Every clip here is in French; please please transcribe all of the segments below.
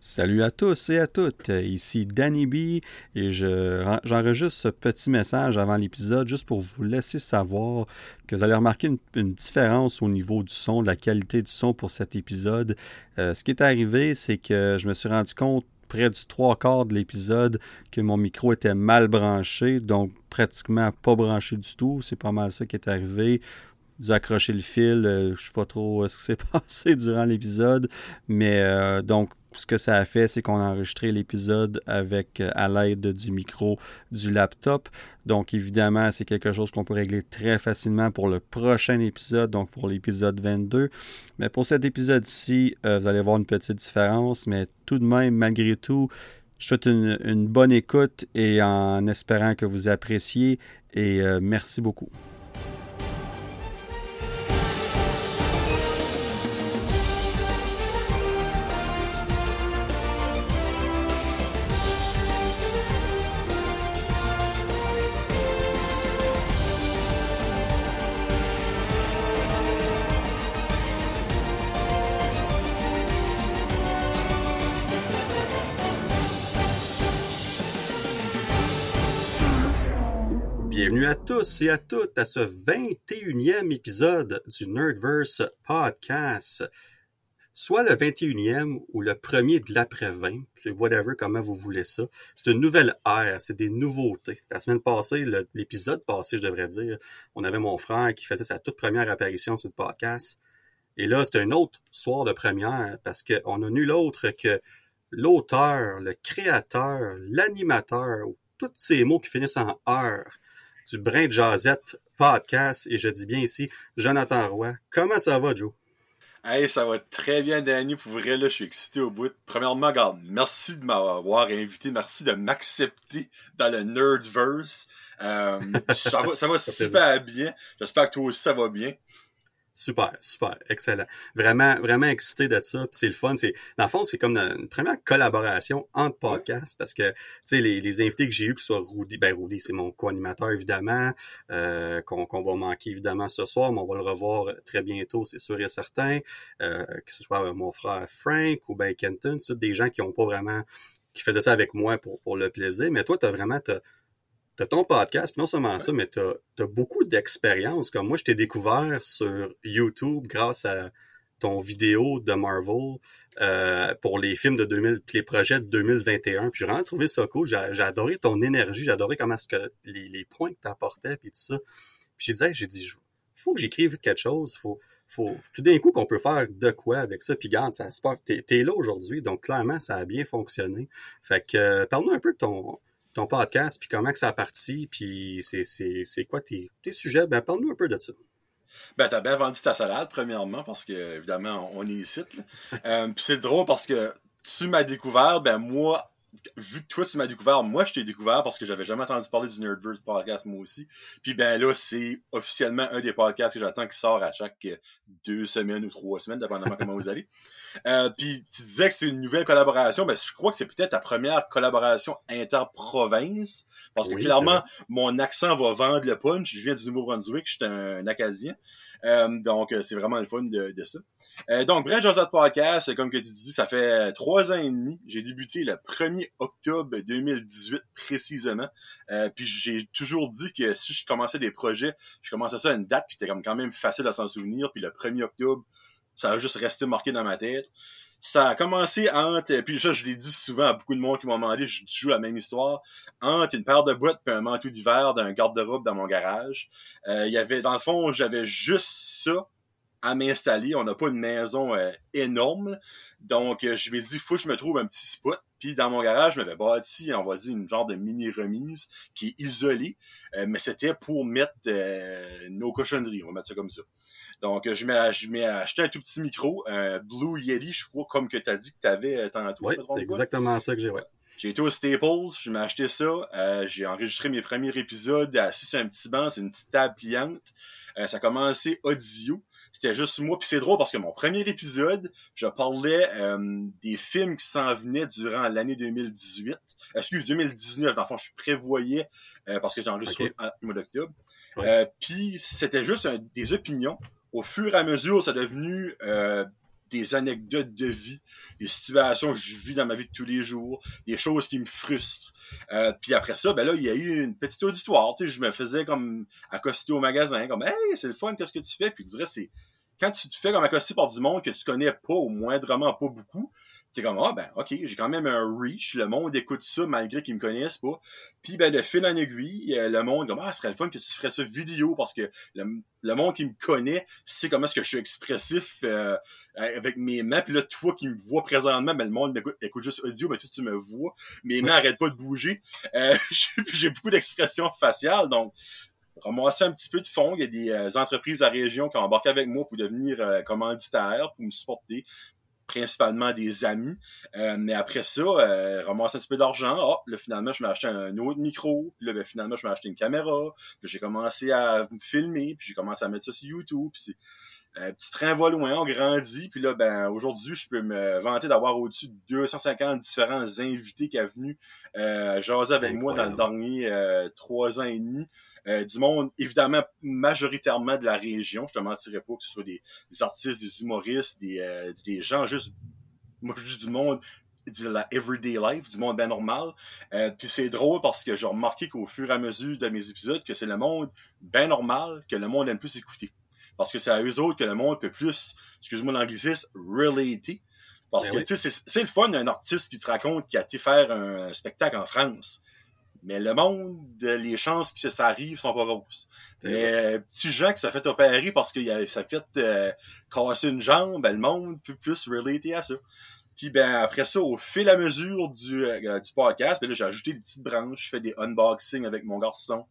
Salut à tous et à toutes, ici Danny B et j'enregistre ce petit message avant l'épisode juste pour vous laisser savoir que vous allez remarquer une, différence au niveau du son, de la qualité du son pour cet épisode. Euh, ce qui est arrivé, c'est que je me suis rendu compte près du trois quarts de l'épisode que mon micro était mal branché, donc pratiquement pas branché du tout. C'est pas mal ça qui est arrivé dû accrocher le fil. Euh, je sais pas trop ce qui s'est passé durant l'épisode. Mais euh, donc, ce que ça a fait, c'est qu'on a enregistré l'épisode avec euh, à l'aide du micro du laptop. Donc évidemment, c'est quelque chose qu'on peut régler très facilement pour le prochain épisode, donc pour l'épisode 22. Mais pour cet épisode-ci, vous allez voir une petite différence, mais tout de même, malgré tout, je souhaite une, bonne écoute et en espérant que vous appréciez et merci beaucoup. À tous et à toutes à ce 21e épisode du Nerdverse Podcast. Soit le 21e ou le premier de l'après-20, c'est whatever, comment vous voulez ça. C'est une nouvelle ère, c'est des nouveautés. La semaine passée, l'épisode passé, je devrais dire, on avait mon frère qui faisait sa toute première apparition sur le podcast. Et là, c'est un autre soir de première parce qu'on a nul autre que l'auteur, le créateur, l'animateur, tous ces mots qui finissent en heure du Brin de Jazette podcast. Et je dis bien ici, Jonathan Roy. Comment ça va, Joe? Hey, ça va très bien, Danny. Pour vrai, là, je suis excité au bout. Premièrement, regarde, merci de m'avoir invité. Merci de m'accepter dans le Nerdverse. Euh, ça va, ça va super bien. J'espère que toi aussi, ça va bien. Super, super, excellent. Vraiment, vraiment excité de ça. C'est le fun. C'est dans le fond, c'est comme une première collaboration entre podcasts parce que tu sais les, les, invités que j'ai eu, que ce soit Rudy, ben Rudy, c'est mon co-animateur évidemment, euh, qu'on va manquer évidemment ce soir, mais on va le revoir très bientôt, c'est sûr et certain. Euh, que ce soit mon frère Frank ou ben Kenton, c'est des gens qui ont pas vraiment qui faisaient ça avec moi pour, pour le plaisir. Mais toi, tu as vraiment t'as ton podcast, non seulement ça, mais t'as as beaucoup d'expérience. Comme moi, je t'ai découvert sur YouTube grâce à ton vidéo de Marvel euh, pour les films de 2000, les projets de 2021. Puis j'ai vraiment trouvé ça cool. J'ai adoré ton énergie, j'ai adoré comment est-ce que les, les, points que t'apportais puis tout ça. Puis j'ai dit, j'ai dit, faut que j'écrive quelque chose. Faut, faut tout d'un coup qu'on peut faire de quoi avec ça. Puis garde, ça se passe. T'es es là aujourd'hui, donc clairement ça a bien fonctionné. Fait que euh, parle-nous un peu de ton ton podcast, puis comment que ça a parti, puis c'est quoi tes, tes sujets? Ben, parle-nous un peu de ça. Ben, t'as bien vendu ta salade, premièrement, parce que, évidemment, on est ici. euh, puis c'est drôle parce que tu m'as découvert, ben, moi, vu que toi tu m'as découvert, moi je t'ai découvert parce que j'avais jamais entendu parler du Nerdverse podcast moi aussi. Puis ben là, c'est officiellement un des podcasts que j'attends qui sort à chaque deux semaines ou trois semaines, dépendamment comment vous allez. Euh, puis tu disais que c'est une nouvelle collaboration, ben je crois que c'est peut-être ta première collaboration interprovince. Parce que clairement, mon accent va vendre le punch. Je viens du Nouveau-Brunswick, je suis un, Acadien. Euh, donc c'est vraiment le fun de, de ça. Euh, donc, Brent Josette Podcast, comme que tu dis, ça fait trois ans et demi. J'ai débuté le 1er octobre 2018 précisément. Euh, puis j'ai toujours dit que si je commençais des projets, je commençais ça à une date qui était comme quand même facile à s'en souvenir. Puis le 1er octobre, ça a juste resté marqué dans ma tête. Ça a commencé entre, puis ça je l'ai dit souvent à beaucoup de monde qui m'ont demandé, je joue la même histoire, entre une paire de boîtes et un manteau d'hiver d'un garde-robe dans mon garage. Euh, il y avait, dans le fond, j'avais juste ça à m'installer. On n'a pas une maison euh, énorme. Donc, euh, je me dit, faut que je me trouve un petit spot. Puis dans mon garage, je m'avais bâti, on va dire, une genre de mini remise qui est isolée. Euh, mais c'était pour mettre nos cochonneries, on va mettre ça comme ça. Donc, je m'ai acheté un tout petit micro, un Blue Yeti, je crois, comme que tu as dit que tu avais tantôt. Oui, c'est exactement ça que j'ai, ouais. J'ai été au Staples, je m'ai acheté ça. j'ai enregistré mes premiers épisodes assis sur un petit banc, c'est une petite table pliante. ça a commencé audio. C'était juste moi. Puis c'est drôle parce que mon premier épisode, je parlais euh, des films qui s'en venaient durant l'année 2018. Excuse, 2019. Dans le fond, je prévoyais euh, parce que j'ai enregistré okay. mois d'octobre. Euh, puis c'était juste des opinions. Au fur et à mesure, ça est devenu des anecdotes de vie, des situations que je vis dans ma vie de tous les jours, des choses qui me frustrent. Euh, puis après ça, ben là, il y a eu une petite auditoire. Tu sais, je me faisais comme accoster au magasin, comme Hey, c'est le fun, qu'est-ce que tu fais? Puis je dirais, c'est quand tu te fais comme accoster par du monde que tu connais pas, au moindrement pas beaucoup, c'est comme ah ben ok j'ai quand même un reach le monde écoute ça malgré qu'ils me connaissent pas. Puis ben de fil en aiguille euh, le monde comme ah ce serait le fun que tu ferais ça vidéo parce que le, monde qui me connaît sait comment est-ce que je suis expressif euh, avec mes mains. Puis là toi qui me vois présentement ben le monde écoute, juste audio mais toi tu me vois. Mes mains arrêtent pas de bouger. Euh, j'ai beaucoup d'expressions faciales donc ramasser un petit peu de fonds. Il y a des entreprises à région qui ont embarqué avec moi pour devenir commanditaires, pour me supporter principalement des amis. Euh, mais après ça, euh, ramasser un petit peu d'argent. Oh, là, finalement, je m'ai acheté un autre micro. Puis là, ben, finalement, je m'ai acheté une caméra. Puis j'ai commencé à me filmer. Puis j'ai commencé à mettre ça sur YouTube. Puis un petit train va loin, on grandit. Puis là, ben, aujourd'hui, je peux me vanter d'avoir au-dessus de 250 différents invités qui sont venus euh, jaser avec moi dans le dernier euh, trois ans et demi. Euh, du monde, évidemment, majoritairement de la région. Je te mentirais pas que ce soit des, artistes, des humoristes, des, euh, des gens juste, moi du monde de la everyday life, du monde bien normal. Euh, puis c'est drôle parce que j'ai remarqué qu'au fur et à mesure de mes épisodes, que c'est le monde bien normal que le monde aime plus écouter. Parce que c'est à eux autres que le monde peut plus, excuse-moi l'anglicisme, relater. Parce ben que, tu sais, c'est le fun d'un artiste qui te raconte qu'il a été faire un spectacle en France. Mais le monde, les chances que ça arrive sont pas grosses. Mais petit Jacques, qui s'est fait opérer parce qu'il s'est fait euh, casser une jambe, ben, le monde peut plus relater à ça. Puis ben après ça, au fil à mesure du, euh, du podcast, ben là, j'ai ajouté des petites branches, je fais des unboxings avec mon garçon.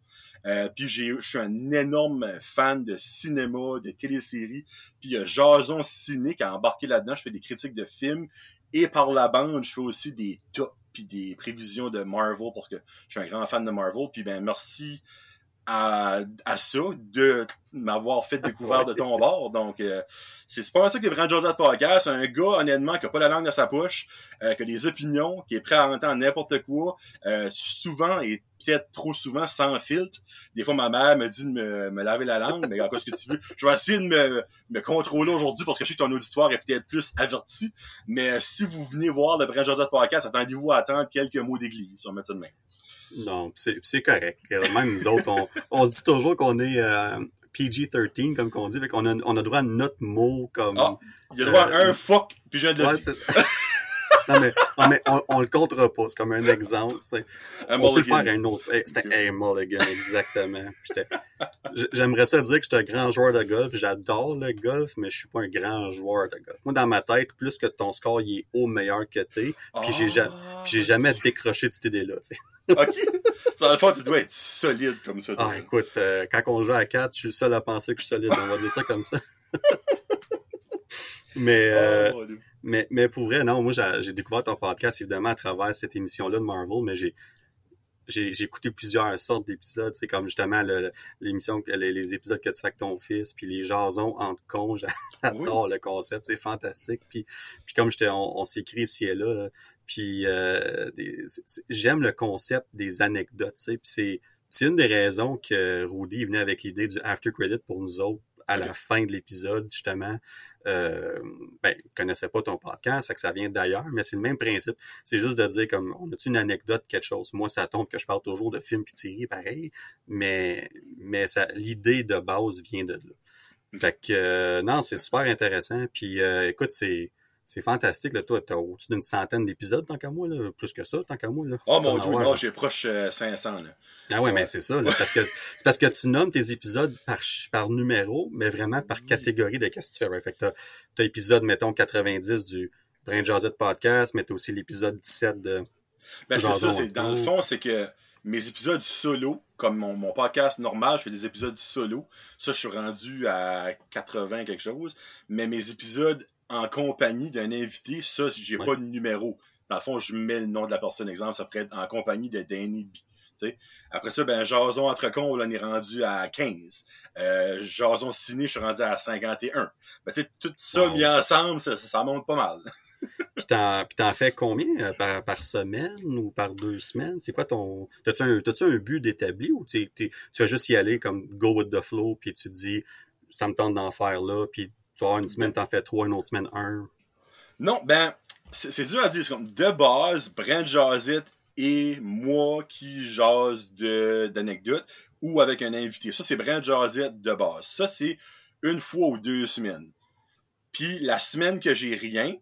Euh, puis je suis un énorme fan de cinéma, de téléséries. Puis il y a Jason Ciné qui a embarqué là-dedans. Je fais des critiques de films. Et par la bande, je fais aussi des tops puis des prévisions de Marvel parce que je suis un grand fan de Marvel. Puis ben merci à, à ça de m'avoir fait découvrir de ton bord. Donc, euh, c'est pas ça que Brand Joseph Podcast. Un gars, honnêtement, qui a pas la langue dans sa poche, euh, qui a des opinions, qui est prêt à entendre n'importe quoi, euh, souvent et peut-être trop souvent sans filtre. Des fois, ma mère me dit de me, me laver la langue, mais encore ce que tu veux? Je vais essayer de me, me contrôler aujourd'hui parce que je sais que ton auditoire est peut-être plus averti. Mais si vous venez voir le Brand Joseph Podcast, attendez-vous à attendre quelques mots d'église. On va mettre ça de même. Non, c'est correct. Même nous autres, on, on se dit toujours qu'on est euh, PG-13, comme qu'on dit, qu'on a, on a droit à notre mot comme... Ah, il y a droit à euh, un fuck, puis je de ouais, non, mais, non, mais on, on le comptera pas. C'est comme un exemple. Un on peut le faire un autre. C'était un mulligan, exactement. J'aimerais ça dire que je suis un grand joueur de golf. J'adore le golf, mais je suis pas un grand joueur de golf. Moi, dans ma tête, plus que ton score il est haut, meilleur que t'es. Puis j'ai ah. jamais décroché de cette idée-là. OK. Dans le fond, tu dois être solide comme ça. Ah, écoute, euh, quand on joue à 4, je suis le seul à penser que je suis solide. On va dire ça comme ça. Mais, euh, oh, mais, mais pour vrai, non, moi, j'ai découvert ton podcast, évidemment, à travers cette émission-là de Marvel, mais j'ai j'ai écouté plusieurs sortes d'épisodes, c'est comme justement l'émission, les, les, épisodes que tu fais avec ton fils, puis les jasons entre cons, j'adore le concept, c'est fantastique. Puis, puis comme j'étais, on, on s'écrit ici et là, puis euh, j'aime le concept des anecdotes, tu sais, puis c'est c'est une des raisons que Rudy venait avec l'idée du after credit pour nous autres à la fin de l'épisode, justement. Euh, ben, connaissais pas ton podcast, fait que ça vient d'ailleurs, mais c'est le même principe. C'est juste de dire comme on a-tu une anecdote, quelque chose? Moi, ça tombe que je parle toujours de films et pareil, mais mais ça l'idée de base vient de là. Fait que euh, non, c'est super intéressant. Puis euh, écoute, c'est c'est fantastique. Là. Toi, tu as au-dessus d'une centaine d'épisodes, tant qu'à moi. Là. Plus que ça, tant qu'à moi. Là. Oh mon dieu, non, j'ai proche 500. Euh, là. Ah ouais, mais c'est ça. Là, parce que c'est parce que tu nommes tes épisodes par, par numéro, mais vraiment par catégorie de qu'est-ce que tu fais. Fait que t'as, as épisode, mettons, 90 du Brain Jazzet Podcast, mais t'as aussi l'épisode 17 de... Ben c'est ça, c'est, dans le fond, c'est que mes épisodes solo, comme mon, mon, podcast normal, je fais des épisodes solo. Ça, je suis rendu à 80 quelque chose. Mais mes épisodes en compagnie d'un invité, ça, j'ai pas de numéro. Dans le fond, je mets le nom de la personne. Exemple, ça pourrait être en compagnie de Danny B. Après ça, ben, Jason entre on est rendu à 15. Euh, Jason Ciné, je suis rendu à 51. Ben, tout ça mis ensemble, ça, ça, monte pas mal. puis t'en fais combien euh, par, par, semaine ou par deux semaines? C'est quoi ton. T'as-tu un, un but d'établi ou tu vas juste y aller comme go with the flow, puis tu dis ça me tente d'en faire là, puis Tu vas avoir une semaine, t'en fais trois, une autre semaine, un. Non, ben, c'est dur à dire. Comme de base, Brent Jazit et moi qui jase d'anecdotes ou avec un invité. Ça, c'est Brent Jazit de base. Ça, c'est une fois ou deux semaines. Puis la semaine que j'ai rien,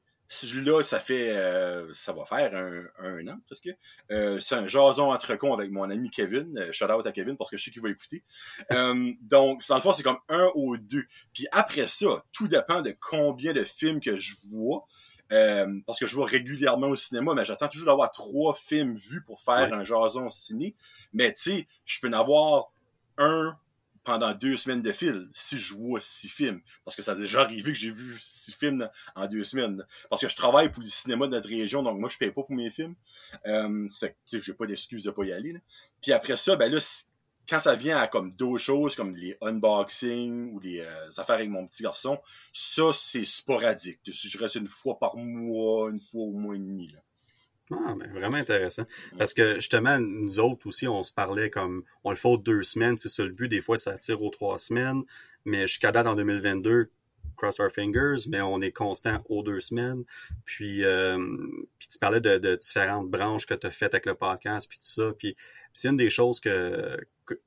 là, ça fait euh, ça va faire un, un an presque. Euh, c'est un jason entre cons avec mon ami Kevin. Euh, shout out à Kevin parce que je sais qu'il va écouter. Euh, donc, sans le fond, c'est comme un ou deux. Puis après ça, tout dépend de combien de films que je vois. Euh, parce que je vois régulièrement au cinéma, mais j'attends toujours d'avoir trois films vus pour faire un jason ciné. Mais tu sais, je peux en avoir un pendant deux semaines de fil si je vois six films. Parce que ça a déjà arrivé que j'ai vu six films en deux semaines. Parce que je travaille pour le cinéma de notre région, donc moi je paye pas pour mes films. Euh, fait que j'ai pas d'excuse de pas y aller. Puis après ça, ben là, quand ça vient à comme d'autres choses, comme les unboxings ou les euh, affaires avec mon petit garçon, ça, c'est sporadique. Je reste une fois par mois, une fois au mois et demi. Là. Ah, ben, vraiment intéressant. Parce que justement, nous autres aussi, on se parlait comme on le fait aux deux semaines, c'est ça le but. Des fois, ça tire aux trois semaines. Mais jusqu'à date en 2022, cross our fingers, mais on est constant aux deux semaines. Puis, euh, puis tu parlais de, de différentes branches que tu as faites avec le podcast, puis tout ça. Puis, c'est une des choses que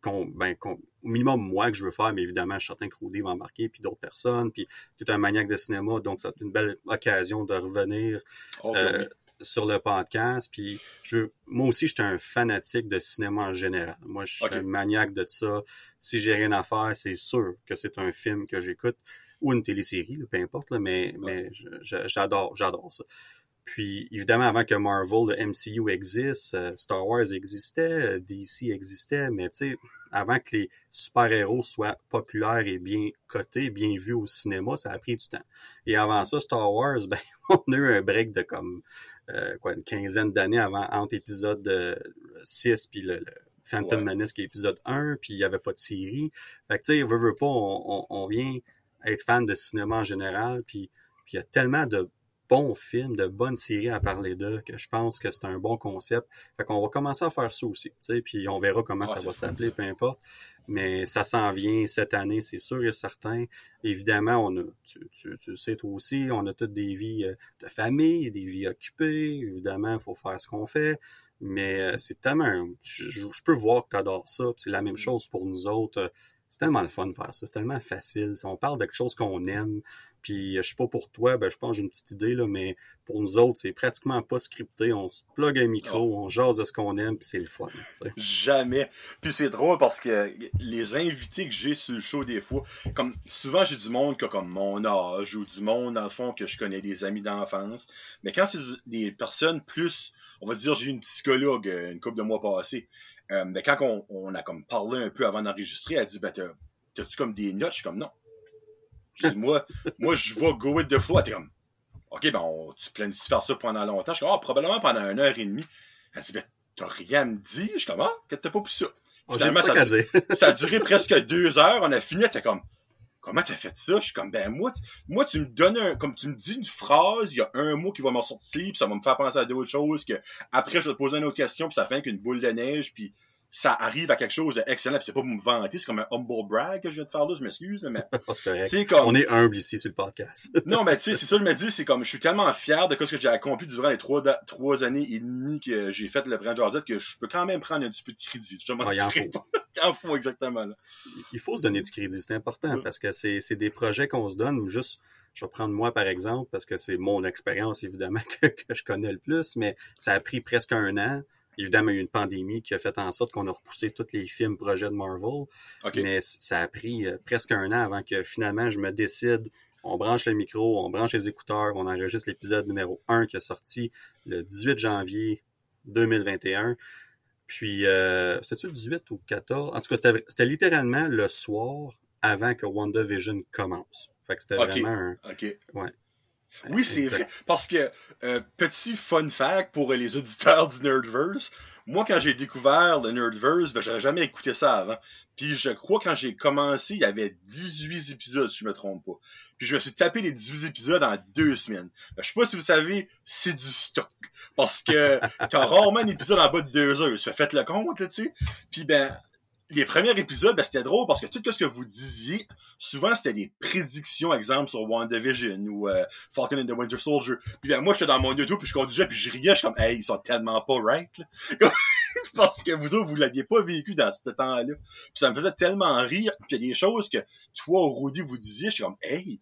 qu'on ben au minimum moi que je veux faire, mais évidemment, je suis certain que Rudy va embarquer, puis d'autres personnes, puis tu es un maniaque de cinéma, donc c'est une belle occasion de revenir oh, sur le podcast. Puis je, moi aussi, j'étais un fanatique de cinéma en général. Moi, je suis un maniaque de ça. Si j'ai rien à faire, c'est sûr que c'est un film que j'écoute ou une télésérie, peu importe, mais, mais j'adore, j'adore ça. Puis, évidemment, avant que Marvel, le MCU existe, euh, Star Wars existait, euh, DC existait, mais tu sais, avant que les super-héros soient populaires et bien cotés, bien vus au cinéma, ça a pris du temps. Et avant ça, Star Wars, ben, on a eu un break de comme quoi, une quinzaine d'années avant entre épisode 6 puis le, Phantom Menace qui est épisode 1, puis il n'y avait pas de série. Fait que tu sais, veut, veut pas, on, on, vient être fan de cinéma en général, puis il y a tellement de bons films, de bonnes séries à parler d'eux, que je pense que c'est un bon concept. Fait qu'on va commencer à faire ça aussi, tu sais, puis on verra comment ça va s'appeler, peu importe. Mais ça s'en vient cette année, c'est sûr et certain. Évidemment, on a, tu, tu, tu sais toi aussi, on a toutes des vies euh, de famille, des vies occupées. Évidemment, il faut faire ce qu'on fait. Mais euh, c'est tellement, je, je, peux voir que tu adores ça. C'est la même mm. chose pour nous autres. C'est tellement le fun de faire ça. C'est tellement facile. Si on parle de quelque chose qu'on aime, puis je sais pas pour toi, ben je pense que j'ai une petite idée là, mais pour nous autres, c'est pratiquement pas scripté. On se plug un micro, oh. on jase de ce qu'on aime, puis c'est le fun. Jamais. Puis c'est drôle parce que les invités que j'ai sur le show des fois, comme souvent j'ai du monde qui a comme mon âge ou du monde dans le fond que je connais des amis d'enfance. Mais quand c'est des personnes plus, on va dire j'ai une psychologue euh, une couple de mois passés. Euh, ben quand on, on, a comme parlé un peu avant d'enregistrer, elle dit ben t'as-tu comme des notes? Je suis comme non moi, moi, je vais go with the flow. T'es comme, OK, ben, tu planifies faire ça pendant longtemps. Je suis comme, oh, probablement pendant une heure et demie. Elle dit, ben, t'as rien à me dire. Je suis comme, ah, que t'as pas pu ça. Finalement, ça, a, ça a duré presque deux heures. On a fini. T'es comme, comment t'as fait ça? Je suis comme, ben, moi, moi, tu me donnes un, comme tu me dis une phrase, il y a un mot qui va m'en sortir, puis ça va me faire penser à d'autres choses, que après, je vais te poser une autre question, puis ça fait qu'une boule de neige, puis ça arrive à quelque chose d'excellent, c'est pas pour me vanter, c'est comme un humble brag que je viens de faire là, je m'excuse, mais c'est comme... On est humble ici sur le podcast. non, mais tu sais, c'est ça, je me dis, c'est comme, je suis tellement fier de ce que j'ai accompli durant les trois, trois années et demie que j'ai fait le Brand Jazette que je peux quand même prendre un petit peu de crédit. Je ah, il en faut. il en faut, exactement. Il faut se donner du crédit, c'est important, parce que c'est des projets qu'on se donne ou juste je vais prendre moi par exemple parce que c'est mon expérience évidemment que, que, je connais le plus, mais ça a pris presque un an. Évidemment, il y a eu une pandémie qui a fait en sorte qu'on a repoussé tous les films projets de Marvel. Mais ça a pris euh, presque un an avant que finalement je me décide. On branche le micro, on branche les écouteurs, on enregistre l'épisode numéro 1 qui est sorti le 18 janvier 2021. Puis, euh, c'était-tu le 18 ou 14? En tout cas, c'était littéralement le soir avant que WandaVision commence. Fait que c'était vraiment un... Ouais. Oui, c'est vrai. Parce que, euh, petit fun fact pour les auditeurs du Nerdverse, moi, quand j'ai découvert le Nerdverse, ben, j'avais jamais écouté ça avant. Puis je crois quand j'ai commencé, il y avait 18 épisodes, si je me trompe pas. Puis je me suis tapé les 18 épisodes en deux semaines. Ben, je sais pas si vous savez, c'est du stock. Parce que t'as rarement un épisode en bas de deux heures. Ça fait le compte, là, tu sais. Puis ben, les premiers épisodes, ben, c'était drôle parce que tout ce que vous disiez, souvent c'était des prédictions, exemple sur WandaVision ou euh, Falcon and the Winter Soldier. Puis ben, moi, j'étais dans mon auto, puis je conduisais, puis je riais, je suis comme, hey, ils sont tellement pas right, là. parce que vous autres, vous l'aviez pas vécu dans ce temps-là. Puis ça me faisait tellement rire. Puis il y a des choses que toi, Rudy, vous disiez, je suis comme, hey,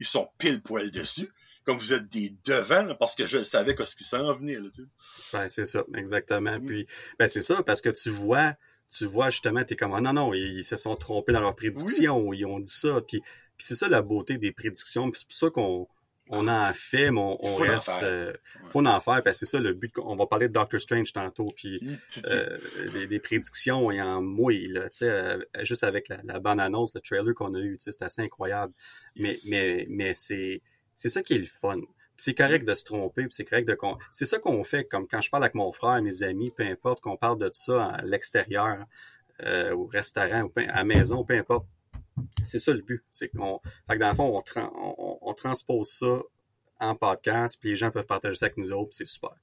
ils sont pile poil dessus comme vous êtes des devants, parce que je savais ce qui s'en venait. Là, tu sais. Ben, c'est ça, exactement. Puis, ben, c'est ça, parce que tu vois, tu vois justement, t'es comme, oh, non, non, ils, se sont trompés dans leurs prédictions, ils ont dit ça. Puis, puis c'est ça la beauté des prédictions. Puis c'est pour ça qu'on on en fait, mais on, on reste. En euh, faut en faire, parce que c'est ça le but. On va parler de Doctor Strange tantôt, puis euh, des, des, prédictions et en mouille, là, tu sais, euh, juste avec la, la bande annonce, le trailer qu'on a eu, tu sais, c'est assez incroyable. Mais, mais, mais c'est c'est ça qui est le fun. C'est correct de se tromper, c'est correct de c'est ça qu'on fait comme quand je parle avec mon frère, mes amis, peu importe qu'on parle de ça à l'extérieur, euh, au restaurant, ou à la maison, peu importe. C'est ça le but, c'est qu'on fait que dans le fond on, on, transpose ça en podcast, puis les gens peuvent partager ça avec nous autres, c'est super.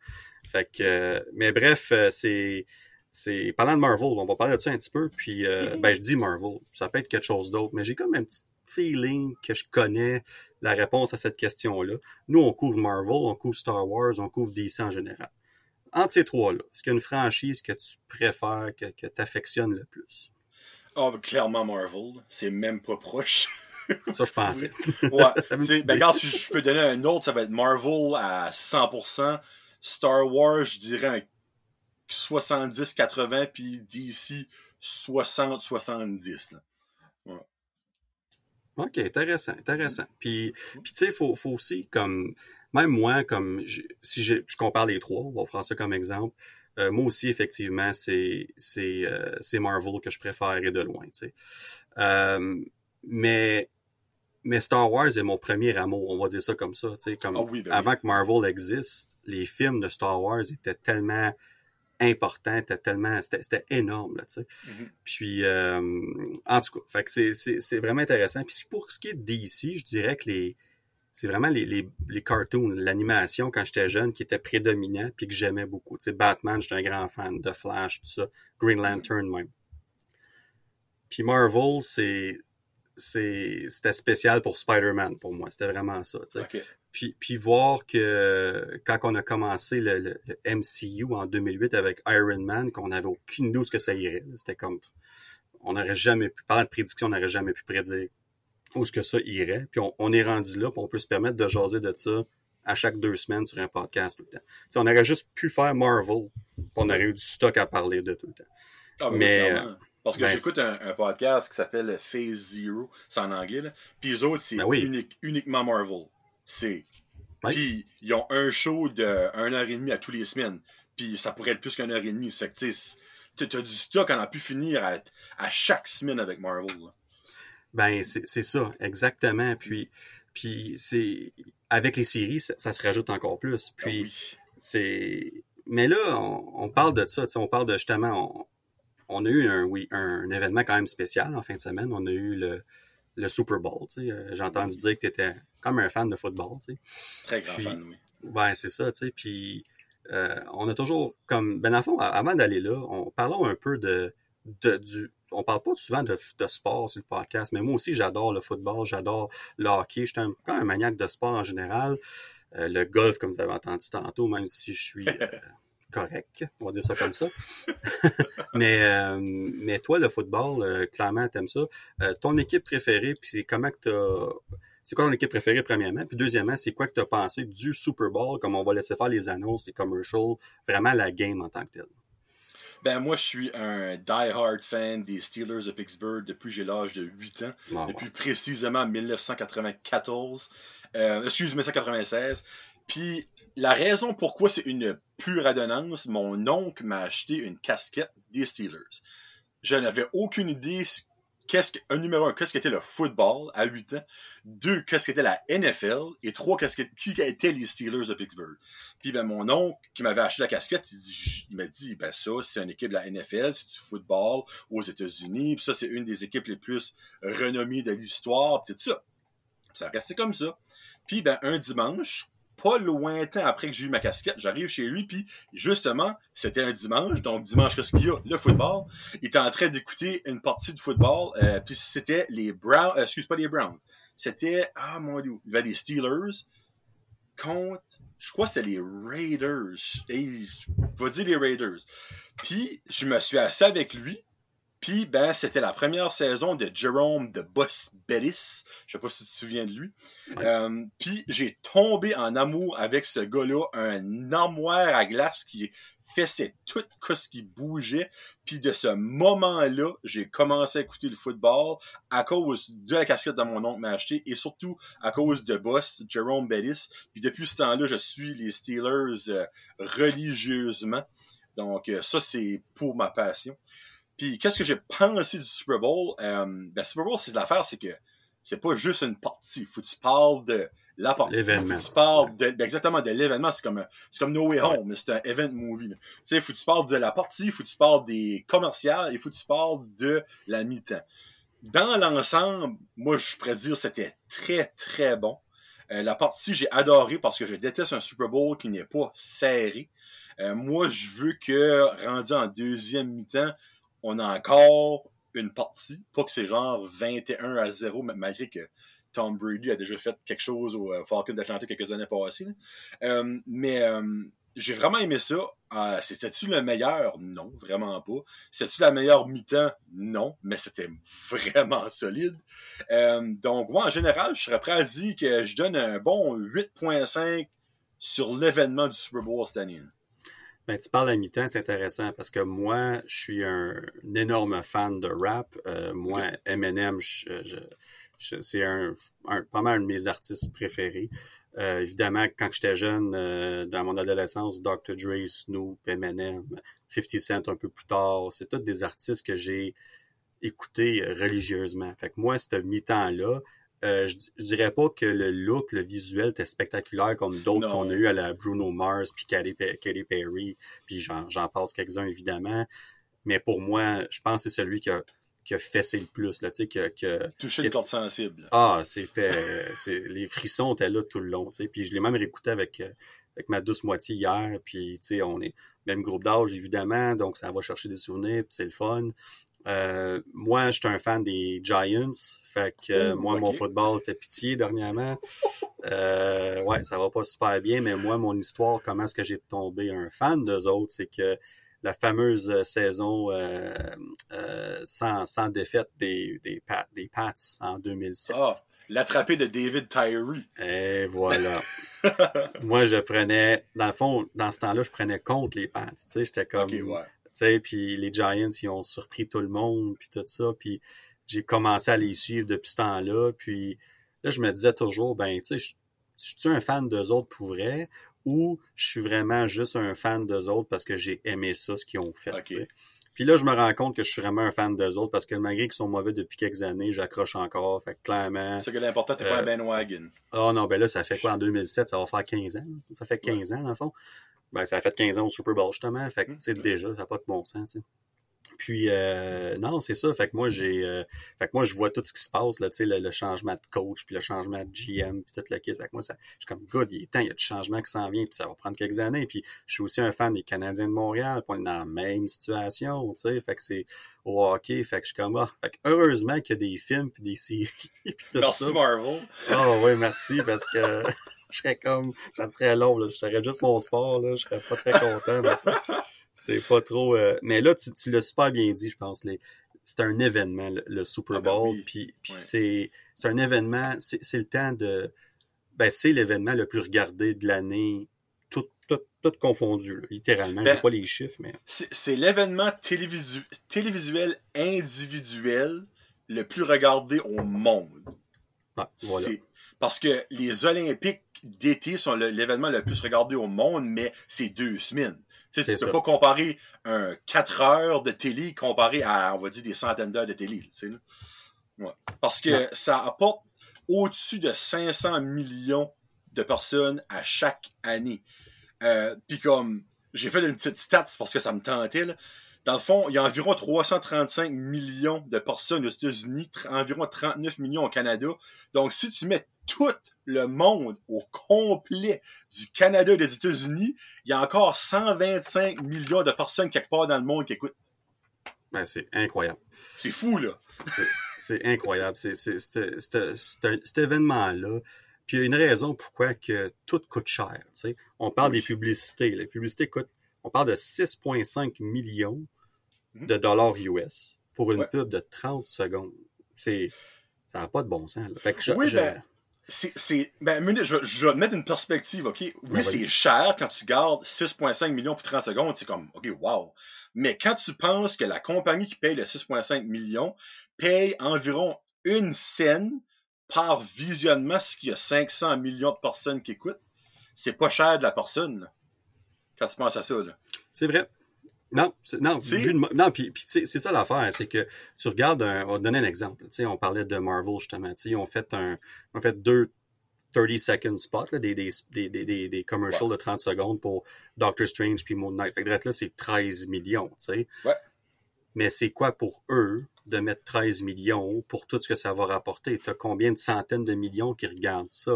Fait que euh, mais bref, euh, c'est c'est parlant de Marvel, on va parler de ça un petit peu, puis euh, mm-hmm. ben je dis Marvel, ça peut être quelque chose d'autre, mais j'ai comme un petit feeling que je connais la réponse à cette question-là. Nous, on couvre Marvel, on couvre Star Wars, on couvre DC en général. Entre ces trois-là, est-ce qu'il y a une franchise que tu préfères, que, que tu affectionnes le plus? Oh, clairement Marvel. C'est même pas proche. Ça, je pensais. ouais. ben, regarde, si je peux donner un autre, ça va être Marvel à 100%. Star Wars, je dirais un 70-80, puis DC 60-70. OK, intéressant, intéressant. Puis, puis tu sais, faut, faut aussi, comme, même moi, comme, si je, je compare les trois, on va prendre ça comme exemple, euh, moi aussi, effectivement, c'est, c'est, euh, c'est Marvel que je préfère et de loin, tu sais. Euh, mais, mais Star Wars est mon premier amour, on va dire ça comme ça, tu sais, comme, ah ben avant que Marvel existe, les films de Star Wars étaient tellement important, c'était tellement, c'était énorme, là, tu sais. Mm-hmm. Puis, euh, en tout cas, fait que c'est vraiment intéressant. Puis pour ce qui est de DC, je dirais que les, c'est vraiment les, les, les cartoons, l'animation quand j'étais jeune qui était prédominant puis que j'aimais beaucoup. Tu sais, Batman, j'étais un grand fan de Flash, tout ça. Green mm-hmm. Lantern même. Puis Marvel, c'est c'était spécial pour Spider-Man pour moi. C'était vraiment ça. Tu sais. Puis, puis voir que quand on a commencé le, le, MCU en 2008 avec Iron Man, qu'on n'avait aucune idée où ce que ça irait. C'était comme on n'aurait jamais pu, parler de prédiction, on n'aurait jamais pu prédire où ce que ça irait. Puis on, on est rendu là, puis on peut se permettre de jaser de ça à chaque deux semaines sur un podcast tout le temps. T'sais, on aurait juste pu faire Marvel, puis on aurait eu du stock à parler de tout le temps. Ah, mais parce que ben, j'écoute un, un, podcast qui s'appelle Phase Zero, c'est en anglais, là. puis les autres, c'est ben uniquement Marvel. C'est. Puis ils ont un show de 1 heure et demie à tous les semaines. Puis ça pourrait être plus qu'une heure et demie. Fait que tu as du stock on a pu finir à, à chaque semaine avec Marvel. Ben, c'est ça, exactement. Puis, puis c'est. Avec les séries, ça, se rajoute encore plus. Ah c'est. Mais là, on, parle de ça, on parle de justement. On, a eu un, oui, un événement quand même spécial en fin de semaine. On a eu le, le Super Bowl. Euh, j'ai entendu dire que tu étais comme un fan de football. Tu sais. Très grand fan, oui. Ben, c'est ça, tu sais. Puis euh, on a toujours comme. Ben, dans fond, avant d'aller là, on parlons un peu de, de du. On parle pas souvent de, de, sport sur le podcast, mais moi aussi, j'adore le football, j'adore le hockey. Je suis un, un maniaque de sport en général. Euh, le golf, comme vous avez entendu tantôt, même si je suis correct, on va dire ça comme ça. mais, euh, mais toi, le football, euh, clairement, t'aimes ça. Euh, ton équipe préférée, puis comment que t'as... C'est quoi ton équipe préférée, premièrement? Puis deuxièmement, c'est quoi que t'as pensé du Super Bowl, comme on va laisser faire les annonces, les commercials, vraiment la game en tant que telle? Ben, moi, je suis un die-hard fan des Steelers de Pittsburgh depuis j'ai l'âge de 8 ans. Ah, depuis précisément 1994. Euh, excuse, 1996. Puis la raison pourquoi c'est une pure adonnance, mon oncle m'a acheté une casquette des Steelers. Je n'avais aucune idée qu'est-ce que, un numéro un, qu'est-ce qu'était le football à 8 ans, deux, qu'est-ce qu'était la NFL, et trois, qu'est-ce que, qui étaient les Steelers de Pittsburgh? Puis ben, mon oncle qui m'avait acheté la casquette, il, m'a dit, ben ça, c'est une équipe de la NFL, c'est du football aux États-Unis, puis ça, c'est une des équipes les plus renommées de l'histoire, puis tout ça. Ça restait comme ça. Puis ben, un dimanche, pas lointain après que j'ai eu ma casquette, j'arrive chez lui, puis justement, c'était un dimanche, donc dimanche, qu'est-ce qu'il y a? Le football. Il était en train d'écouter une partie de football, euh, puis c'était les Browns, euh, excuse pas les Browns, c'était, ah mon dieu, il y avait des Steelers contre, je crois que c'était les Raiders, et, je vais dire les Raiders. Puis, je me suis assis avec lui, puis, ben, c'était la première saison de Jerome de Boss Bettis. Je sais pas si tu te souviens de lui. Euh, puis, j'ai tombé en amour avec ce gars-là, un armoire à glace qui faisait tout ce qui bougeait. Puis, de ce moment-là, j'ai commencé à écouter le football à cause de la casquette de mon oncle m'a acheté et surtout à cause de Boss, Jerome Bettis. Puis, depuis ce temps-là, je suis les Steelers euh, religieusement. Donc, euh, ça, c'est pour ma passion. Puis qu'est-ce que j'ai pensé du Super Bowl? Euh, ben, Super Bowl, c'est l'affaire, c'est que c'est pas juste une partie. Faut que tu parles de la partie. L'événement. Faut que tu parles de, ben, exactement de l'événement. C'est comme, c'est comme No Way Home, mais c'est un event movie. Tu sais, faut que tu parles de la partie, faut que tu parles des commerciales, et faut que tu parles de la mi-temps. Dans l'ensemble, moi, je pourrais dire c'était très, très bon. Euh, la partie, j'ai adoré parce que je déteste un Super Bowl qui n'est pas serré. Euh, moi, je veux que, rendu en deuxième mi-temps, on a encore une partie. Pas que c'est genre 21 à 0, malgré que Tom Brady a déjà fait quelque chose au euh, Falcon d'Atlanta quelques années passées. Euh, mais euh, j'ai vraiment aimé ça. c'était-tu le meilleur? Non, vraiment pas. C'était-tu la meilleure mi-temps? Non, mais c'était vraiment solide. donc, moi, en général, je serais prêt à dire que je donne un bon 8.5 sur l'événement du Super Bowl cette. Ben, tu parles à mi-temps, c'est intéressant parce que moi, je suis un, énorme fan de rap. Euh, moi, Eminem, je, c'est un, un, pas mal un de mes artistes préférés. Euh, évidemment, quand j'étais jeune, euh, dans mon adolescence, Dr. Dre, Snoop, Eminem, 50 Cent un peu plus tard, c'est tous des artistes que j'ai écoutés religieusement. Fait que moi, ce mi-temps-là, euh, je, dirais pas que le look, le visuel était spectaculaire comme d'autres qu'on a eu à la Bruno Mars, puis Katy, Perry, puis j'en passe quelques-uns évidemment. Mais pour moi, je pense que c'est celui qui a, qui a fessé le plus, là, tu sais, que, que... Touché le corps sensible. Ah, c'était, les frissons étaient là tout le long, tu sais, puis je l'ai même réécouté avec, avec ma douce moitié hier, puis, tu sais, on est même groupe d'âge, évidemment, donc ça va chercher des souvenirs, puis c'est le fun. Euh, moi, je suis un fan des Giants. Fait que euh, moi, mon football fait pitié dernièrement. Euh, ouais, ça va pas super bien, mais moi, mon histoire, comment est-ce que j'ai tombé un fan d'eux autres, c'est que la fameuse saison sans, sans défaite des, des, Pats, des Pats en 2007. Ah, l'attrapé de David Tyree. Et voilà. moi, je prenais, dans le fond, dans ce temps-là, je prenais contre les Pats. Tu sais, j'étais comme, sais, puis les Giants, ils ont surpris tout le monde, puis tout ça, puis j'ai commencé à les suivre depuis ce temps-là, puis là, je me disais toujours, ben, tu sais, je, suis un fan d'eux autres pour vrai, ou je suis vraiment juste un fan d'eux autres parce que j'ai aimé ça, ce qu'ils ont fait, Puis là, je me rends compte que je suis vraiment un fan d'eux autres parce que malgré qu'ils sont mauvais depuis quelques années, j'accroche encore. Fait que clairement. C'est que l'important, t'es pas un euh, bandwagon. Ah oh non, ben là, ça fait quoi en 2007? Ça va faire 15 ans? Ça fait 15 ans, dans le fond? Ben, ça a fait 15 ans au Super Bowl, justement. Fait que, tu sais, déjà, ça n'a pas de bon sens, tu sais. Puis euh, non, c'est ça. Fait que moi j'ai, euh, fait que moi je vois tout ce qui se passe là, tu sais, le, changement de coach, puis le changement de GM, puis tout le kit. Fait que moi ça, je suis comme good, il est temps, il y a du changement qui s'en vient, puis ça va prendre quelques années. Puis je suis aussi un fan des Canadiens de Montréal, puis on est dans la même situation, tu sais. Fait que c'est au hockey, fait que je suis comme ah, fait que heureusement qu'il y a des films puis des séries puis tout merci Marvel. Oh oui, merci parce que je serais comme, ça serait long, là. Je ferais juste mon sport, là. Je serais pas très content, C'est pas trop, euh, mais là, tu, tu l'as super bien dit, je pense, c'est un événement, le, Super ah ben Bowl, puis, puis c'est, c'est un événement, c'est, le temps de, ben, c'est l'événement le plus regardé de l'année, tout, tout, tout confondu, littéralement. Ben, J'ai pas les chiffres, mais. C'est, l'événement télévisuel individuel le plus regardé au monde. Ah, voilà. Parce que les Olympiques d'été sont l'événement le, plus regardé au monde, mais c'est deux semaines. Tu ne peux pas comparer un 4 heures de télé comparé à, on va dire, des centaines d'heures de télé. Parce que ça apporte au-dessus de 500 millions de personnes à chaque année. Euh, puis comme, j'ai fait une petite stats parce que ça me tentait, Dans le fond, il y a environ 335 millions de personnes aux États-Unis, environ 39 millions au Canada. Donc, si tu mets tout le monde au complet du Canada et des États-Unis, il y a encore 125 millions de personnes quelque part dans le monde qui écoutent. Ben, c'est incroyable. C'est fou, là. C'est incroyable. C'est cet événement-là. Puis il y a une raison pourquoi que tout coûte cher. On parle des publicités. Les publicités coûtent, on parle de 6,5 millions. De dollars US pour une pub de 30 secondes. C'est, ça n'a pas de bon sens. Fait que oui, ben, c'est, ben, je, je, vais te mettre une perspective, OK? Oui, ben, c'est cher quand tu gardes 6,5 millions pour 30 secondes, c'est comme, OK, wow. Mais quand tu penses que la compagnie qui paye le 6,5 millions paye environ une scène par visionnement, ce qu'il y a 500 millions de personnes qui écoutent, c'est pas cher de la personne, quand tu penses à ça. C'est vrai. Non, non, non, puis, c'est ça l'affaire, c'est que tu regardes, un, on va donner un exemple. On parlait de Marvel justement. Ils ont fait un, ont fait deux 30 second spots, là, des, des, des, des, des commercials de 30 secondes pour Doctor Strange puis Moon Knight. Fait que là, c'est 13 millions, tu sais. Ouais. Mais c'est quoi pour eux de mettre 13 millions pour tout ce que ça va rapporter? T'as combien de centaines de millions qui regardent ça,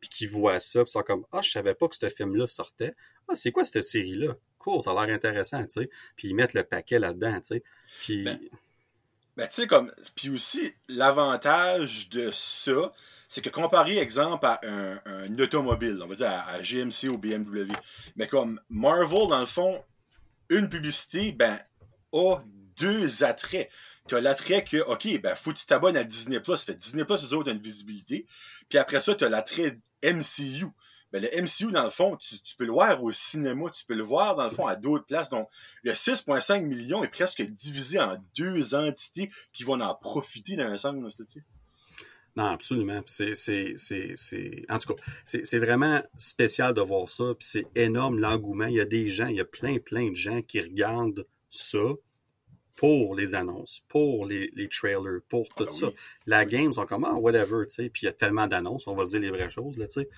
puis qui voient ça, puis sont comme « Ah, je savais pas que ce film-là sortait. Ah, c'est quoi cette série-là? Cool, ça a l'air intéressant, tu sais. » Puis ils mettent le paquet là-dedans, tu sais. Puis... Ben, ben tu sais, comme... Puis aussi, l'avantage de ça, c'est que comparé, exemple, à un, automobile, on va dire à, GMC ou BMW, mais comme Marvel, dans le fond, une publicité, ben, a deux attraits. Tu as l'attrait que, OK, ben, faut que tu t'abonnes à Disney+, fait Disney+, eux autres, une visibilité. Puis après ça, tu as l'attrait MCU. Ben, le MCU, dans le fond, tu, peux le voir au cinéma, tu peux le voir, dans le fond, à d'autres places. Donc, le 6,5 millions est presque divisé en deux entités qui vont en profiter dans un sens, non, absolument. C'est, c'est, c'est, c'est, en tout cas, c'est, c'est vraiment spécial de voir ça. Puis c'est énorme l'engouement. Il y a des gens, il y a plein, plein de gens qui regardent ça pour les annonces, pour les, les trailers, pour tout ah, ça. La game, sont comme, ah, whatever, tu sais. Puis il y a tellement d'annonces, on va se dire les vraies choses, là, tu sais.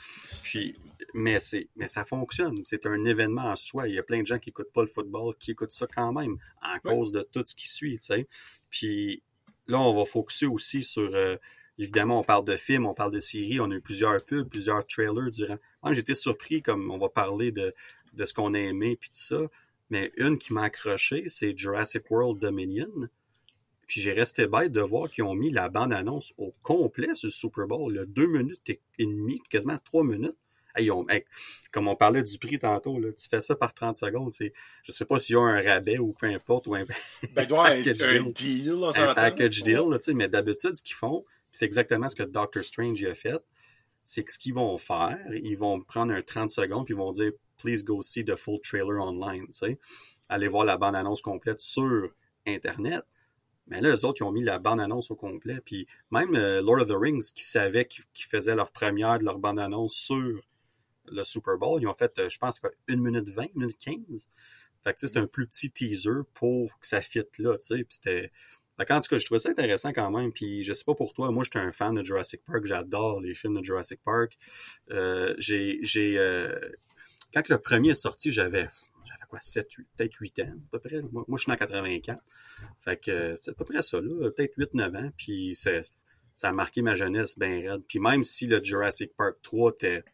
Puis, mais c'est, mais ça fonctionne. C'est un événement en soi. Il y a plein de gens qui écoutent pas le football, qui écoutent ça quand même, en cause de tout ce qui suit, tu sais. Puis là, on va focuser aussi sur, euh, Évidemment, on parle de films, on parle de séries, on a eu plusieurs pubs, plusieurs trailers durant. Moi, j'étais surpris, comme on va parler de, de ce qu'on a aimé puis tout ça. Mais une qui m'a accroché, c'est Jurassic World Dominion. Puis j'ai resté bête de voir qu'ils ont mis la bande-annonce au complet sur le Super Bowl, là, deux minutes et demie, quasiment trois minutes. comme on parlait du prix tantôt, là, tu fais ça par 30 secondes, c'est, je sais pas s'il y a un rabais ou peu importe, ou un, ben, package deal. un package deal, mais d'habitude, ce qu'ils font, c'est exactement ce que Doctor Strange a fait. C'est que ce qu'ils vont faire, ils vont prendre un 30 secondes puis ils vont dire Please go see the full trailer online. sais. Allez voir la bande-annonce complète sur Internet. Mais là, les autres, ils ont mis la bande-annonce au complet. Puis même euh, Lord of the Rings, qui savaient qu'ils faisaient leur première de leur bande-annonce sur le Super Bowl, ils ont fait, euh, je pense, 1 minute 20, 1 minute 15. Fait c'est un plus petit teaser pour que ça fitte là, tu sais. Puis c'était en tout cas, je trouvais ça intéressant quand même. Puis je sais pas pour toi, moi j'étais un fan de Jurassic Park, j'adore les films de Jurassic Park. Euh, j'ai, quand le premier est sorti, j'avais, j'avais quoi, 7, 8, peut-être 8 ans, à peu près. Moi, je suis en 84. Fait que c'est à peu près ça, là, peut-être 8, 9 ans. Puis ça a marqué ma jeunesse bien raide. Puis même si le Jurassic Park 3 était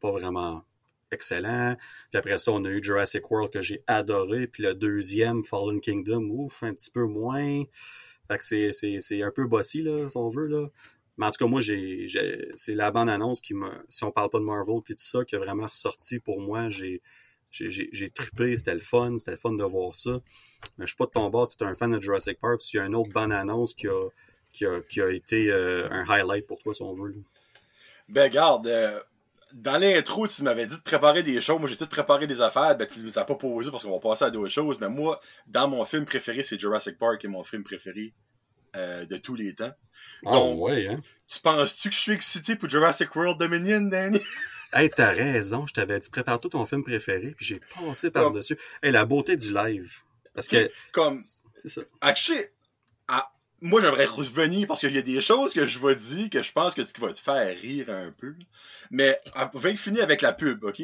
pas vraiment excellent. Puis après ça, on a eu Jurassic World que j'ai adoré. Puis le deuxième, Fallen Kingdom, ouf, un petit peu moins. Fait que c'est un peu bossy, là, si on veut, là. Mais en tout cas, moi, c'est la bande-annonce qui m'a, si on parle pas de Marvel puis tout ça, qui a vraiment ressorti pour moi. J'ai trippé, c'était le fun, c'était le fun de voir ça. Mais je suis pas de ton bas si tu es un fan de Jurassic Park, s'il y a une autre bande-annonce qui a, été euh, un highlight pour toi, si on veut. Ben, garde, euh, dans l'intro, tu m'avais dit de préparer des choses. Moi, j'ai tout préparé des affaires. Ben, tu ne as pas posé parce qu'on va passer à d'autres choses. Mais moi, dans mon film préféré, c'est Jurassic Park, qui est mon film préféré euh, de tous les temps. Ah, ouais, hein? Tu penses-tu que je suis excité pour Jurassic World Dominion, Danny? hey, t'as raison. Je t'avais dit, prépare tout ton film préféré, puis j'ai passé par-dessus. Hey, la beauté du live. Parce que. Comme. C'est ça. Actually, à, moi, j'aimerais revenir parce qu'il y a des choses que je vais dire que je pense que ce qui va te faire rire un peu. Mais on va finir avec la pub, OK?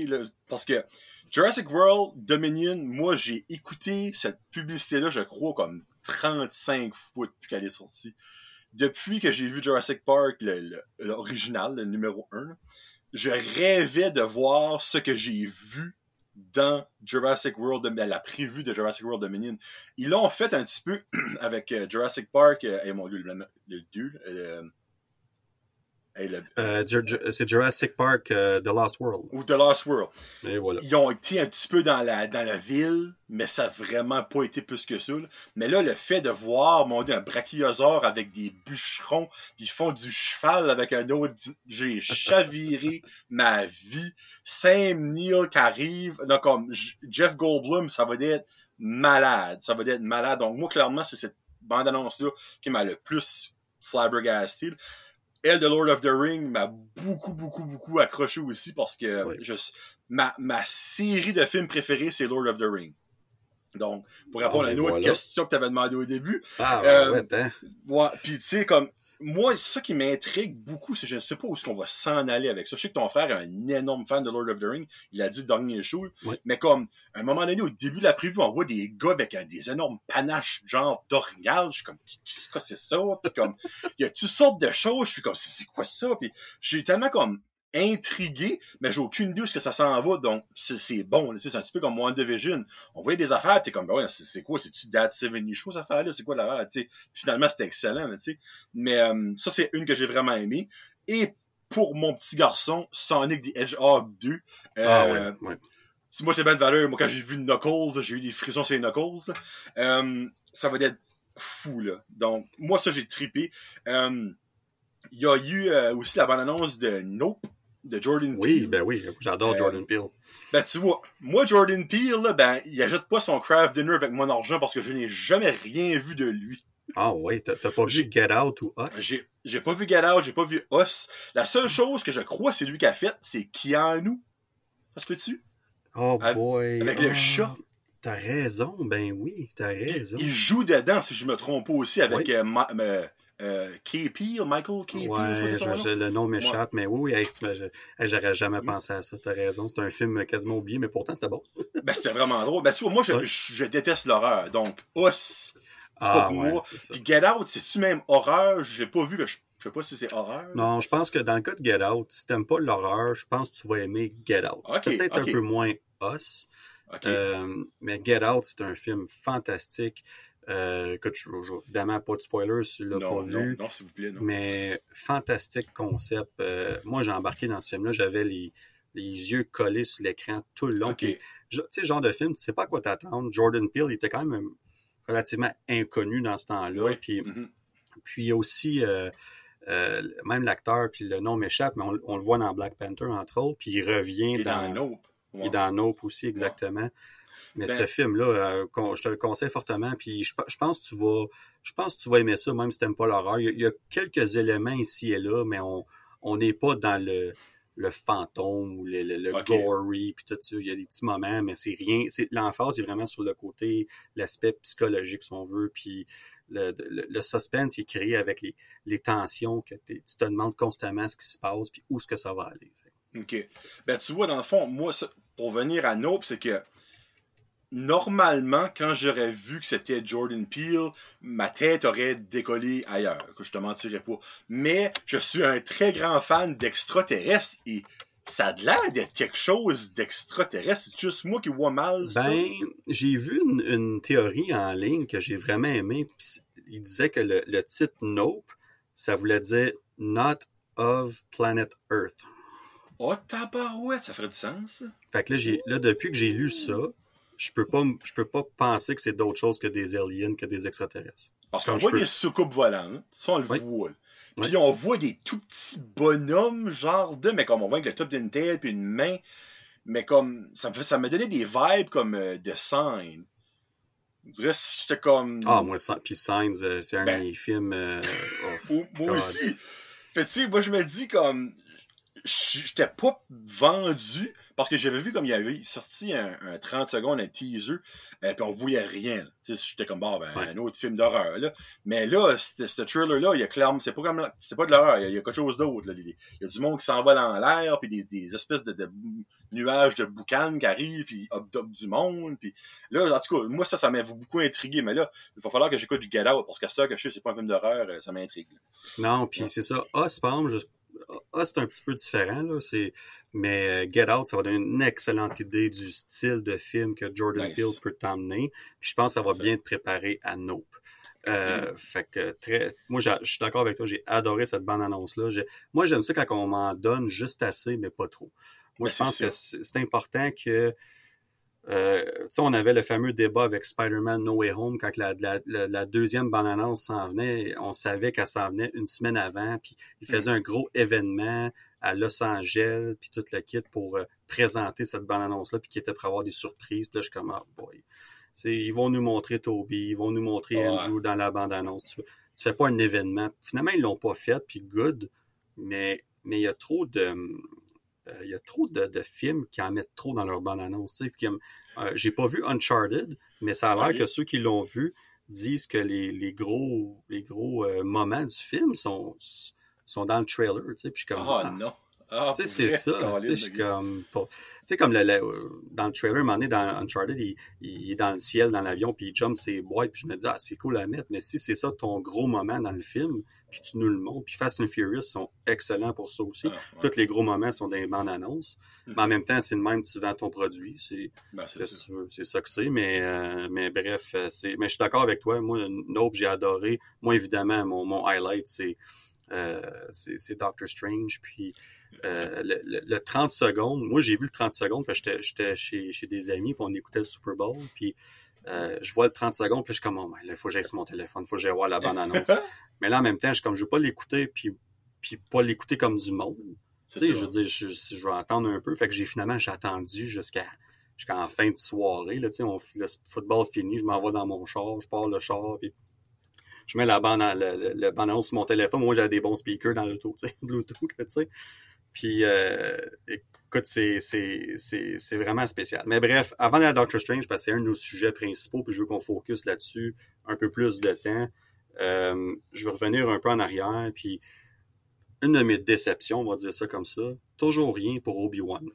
parce que Jurassic World Dominion, moi j'ai écouté cette publicité-là, je crois, comme 35 fois depuis qu'elle est sortie. Depuis que j'ai vu Jurassic Park, l'original, le, numéro 1, je rêvais de voir ce que j'ai vu dans Jurassic World, la prévue de Jurassic World Dominion. Ils l'ont fait un petit peu avec euh, Jurassic Park, euh, et mon dieu, le, le, euh, c'est Jurassic Park, uh, The Lost World. Ou The Lost World. Et voilà. Ils ont été un petit peu dans la, dans la ville, mais ça n'a vraiment pas été plus que ça. Mais là, le fait de voir, mon Dieu, un brachiosaure avec des bûcherons qui font du cheval avec un autre, j'ai chaviré ma vie. Sam Neill qui arrive, donc comme Jeff Goldblum, ça va être malade. Ça va être malade. Donc moi, clairement, c'est cette bande-annonce-là qui m'a le plus flabbergasté elle de Lord of the Ring m'a beaucoup, beaucoup, beaucoup accroché aussi parce que je, ma, ma série de films préférés, c'est Lord of the Ring. Donc, pour répondre à une autre question que tu avais demandé au début. Ah, euh, ouais, hein. ouais, puis tu sais, comme moi, ça qui m'intrigue beaucoup, c'est je ne sais pas où est-ce qu'on va s'en aller avec ça. Je sais que ton frère est un énorme fan de Lord of the Rings. Il a dit dernier show. Mais comme, à un moment donné, au début de la prévue, on voit des gars avec des énormes panaches genre d'orignal. Je suis comme, qu'est-ce que c'est ça? Puis comme, il y a toutes sortes de choses? Je suis comme, c'est quoi ça? Puis j'ai tellement comme intrigué, mais j'ai aucune idée où ce que ça s'en va, donc c'est bon. C'est un petit peu comme WandaVision. On voyait des affaires, t'es comme, ben ouais, c'est quoi, c'est-tu Dad 70 Show, cette affaire-là? C'est quoi l'affaire? Finalement, c'était excellent, sais Mais euh, ça, c'est une que j'ai vraiment aimée. Et pour mon petit garçon, Sonic the Hedgehog 2. Euh, ah ouais, ouais. Moi, c'est bien de valeur. Moi, quand j'ai vu Knuckles, j'ai eu des frissons sur les Knuckles. Euh, ça va être fou, là. Donc, moi, ça, j'ai trippé. Il y a eu aussi la bande-annonce de Nope de Jordan Peele. Oui, ben oui, j'adore euh, Jordan Peele. Ben tu vois, moi Jordan Peele, là, ben, il ajoute pas son craft dinner avec mon argent parce que je n'ai jamais rien vu de lui. Ah ouais, t'as pas vu Get Out ou Us? J'ai pas vu Get Out, j'ai pas vu Us. La seule chose que je crois c'est lui qui a fait, c'est Keanu. Ça se peut-tu? Oh boy. Avec le ah, chat. T'as raison, ben oui, t'as raison. Il, joue dedans, si je me trompe pas aussi, avec euh, euh, euh, KP, Michael KP. Ouais, je, le nom m'échappe, mais oui, oui, j'aurais jamais pensé à ça, t'as raison. C'est un film quasiment oublié, mais pourtant c'était bon. ben, c'était vraiment drôle. Ben, tu vois, moi, je, je, déteste l'horreur. Donc, c'est ah, pas pour moi. Puis Get Out, c'est-tu même horreur? Je l'ai pas vu, mais je, je sais pas si c'est horreur. Non, je pense que dans le cas de Get Out, si t'aimes pas l'horreur, je pense que tu vas aimer Get Out. Peut-être un peu moins Us. Euh, mais Get Out, c'est un film fantastique. Euh, écoute, je, évidemment, pas de spoilers si tu l'as pas vu. Non, s'il vous plaît, non. Mais fantastique concept. Euh, moi, j'ai embarqué dans ce film-là, j'avais les, les yeux collés sur l'écran tout le long. Tu sais, genre de film, tu sais pas à quoi t'attendre. Jordan Peele, il était quand même relativement inconnu dans ce temps-là. Puis, mm-hmm. puis aussi euh, euh, même l'acteur, puis le nom m'échappe, mais on, le voit dans Black Panther, entre autres, puis il revient dans... dans Nope. Est dans Nope aussi, exactement. Mais ben ce film-là, euh, je te le conseille fortement. Puis je, pense que tu vas, je pense tu vas aimer ça, même si t'aimes pas l'horreur. Il, y a quelques éléments ici et là, mais on on n'est pas dans le le fantôme ou le, le, gory puis tout ça. Il y a des petits moments, mais c'est rien. C'est l'emphase est vraiment sur le côté, l'aspect psychologique, si on veut, puis le, le, suspense est créé avec les, les tensions que tu te demandes constamment ce qui se passe puis où est-ce que ça va aller. OK. Ben, tu vois, dans le fond, moi, pour venir à Nope, c'est que normalement, quand j'aurais vu que c'était Jordan Peele, ma tête aurait décollé ailleurs, que je te mentirais pas. Mais je suis un très grand fan d'extraterrestres et ça a l'air d'être quelque chose d'extraterrestre. C'est juste moi qui vois mal ça. Ben, j'ai vu une, théorie en ligne que j'ai vraiment aimée. Il disait que le, le titre Nope, ça voulait dire Not of Planet Earth. Oh, tabarouette, ça ferait du sens. Fait que là, j'ai, là depuis que j'ai lu ça, je peux pas, je peux pas penser que c'est d'autre chose que des aliens, que des extraterrestres. Parce qu'on voit des soucoupes volantes, ça on le voit. Puis on voit des tout petits bonhommes, genre de, mais comme on voit avec le top d'une tête puis une main, mais comme ça me fait, ça m'a donné des vibes comme euh, de Sign. Je dirais j'étais comme. Ah moi, puis Signs, euh, c'est un ben... de mes films. Euh, oh, moi aussi. Fait tu sais, moi je me dis comme j'étais pas vendu parce que j'avais vu comme il y avait sorti un, 30 secondes, un teaser, et euh, puis on voyait rien. J'étais comme bon, ben, un autre film d'horreur. Là. Mais là, ce trailer-là, il y a clairement. C'est pas comme c'est pas de l'horreur, il y, a quelque chose d'autre. Il y a du monde qui s'envole en l'air, puis des, des, espèces de, de, nuages de boucan qui arrivent, puis hop du monde. Puis là, en tout cas, moi ça, ça m'a beaucoup intrigué. Mais là, il va falloir que j'écoute du Get Out, parce que ça, que je sais, c'est pas un film d'horreur, euh, ça m'intrigue. Non, puis c'est ça. Ah, c'est par exemple, ah, c'est un petit peu différent, là. C'est... Mais euh, Get Out, ça va donner une excellente idée du style de film que Jordan Peele peut t'emmener. Puis je pense que ça va bien te préparer à Nope. Euh, fait que très, moi, je suis d'accord avec toi, j'ai adoré cette bande-annonce-là. Moi, j'aime ça quand on m'en donne juste assez, mais pas trop. Moi, je pense que c'est important que euh, on avait le fameux débat avec Spider-Man No Way Home quand la, la, deuxième bande-annonce s'en venait. On savait qu'elle s'en venait une semaine avant, puis il faisait un gros événement à Los Angeles, puis tout le kit pour euh, présenter cette bande-annonce-là, puis qui était pour avoir des surprises. Puis là, je suis comme, oh boy. ils vont nous montrer Toby, ils vont nous montrer Andrew dans la bande-annonce. Tu, tu fais pas un événement. Finalement, ils l'ont pas fait, puis good, mais mais il y a trop de il y a trop de, films qui en mettent trop dans leur bande-annonce. Euh, j'ai pas vu Uncharted, mais ça a l'air que ceux qui l'ont vu disent que les, gros, les gros euh, moments du film sont, sont dans le trailer. Puis je comme, oh, non! Ah, c'est ça. Je suis comme, tu sais, comme le, dans le trailer, un moment donné, dans Uncharted, il, il, est dans le ciel, dans l'avion, puis il jump ses boîtes, puis je me dis, ah, c'est cool à mettre, mais si c'est ça ton gros moment dans le film, puis tu nous le montres, puis Fast and Furious sont excellents pour ça aussi. Ah, Tous les gros moments sont des bandes annonces, mais en même temps, c'est le même, tu vends ton produit, c'est ben, c'est ça que c'est, mais, euh, mais bref, euh, c'est, mais je suis d'accord avec toi, moi, Nope, j'ai adoré. Moi, évidemment, mon, mon highlight, c'est euh, c'est Doctor Strange, puis euh, le, 30 secondes, moi j'ai vu le 30 secondes, puis j'étais chez, chez des amis, puis on écoutait le Super Bowl, puis euh, je vois le 30 secondes, puis je suis comme, oh, il faut que j'aille sur mon téléphone, il faut que j'aille voir la bonne annonce. Mais là, en même temps, je suis comme, je veux pas l'écouter, puis, puis pas l'écouter comme du monde. Tu sais, je veux dire, je, je, vais attendre un peu. Fait que j'ai finalement, j'ai attendu jusqu'à la fin de soirée. Là, tu sais, on, le football fini, je m'en vais dans mon char, je pars le char, puis je mets la bande, le, le, bande annonce sur mon téléphone. Moi, j'ai des bons speakers dans l'auto, tu sais, Bluetooth, tu sais. Puis, euh, écoute, c'est, vraiment spécial. Mais bref, avant d'aller à Doctor Strange, parce que c'est un de nos sujets principaux, puis je veux qu'on focus là-dessus un peu plus de temps, euh, je vais revenir un peu en arrière, puis une de mes déceptions, on va dire ça comme ça, toujours rien pour Obi-Wan.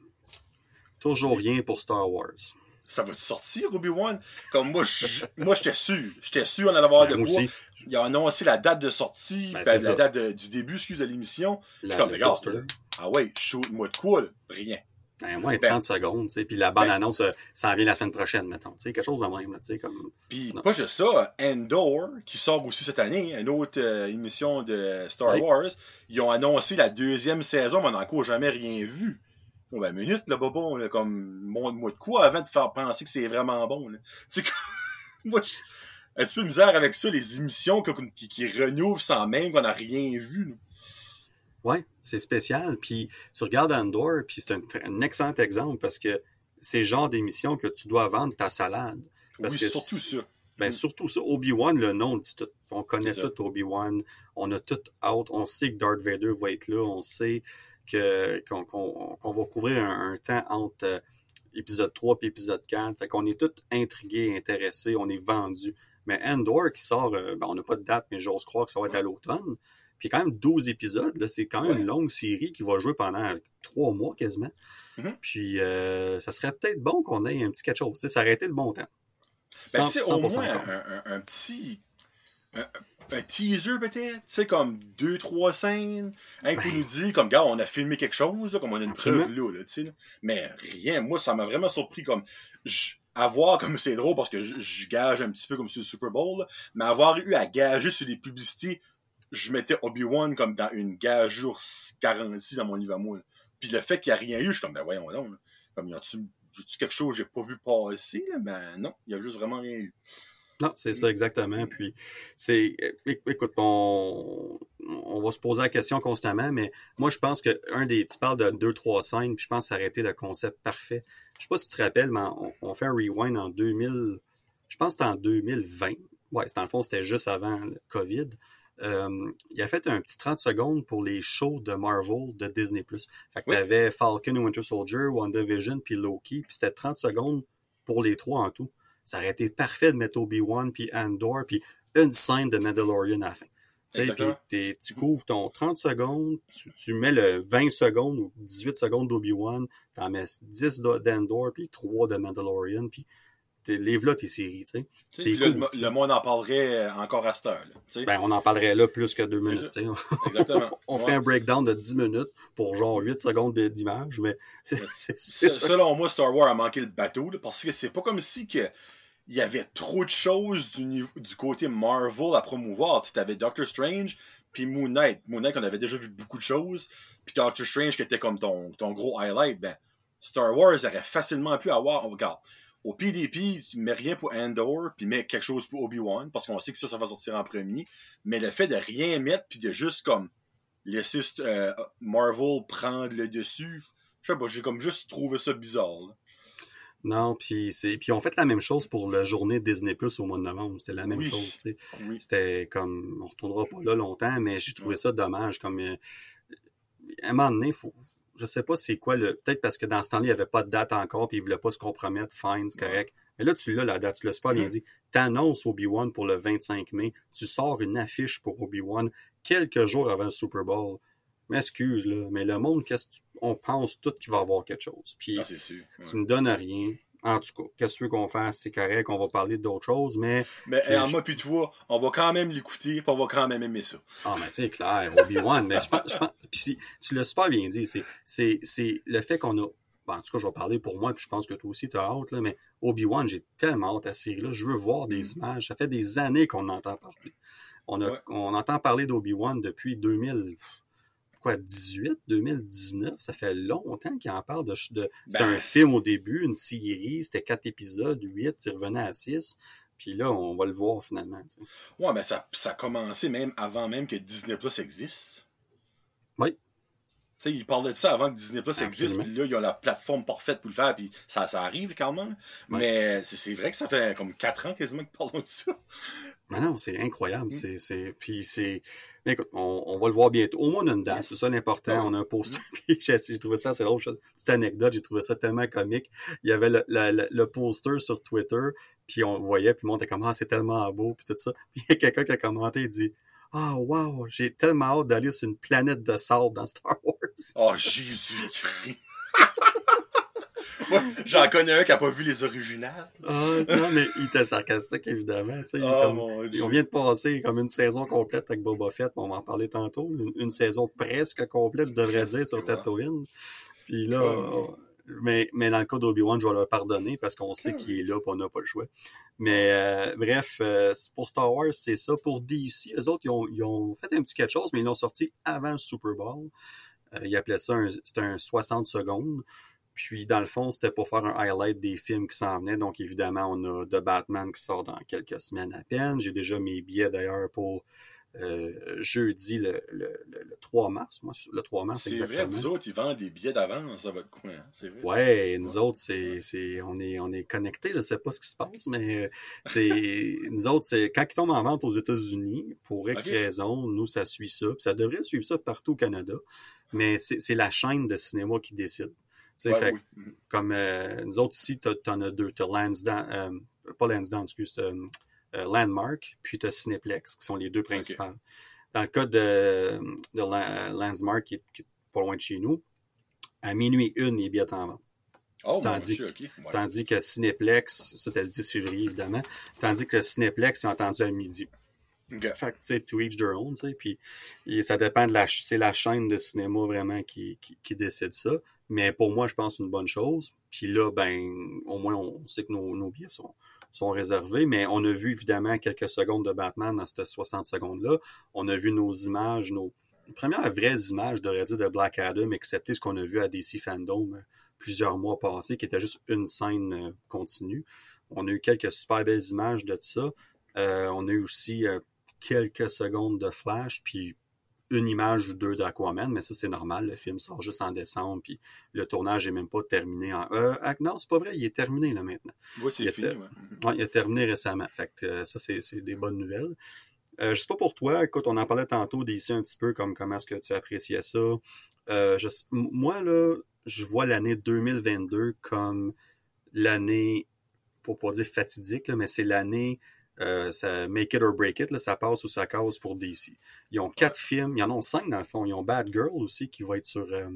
Toujours rien pour Star Wars. Ça va sortir, Obi-Wan? Comme moi, moi, j'étais sûr. J'étais sûr en allait avoir ben, de quoi. Il a annoncé la date de sortie, ben, ben la date du début, excuse, de l'émission. comme, regarde, ah ouais, shoot-moi de quoi, Rien. Ben, moins 30 secondes, tu sais, puis la bonne ben, annonce, euh, ça en vient la semaine prochaine, mettons, tu sais, quelque chose de même, tu sais, comme... Puis pas juste ça, Endor, qui sort aussi cette année, une autre euh, émission de Star Wars, ils ont annoncé la deuxième saison, mais on n'a encore jamais rien vu. Bon, ben, minute, là, Bobo, là, comme, montre-moi de quoi avant de faire penser que c'est vraiment bon, Tu sais, moi, un petit peu de misère avec ça, les émissions qui, qui, renouvelent sans même qu'on n'a rien vu, Ouais, c'est spécial. Puis tu regardes Andor, puis c'est un, excellent exemple parce que c'est le genre d'émission que tu dois vendre ta salade. Parce oui, que surtout ça. Ben, mm. surtout ça. Obi-Wan, le nom dit tout. On connaît tout Obi-Wan. On a tout out. On sait que Darth Vader va être là. On sait qu'on va couvrir un, temps entre euh, épisode 3 et épisode 4. Fait qu'on est tous intrigués, intéressés. On est vendus. Mais Andor qui sort, euh, ben, on n'a pas de date, mais j'ose croire que ça va être à l'automne. Puis quand même 12 épisodes, c'est quand même une longue série qui va jouer pendant trois mois quasiment. Mm-hmm. Puis euh, ça serait peut-être bon qu'on ait un petit quelque chose. Été le bon temps. Ben, au moins un, petit. Un, teaser peut-être, tu sais, comme deux, trois scènes, un ben, nous dit, comme, gars, on a filmé quelque chose, comme on a une preuve là, là tu sais. Mais rien, moi, ça m'a vraiment surpris, comme, à voir comme c'est drôle parce que je, gage un petit peu comme sur le Super Bowl, mais avoir eu à gager sur les publicités je mettais Obi-Wan comme dans une gageure garantie dans mon livre à moi. Puis le fait qu'il n'y a rien eu, je suis comme, ben voyons donc. Comme, y a-tu quelque chose que j'ai pas vu passer? Là? Ben non, il y a juste vraiment rien eu. Non, c'est ça exactement. Puis c'est, écoute, on, on va se poser la question constamment, mais moi je pense que un des, tu parles de deux trois scènes, puis je pense arrêter le concept parfait. Je sais pas si tu te rappelles, mais on, fait un rewind en 2000, je pense que c'était en 2020. Ouais, c'est dans le fond c'était juste avant le COVID. euh, il a fait un petit 30 secondes pour les shows de Marvel de Disney+. Fait que Oui. t'avais Falcon et Winter Soldier, WandaVision, puis Loki, puis c'était 30 secondes pour les trois en tout. Ça aurait été parfait de mettre Obi-Wan, puis Andor, puis une scène de Mandalorian à la fin. Tu sais, Exactement. puis tu couvres ton 30 secondes, tu, tu mets le 20 secondes ou 18 secondes d'Obi-Wan, t'en mets 10 de- d'Andor, puis 3 de Mandalorian, puis livre-là tes séries, cool, le, mo- tu sais. le monde en parlerait euh, encore à cette heure. là. Ben, on en parlerait là plus que deux minutes. Exactement. On Ouais. ferait un breakdown de 10 minutes pour genre 8 secondes de- d'image, mais c'est. Selon moi, Star Wars a manqué le bateau, là, parce que c'est pas comme si que il y avait trop de choses du, niveau- du côté Marvel à promouvoir. Tu avais Doctor Strange, puis Moon Knight. Moon Knight, on avait déjà vu beaucoup de choses, puis Doctor Strange qui était comme ton, ton gros highlight. Ben, Star Wars aurait facilement pu avoir, oh, regarde, au PDP, tu mets rien pour Andor, puis mets quelque chose pour Obi-Wan, parce qu'on sait que ça, ça va sortir en premier. Mais le fait de rien mettre, puis de juste comme laisser euh, Marvel prendre le dessus, je sais pas, j'ai comme juste trouvé ça bizarre. là. Non, puis c'est puis on fait la même chose pour la journée Disney Plus au mois de novembre, c'était la même Oui. chose, tu sais. Oui. C'était comme on retournera pas là longtemps, mais j'ai trouvé ça dommage comme euh, à un moment donné, faut je sais pas c'est quoi le peut-être parce que dans ce temps-là, il y avait pas de date encore puis ils voulaient pas se compromettre, fine, c'est correct. Mais là tu l'as la date, tu l'as super bien Mhm. dit. T'annonces Obi-Wan pour le 25 mai, tu sors une affiche pour Obi-Wan quelques jours avant le Super Bowl. M'excuse là, mais le monde on pense tout qu'il va y avoir quelque chose. Puis Ah, sûr. tu me donnes rien. En tout cas, qu'est-ce que tu veux qu'on fasse? C'est correct, on va parler d'autres choses, mais Mais en moi puis toi, on va quand même l'écouter, puis on va quand même aimer ça. Ah, mais c'est clair, Obi-Wan. mais je pense, je pense- puis si- tu l'as super bien dit, c'est, c'est, c'est le fait qu'on a, bon, en tout cas, je vais parler pour moi, puis je pense que toi aussi, tu as hâte, là, mais Obi-Wan, j'ai tellement hâte à cette série-là. Je veux voir des images. Ça fait des années qu'on entend parler. On, a, Ouais. on entend parler d'Obi-Wan depuis 2000, quoi, 18, 2019. Ça fait longtemps qu'il en parle de, de c'était Ben, un film au début, une série, c'était quatre épisodes, huit, tu revenais à six. Puis là, on va le voir finalement. tu sais. Ouais, mais ça, ça a commencé même avant même que Disney Plus existe. Oui. Tu sais, ils parlaient de ça avant que Disney Plus existe, puis là, ils ont la plateforme parfaite pour le faire, puis ça, ça arrive quand même. Mais c'est vrai que ça fait comme 4 ans quasiment qu'ils parlent de ça. Mais non, c'est incroyable. Mm. C'est, puis c'est, mais écoute, on, on va le voir bientôt. Au moins, on a une date. Yes. C'est ça l'important. Ouais. On a un poster. Puis j'ai, j'ai trouvé ça, c'est drôle. Petite anecdote, j'ai trouvé ça tellement comique. Il y avait le, le, poster sur Twitter, puis on le voyait, puis le monde était comme, ah, c'est tellement beau, puis tout ça. Puis il y a quelqu'un qui a commenté, il dit, ah, wow, j'ai tellement hâte d'aller sur une planète de sable dans Star Wars. Oh, Jésus-Christ! J'en connais un qui a pas vu les originales. Ah, non, mais il était sarcastique, évidemment. Oh comme- mon dieu. On vient de passer comme une saison complète avec Boba Fett, on va en parler tantôt. Une, une saison presque complète, je devrais dire, sur Tatooine. Puis là, Comme- mais, mais dans le cas d'Obi-Wan, je vais leur pardonner parce qu'on sait qu'il est là et on n'a pas le choix. Mais euh, bref, euh, pour Star Wars, c'est ça. Pour DC, eux autres, ils ont, ils ont fait un petit quelque chose, mais ils l'ont sorti avant le Super Bowl. Euh, ils appelaient ça un 60 secondes. Puis, dans le fond, c'était pour faire un highlight des films qui s'en venaient. Donc, évidemment, on a The Batman qui sort dans quelques semaines à peine. J'ai déjà mes billets, d'ailleurs, pour euh, jeudi, le, le, le, le 3 mars. Moi, le 3 mars, C'est vrai, vous autres, ils vendent des billets d'avance, va être quoi, hein? C'est vrai. Ouais, nous autres, c'est, c'est, on est, on est connectés. Je sais pas ce qui se passe, mais euh, c'est, nous autres, c'est quand ils tombent en vente aux États-Unis, pour X Ok. raisons, nous ça suit ça, puis ça devrait suivre ça partout au Canada. Mais c'est, c'est la chaîne de cinéma qui décide. Tu Ouais, fait oui. comme euh, nous autres ici, t'as- t'en as deux, t'as Lansdowne, euh, pas Lansdowne, excuse, euh, Landmark, puis t'as Cineplex, qui sont les deux principales. Dans le cas de, de La- Landsmark, qui est, qui est pas loin de chez nous, à minuit une, les billets en vente. Oh, Tandis- dieu, ok. Ouais. Tandis que Cineplex, ça c'était le 10 février évidemment, tandis que le Cineplex, ils ont attendu à midi. Ok. Fait que, tu sais, to each their own, tu sais, puis ça dépend de la, c'est la chaîne de cinéma vraiment qui, qui, qui décide ça. Mais pour moi, je pense une bonne chose. Puis là, ben, au moins, on sait que nos, nos billets sont, sont réservés, mais on a vu évidemment quelques secondes de Batman dans cette 60 secondes-là. On a vu nos images, nos premières vraies images, je devrais dire, de Black Adam, excepté ce qu'on a vu à DC Fandom euh, plusieurs mois passés, qui était juste une scène euh, continue. On a eu quelques super belles images de ça. Euh, on a eu aussi euh, quelques secondes de Flash, puis une image ou deux d'Aquaman, mais ça c'est normal, le film sort juste en décembre, puis le tournage est même pas terminé en... Euh, non, c'est pas vrai, il est terminé là maintenant. Ouais, c'est Il fini, était- ouais. Ouais, il a terminé récemment, fait que euh, ça c'est c'est des bonnes nouvelles. Euh, je sais pas pour toi, écoute, on en parlait tantôt d'ici un petit peu, comme comment est-ce que tu appréciais ça. Euh, je, moi, là, je vois l'année 2022 comme l'année, pour pas dire fatidique, là, mais c'est l'année euh, ça make it or break it, là, ça passe ou ça casse pour DC. Ils ont quatre films, ils en ont cinq dans le fond. Ils ont Bad Girl aussi qui va être sur, euh,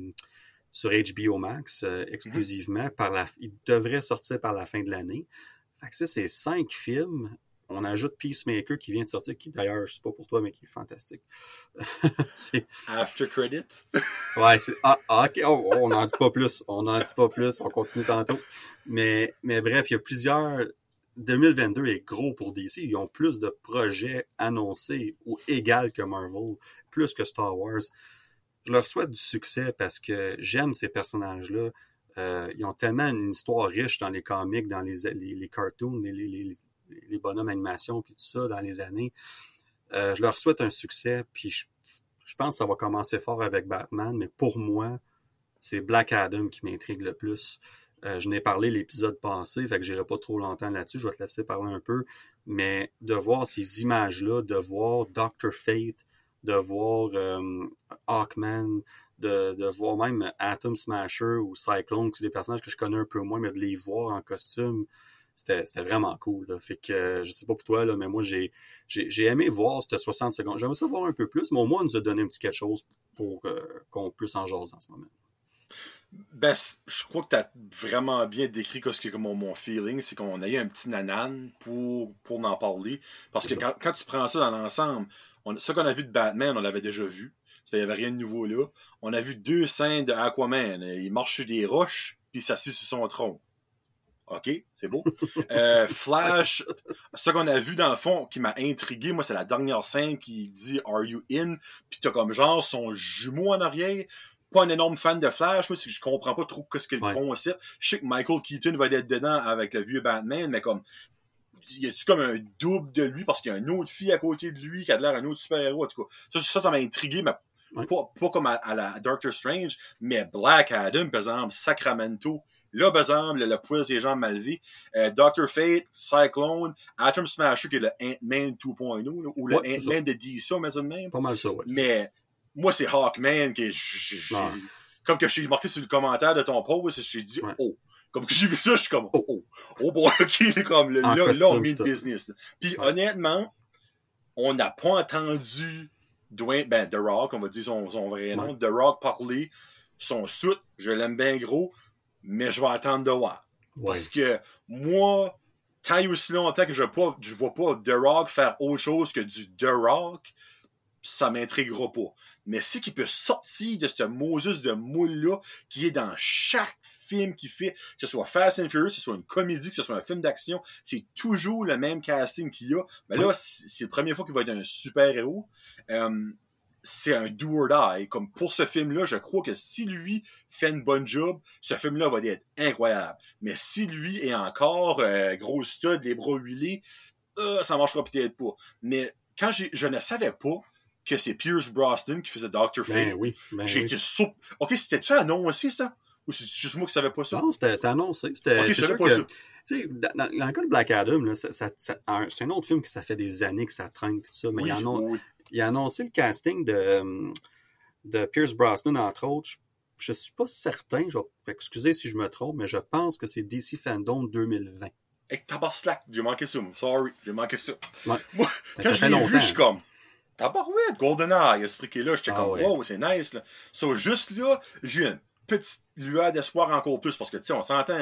sur HBO Max euh, exclusivement. par la, il devrait sortir par la fin de l'année. Fait que ça, c'est cinq films. On ajoute Peacemaker qui vient de sortir, qui d'ailleurs, je sais pas pour toi, mais qui est fantastique. After credit? ouais, c'est. Ah, ah ok, oh, oh, on n'en dit pas plus. On n'en dit pas plus. On continue tantôt. Mais, mais bref, il y a plusieurs 2022 est gros pour DC. Ils ont plus de projets annoncés ou égal que Marvel, plus que Star Wars. Je leur souhaite du succès parce que j'aime ces personnages-là. Euh, ils ont tellement une histoire riche dans les comics, dans les, les, cartoons, les, les, bonhommes animation, puis tout ça dans les années. Euh, je leur souhaite un succès, puis je, je pense que ça va commencer fort avec Batman, mais pour moi, c'est Black Adam qui m'intrigue le plus. Euh, je n'ai parlé l'épisode passé, fait que j'irai pas trop longtemps là-dessus, je vais te laisser parler un peu. Mais de voir ces images-là, de voir Dr. Fate, de voir euh, Hawkman, de, de, voir même Atom Smasher ou Cyclone, sont des personnages que je connais un peu moins, mais de les voir en costume, c'était vraiment cool. Là. Fait que je sais pas pour toi, là, mais moi j'ai j'ai aimé voir cette 60 secondes. J'aimerais ça voir un peu plus, mais au moins on nous a donné un petit quelque chose pour euh, qu'on puisse en jaser en ce moment. Ben, je crois que tu as vraiment bien décrit ce que mon, mon feeling, c'est qu'on a eu un petit nanan pour, pour en parler. Parce que quand, quand, tu prends ça dans l'ensemble, ce qu'on a vu de Batman, on l'avait déjà vu. Il n'y avait rien de nouveau là. On a vu deux scènes de Aquaman. Il marche sur des roches, puis il s'assied sur son tronc. OK, c'est beau. Euh, Flash, ce qu'on a vu dans le fond qui m'a intrigué, moi, c'est la dernière scène qui dit Are you in? Puis t'as comme genre son jumeau en arrière pas un énorme fan de Flash, moi, je comprends pas trop ce qu'ils font aussi. Je sais que Michael Keaton va être dedans avec le vieux Batman, mais comme, y a-tu comme un double de lui parce qu'il y a une autre fille à côté de lui qui a l'air un autre super-héros, en tout cas. Ça, ça, m'a intrigué, mais pas, comme à, la Doctor Strange, mais Black Adam, par exemple, Sacramento, là, par exemple, le, le poil ses jambes mal euh, Doctor Fate, Cyclone, Atom Smasher, qui est le Ant-Man 2.0, ou le Ant-Man de DC, on même. Pas mal ça, ouais. Mais moi, c'est Hawkman qui Comme que je suis marqué sur le commentaire de ton post, j'ai dit oh. Comme que j'ai vu ça, je suis comme oh oh. Oh bon, ok, comme là, là, on met le business. Puis honnêtement, on n'a pas entendu Dwayne, ben, The Rock, on va dire son, son vrai nom, The Rock parler. Son soute, je l'aime bien gros, mais je vais attendre de voir. Parce que moi, tant et aussi longtemps que je ne vois pas The Rock faire autre chose que du The Rock, ça m'intriguera pas. Mais si qu'il peut sortir de ce Moses de moule-là, qui est dans chaque film qu'il fait, que ce soit Fast and Furious, que ce soit une comédie, que ce soit un film d'action, c'est toujours le même casting qu'il y a. Mais là, c'est la première fois qu'il va être un super-héros. Euh, c'est un do or die. Comme pour ce film-là, je crois que si lui fait une bonne job, ce film-là va être incroyable. Mais si lui est encore euh, gros stud, les bras huilés, euh, ça marchera peut-être pas. Mais quand je ne savais pas que c'est Pierce Brosnan qui faisait Dr. Fate. Ben oui, ben J'ai été soupe. Ok, c'était-tu annoncé, ça? Ou c'est juste moi qui savais pas ça? Non, c'était annoncé. C'était okay, sûr que, tu sais, dans, dans, le cas de Black Adam, là, ça, ça, c'est un autre film que ça fait des années que ça traîne tout ça, mais il, a il, a annoncé le casting de, de Pierce Brosnan, entre autres. Je, ne suis pas certain, je vais excuser si je me trompe, mais je pense que c'est DC Fandom 2020. Et slack, j'ai manqué ça. Sorry, j'ai manqué ça. Ouais. Moi, quand je l'ai vu, je suis comme, tabarouette, GoldenEye, ce friqué là, j'étais ah comme, wow, c'est nice, là. So, juste là, j'ai une petite lueur d'espoir encore plus, parce que, tu sais, on s'entend,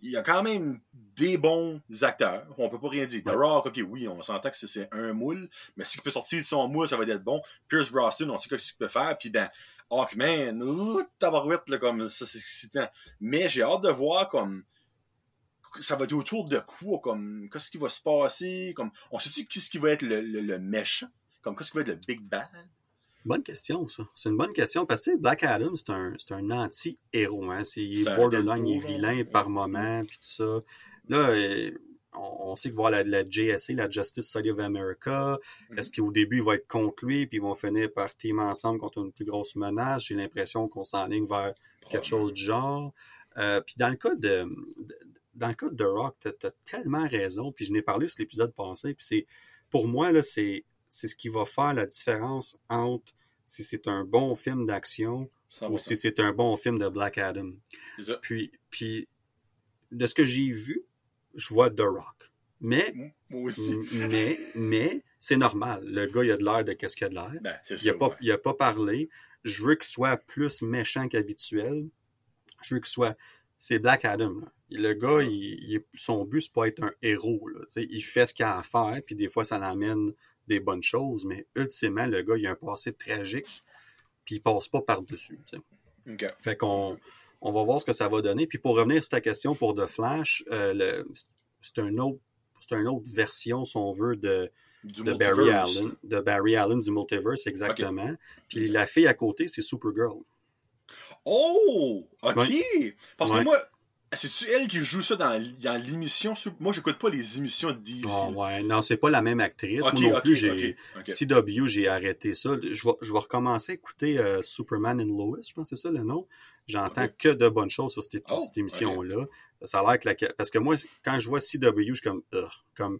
il y a quand même des bons acteurs, on peut pas rien dire. The Rock, ok, oui, on s'entend que c'est un moule, mais s'il peut sortir de son moule, ça va être bon. Pierce Brosnan, on sait ce qu'il peut faire, puis ben, Hawkman, ouh, tabarouette, là, comme, ça, c'est excitant. Mais j'ai hâte de voir, comme, ça va être autour de quoi, comme, qu'est-ce qui va se passer, comme, on sait-tu qu'est-ce qui va être le, le, le méchant? Comme qu'est-ce va être le Big Bang? Bonne question, ça. C'est une bonne question parce que Black Adam, c'est un, un anti-héros. Hein? C'est, il est borderline, il est vilain par moment, puis tout ça. Là, euh, on, sait que voir la, la JSA, la Justice Society of America, mm-hmm. est-ce qu'au début, il va être contre lui, puis ils vont finir par teamer ensemble contre une plus grosse menace? J'ai l'impression qu'on s'enligne vers quelque chose du genre. Euh, puis dans le cas de, dans le cas de The Rock, t'as as tellement raison, puis je n'ai parlé sur l'épisode passé, puis c'est pour moi, là, c'est c'est ce qui va faire la différence entre si c'est un bon film d'action ou si c'est un bon film de Black Adam. Puis, puis, de ce que j'ai vu, je vois The Rock. Mais, Moi aussi. mais, mais, c'est normal. Le gars, il a de l'air de qu'est-ce qu'il a de l'air. Ben, Il a pas, ouais. il a pas parlé. Je veux qu'il soit plus méchant qu'habituel. Je veux qu'il soit, c'est Black Adam, là. Le gars, il, il est- son but, c'est pas être un héros, là. Il fait ce qu'il a à faire, puis des fois, ça l'amène des bonnes choses, mais ultimement, le gars, il a un passé tragique, puis il passe pas par-dessus. Fait qu'on on va voir ce que ça va donner. Puis pour revenir sur ta question pour The Flash, euh, c'est un autre c'est une autre version, si on veut, de, Du de Barry. Allen, de Barry Allen du multiverse, exactement. Puis la fille à côté, c'est Supergirl. Oh! Ok! Parce que Ouais. moi, c'est-tu elle qui joue ça dans, dans l'émission? Moi, j'écoute pas les émissions de DC. Ah ouais, non, c'est pas la même actrice. Moi non plus, j'ai. CW, j'ai arrêté ça. Je vais, je vais recommencer à écouter euh, Superman and Lois, je pense que c'est ça le nom. J'entends que de bonnes choses sur cette, Oh, cette émission-là. Ça a l'air que la... Parce que moi, quand je vois CW, je suis comme... Ugh, comme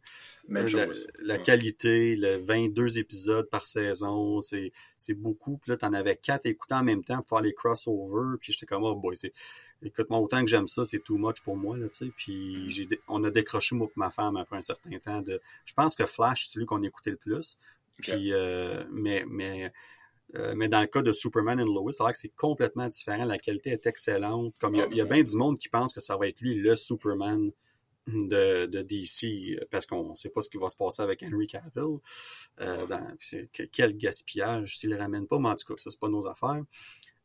Même la, chose. la Ouais. qualité, le 22 épisodes par saison, c'est c'est beaucoup. Puis là, t'en avais quatre écoutés en même temps pour faire les crossovers. Puis j'étais comme, oh boy, c'est... Écoute-moi, autant que j'aime ça, c'est too much pour moi, là, tu sais. Puis Mm. j'ai on a décroché, moi et ma femme, après un certain temps. de Je pense que Flash, c'est celui qu'on écoutait le plus. Puis, euh, mais, mais, euh, mais dans le cas de Superman and Lois, c'est vrai que c'est complètement différent. La qualité est excellente. Comme il y a, il y a bien du monde qui pense que ça va être lui le Superman de, de DC, parce qu'on sait pas ce qui va se passer avec Henry Cavill. Euh, dans, quel gaspillage s'il le ramène pas, mais en tout cas, ça, c'est pas nos affaires.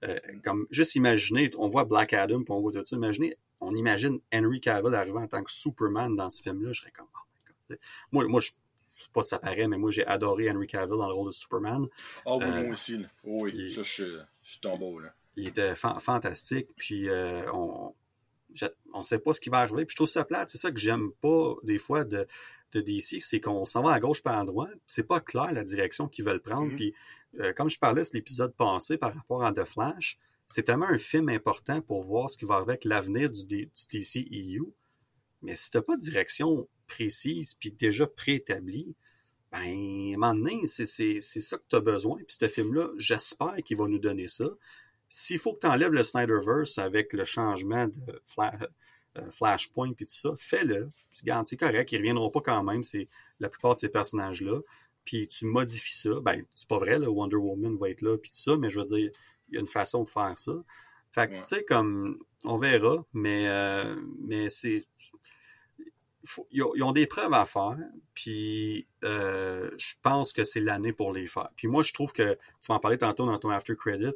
Euh, comme juste imaginer, on voit Black Adam, puis on voit tout ça, imaginez, on imagine Henry Cavill arriver en tant que Superman dans ce film-là, je serais comme, oh my God. Moi, moi je je sais pas si ça paraît, mais moi, j'ai adoré Henry Cavill dans le rôle de Superman. Ah oui, Euh, moi aussi. là. Oh oui, il- ça, je suis- je suis tombé haut, là. Il était fan- fantastique, puis euh, on on sait pas ce qui va arriver. Puis je trouve ça plate, c'est ça que j'aime pas des fois de, de DC, c'est qu'on s'en va à gauche pas à droite, c'est pas clair la direction qu'ils veulent prendre. Mhm. Puis euh, comme je parlais sur l'épisode passé par rapport à The Flash, c'est tellement un film important pour voir ce qui va avec l'avenir du, du DCEU. Mais si t'as pas de direction précise puis déjà préétablie, ben, à un moment donné, c'est, ça que tu as besoin. Puis ce film-là, j'espère qu'il va nous donner ça. S'il faut que tu enlèves le Snyderverse avec le changement de euh, Flashpoint puis tout ça, fais-le. C'est correct, ils reviendront pas quand même, c'est la plupart de ces personnages-là. Puis tu modifies ça. Ben, c'est pas vrai, là, Wonder Woman va être là puis tout ça, mais je veux dire, il y a une façon de faire ça. Fait que, Ouais. tu sais, comme, on verra, mais, euh, mais c'est... ils, ont, ils ont des preuves à faire, puis euh, je pense que c'est l'année pour les faire. Puis moi, je trouve que, tu vas en parler tantôt dans ton After Credit,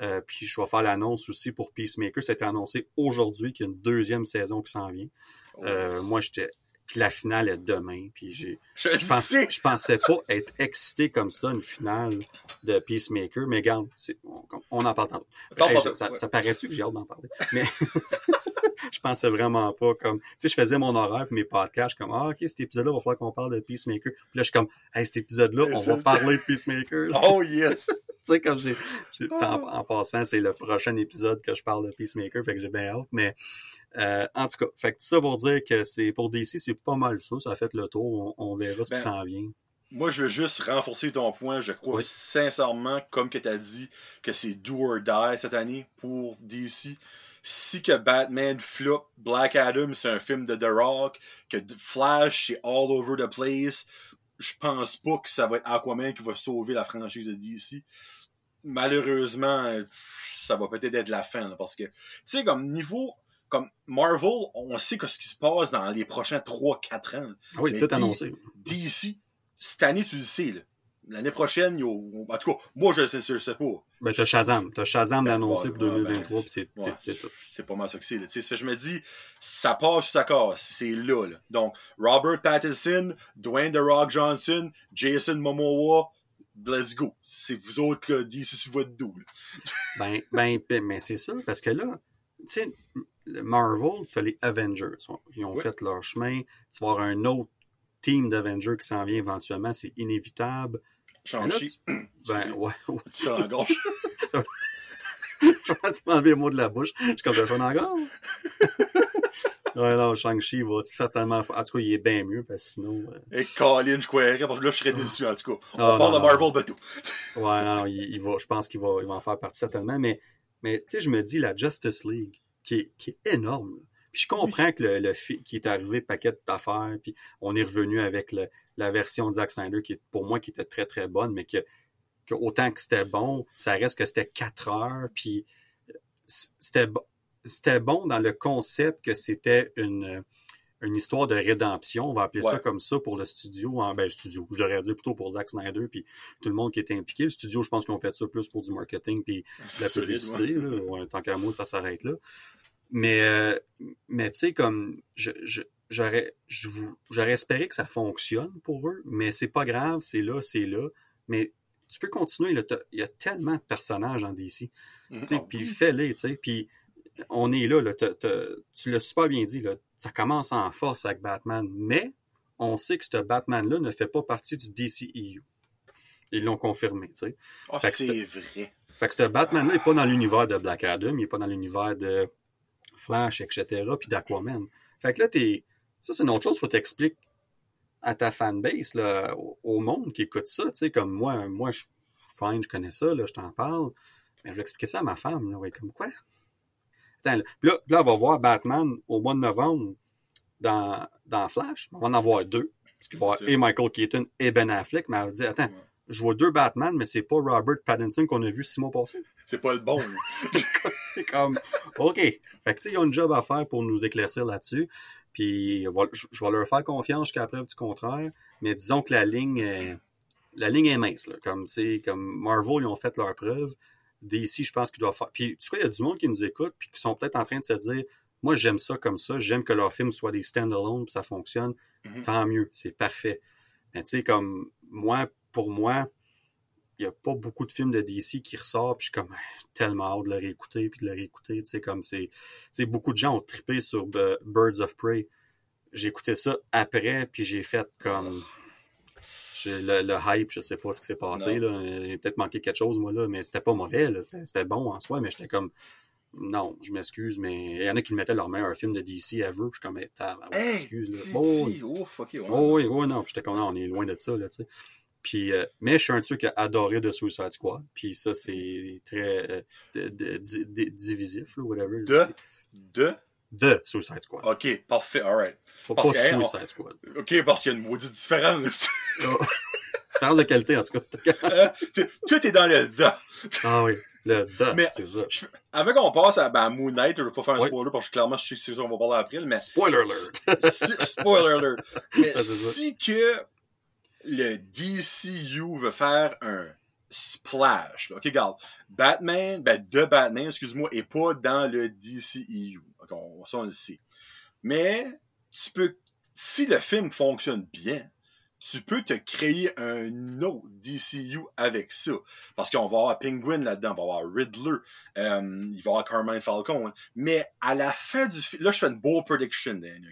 euh, puis je vais faire l'annonce aussi pour Peacemaker. Ça a été annoncé aujourd'hui qu'il y a une deuxième saison qui s'en vient. Oh, moi, j'étais... Puis la finale est demain, puis j'ai... je, Je, pense, sais. je pensais pas être excité comme ça, une finale de Peacemaker, mais regarde, c'est- on, on en parle tantôt. Hey, ça, ça, paraît-tu que j'ai hâte d'en parler? Mais je pensais vraiment pas comme. Tu sais, je faisais mon horaire pour mes podcasts, je suis comme Ah, ok, cet épisode-là, il va falloir qu'on parle de Peacemaker. Puis là, je suis comme Hey, cet épisode-là, on va parler de Peacemaker. Oh yes! Tu sais, comme j'ai. j'ai- en, Ah. en passant, c'est le prochain épisode que je parle de Peacemaker, fait que j'ai bien hâte. Mais euh, en tout cas, fait que tout ça pour dire que c'est pour DC, c'est pas mal ça. Ça a fait le tour. On, on verra ce Ben, qui s'en vient. Moi, je veux juste renforcer ton point. Je crois Oui. sincèrement, comme que tu as dit, que c'est do or die cette année pour DC. Si que Batman flop, Black Adam, c'est un film de The Rock, que Flash, c'est all over the place, je pense pas que ça va être Aquaman qui va sauver la franchise de DC. Malheureusement, euh, ça va peut-être être la fin, là, parce que, tu sais, comme niveau, comme Marvel, on sait que ce qui se passe dans les prochains 3-4 ans. Ah oui, c'est tout annoncé. DC, cette année, tu le sais. L'année prochaine, il y a- en tout cas, moi, je le sais, je le sais pas. Ben, t'as Shazam. T'as Shazam Ben, ouais, pour ouais, 2023, puis c'est ouais. tout. C'est pas mal ça que c'est. Tu sais, je me dis, ça passe, ça casse. C'est là, là. Donc, Robert Pattinson, Dwayne The Rock Johnson, Jason Momoa, let's go. C'est vous autres que DC sur votre dos. Ben, ben, ben, mais c'est ça, parce que là, tu sais, Marvel, t'as les Avengers. Ils ont fait leur chemin. Tu vas avoir un autre team d'Avengers qui s'en vient éventuellement, c'est inévitable. Shang-Chi, tu- ben, ouais, ouais. tu fais la tu m'as enlevé le mot de la bouche. Je suis comme, dans la gorge? Ouais, non, Shang-Chi va certainement. En tout cas, il est bien mieux parce que sinon. euh, Et Colin, je croirais, parce que là, je serais déçu, en tout cas. On Ah, parle non, de. Marvel, bateau. Ouais, non, non, il, il va, je pense qu'il va, il va en faire partie certainement. Mais, mais tu sais, je me dis, la Justice League, qui est, qui est énorme. là. Puis je comprends que le, le qui est arrivé, paquet d'affaires, puis on est revenu avec le- la version de Zack Snyder, qui est, pour moi, qui était très, très bonne, mais que, que autant que c'était bon, ça reste que c'était quatre heures, puis c- c'était c'était bon dans le concept que c'était une une histoire de rédemption, on va appeler ça comme ça pour le studio, en, ben le studio, je devrais dire plutôt pour Zack Snyder puis tout le monde qui était impliqué. Le studio, je pense qu'ils ont fait ça plus pour du marketing puis de la Solide, publicité. ouais. là. Ouais, tant qu'à moi, ça s'arrête là. Mais, euh, mais tu sais, comme je, je- j'aurais, je vous- j'aurais espéré que ça fonctionne pour eux, mais c'est pas grave, c'est là, c'est là. Mais tu peux continuer, là, il y a tellement de personnages en DC. Mhm. Sais, Ah puis fais-les, tu sais, puis on est là, là tu l'as super bien dit, là, ça commence en force avec Batman, mais on sait que ce Batman-là ne fait pas partie du DCEU. Ils l'ont confirmé, tu sais. Ah, Fait que c'est vrai. Fait que ce Batman-là n'est pas dans l'univers de Black Adam, il est pas dans l'univers de Flash, etc., puis d'Aquaman. Fait que là, t'es... Ça, c'est une autre chose, faut t'expliquer à ta fanbase, là, au, au monde qui écoute ça, tu sais, comme moi, moi, je, fine, je connais ça, là, je t'en parle, mais je vais expliquer ça à ma femme, là, ouais, comme quoi? Attends, là, puis là, elle va voir Batman au mois de novembre dans, dans Flash, on va en avoir deux, parce qu'il va y avoir et Michael Keaton et Ben Affleck, mais elle va dire, attends, Ouais. je vois deux Batman, mais c'est pas Robert Pattinson qu'on a vu six mois passés. C'est pas le bon. c'est comme, OK. Fait que, tu sais, ils ont une job à faire pour nous éclaircir là-dessus. Puis, on je vais leur faire confiance jusqu'à preuve du contraire. Mais disons que la ligne, est- la ligne est mince, là. Comme, c'est, comme Marvel, ils ont fait leur preuve. DC, je pense qu'ils doivent faire. Puis, tu vois, il y a du monde qui nous écoute, puis qui sont peut-être en train de se dire, moi, j'aime ça comme ça. J'aime que leurs films soient des stand-alone, puis ça fonctionne. Mhm. Tant mieux. C'est parfait. Mais, tu sais, comme, moi, pour moi, il n'y a pas beaucoup de films de DC qui ressortent, puis je suis comme Ah, tellement hâte de le réécouter, puis de le réécouter, tu sais, comme c'est... Tu sais, beaucoup de gens ont trippé sur The Birds of Prey. J'ai écouté ça après, puis j'ai fait comme... Le, le hype, je sais pas ce qui s'est passé, là. Il a peut-être manqué quelque chose, moi, là, mais c'était pas mauvais, là. C'était bon en soi, mais j'étais comme... Non, je m'excuse, mais il y en a qui mettaient leur meilleur film de DC à vous, puis je suis comme, Tabarouette, Hey, excuse, là. si, ouf, ok, ouais. Oh oui, oui, non. Puis j'étais comme, non, on est loin de ça, là, tu sais. Puis, euh, mais je suis un truc qui a adoré de Suicide Squad. Puis ça, c'est très euh, divisif, là, whatever. De, de, De Suicide Squad. ok, parfait, alright. Pas, parce pas que, hey, on- Suicide Squad. Ok, parce qu'il y a une maudite différence. Différence de qualité, en tout cas. Tu- Tout est dans le the. ah oui, le Mais- c'est ça. Je- Avant qu'on passe à ben, Moon Knight, je vais pas faire un Oui. spoiler parce que clairement, je sais que c'est ça qu'on va parler après, mais Spoiler alert. si, spoiler alert. Mais ça. si que le DCU veut faire un splash, là, ok, regarde, Batman, ben, de Batman, excuse-moi, est pas dans le DCEU. Ok, on, ça, on le sait. Mais, tu peux, si le film fonctionne bien, tu peux te créer un autre DCU avec ça. Parce qu'on va avoir Penguin là-dedans, on va avoir Riddler, euh, il va y avoir Carmine Falcon. hein. Mais à la fin du film, là, je fais une bold prediction, Dan.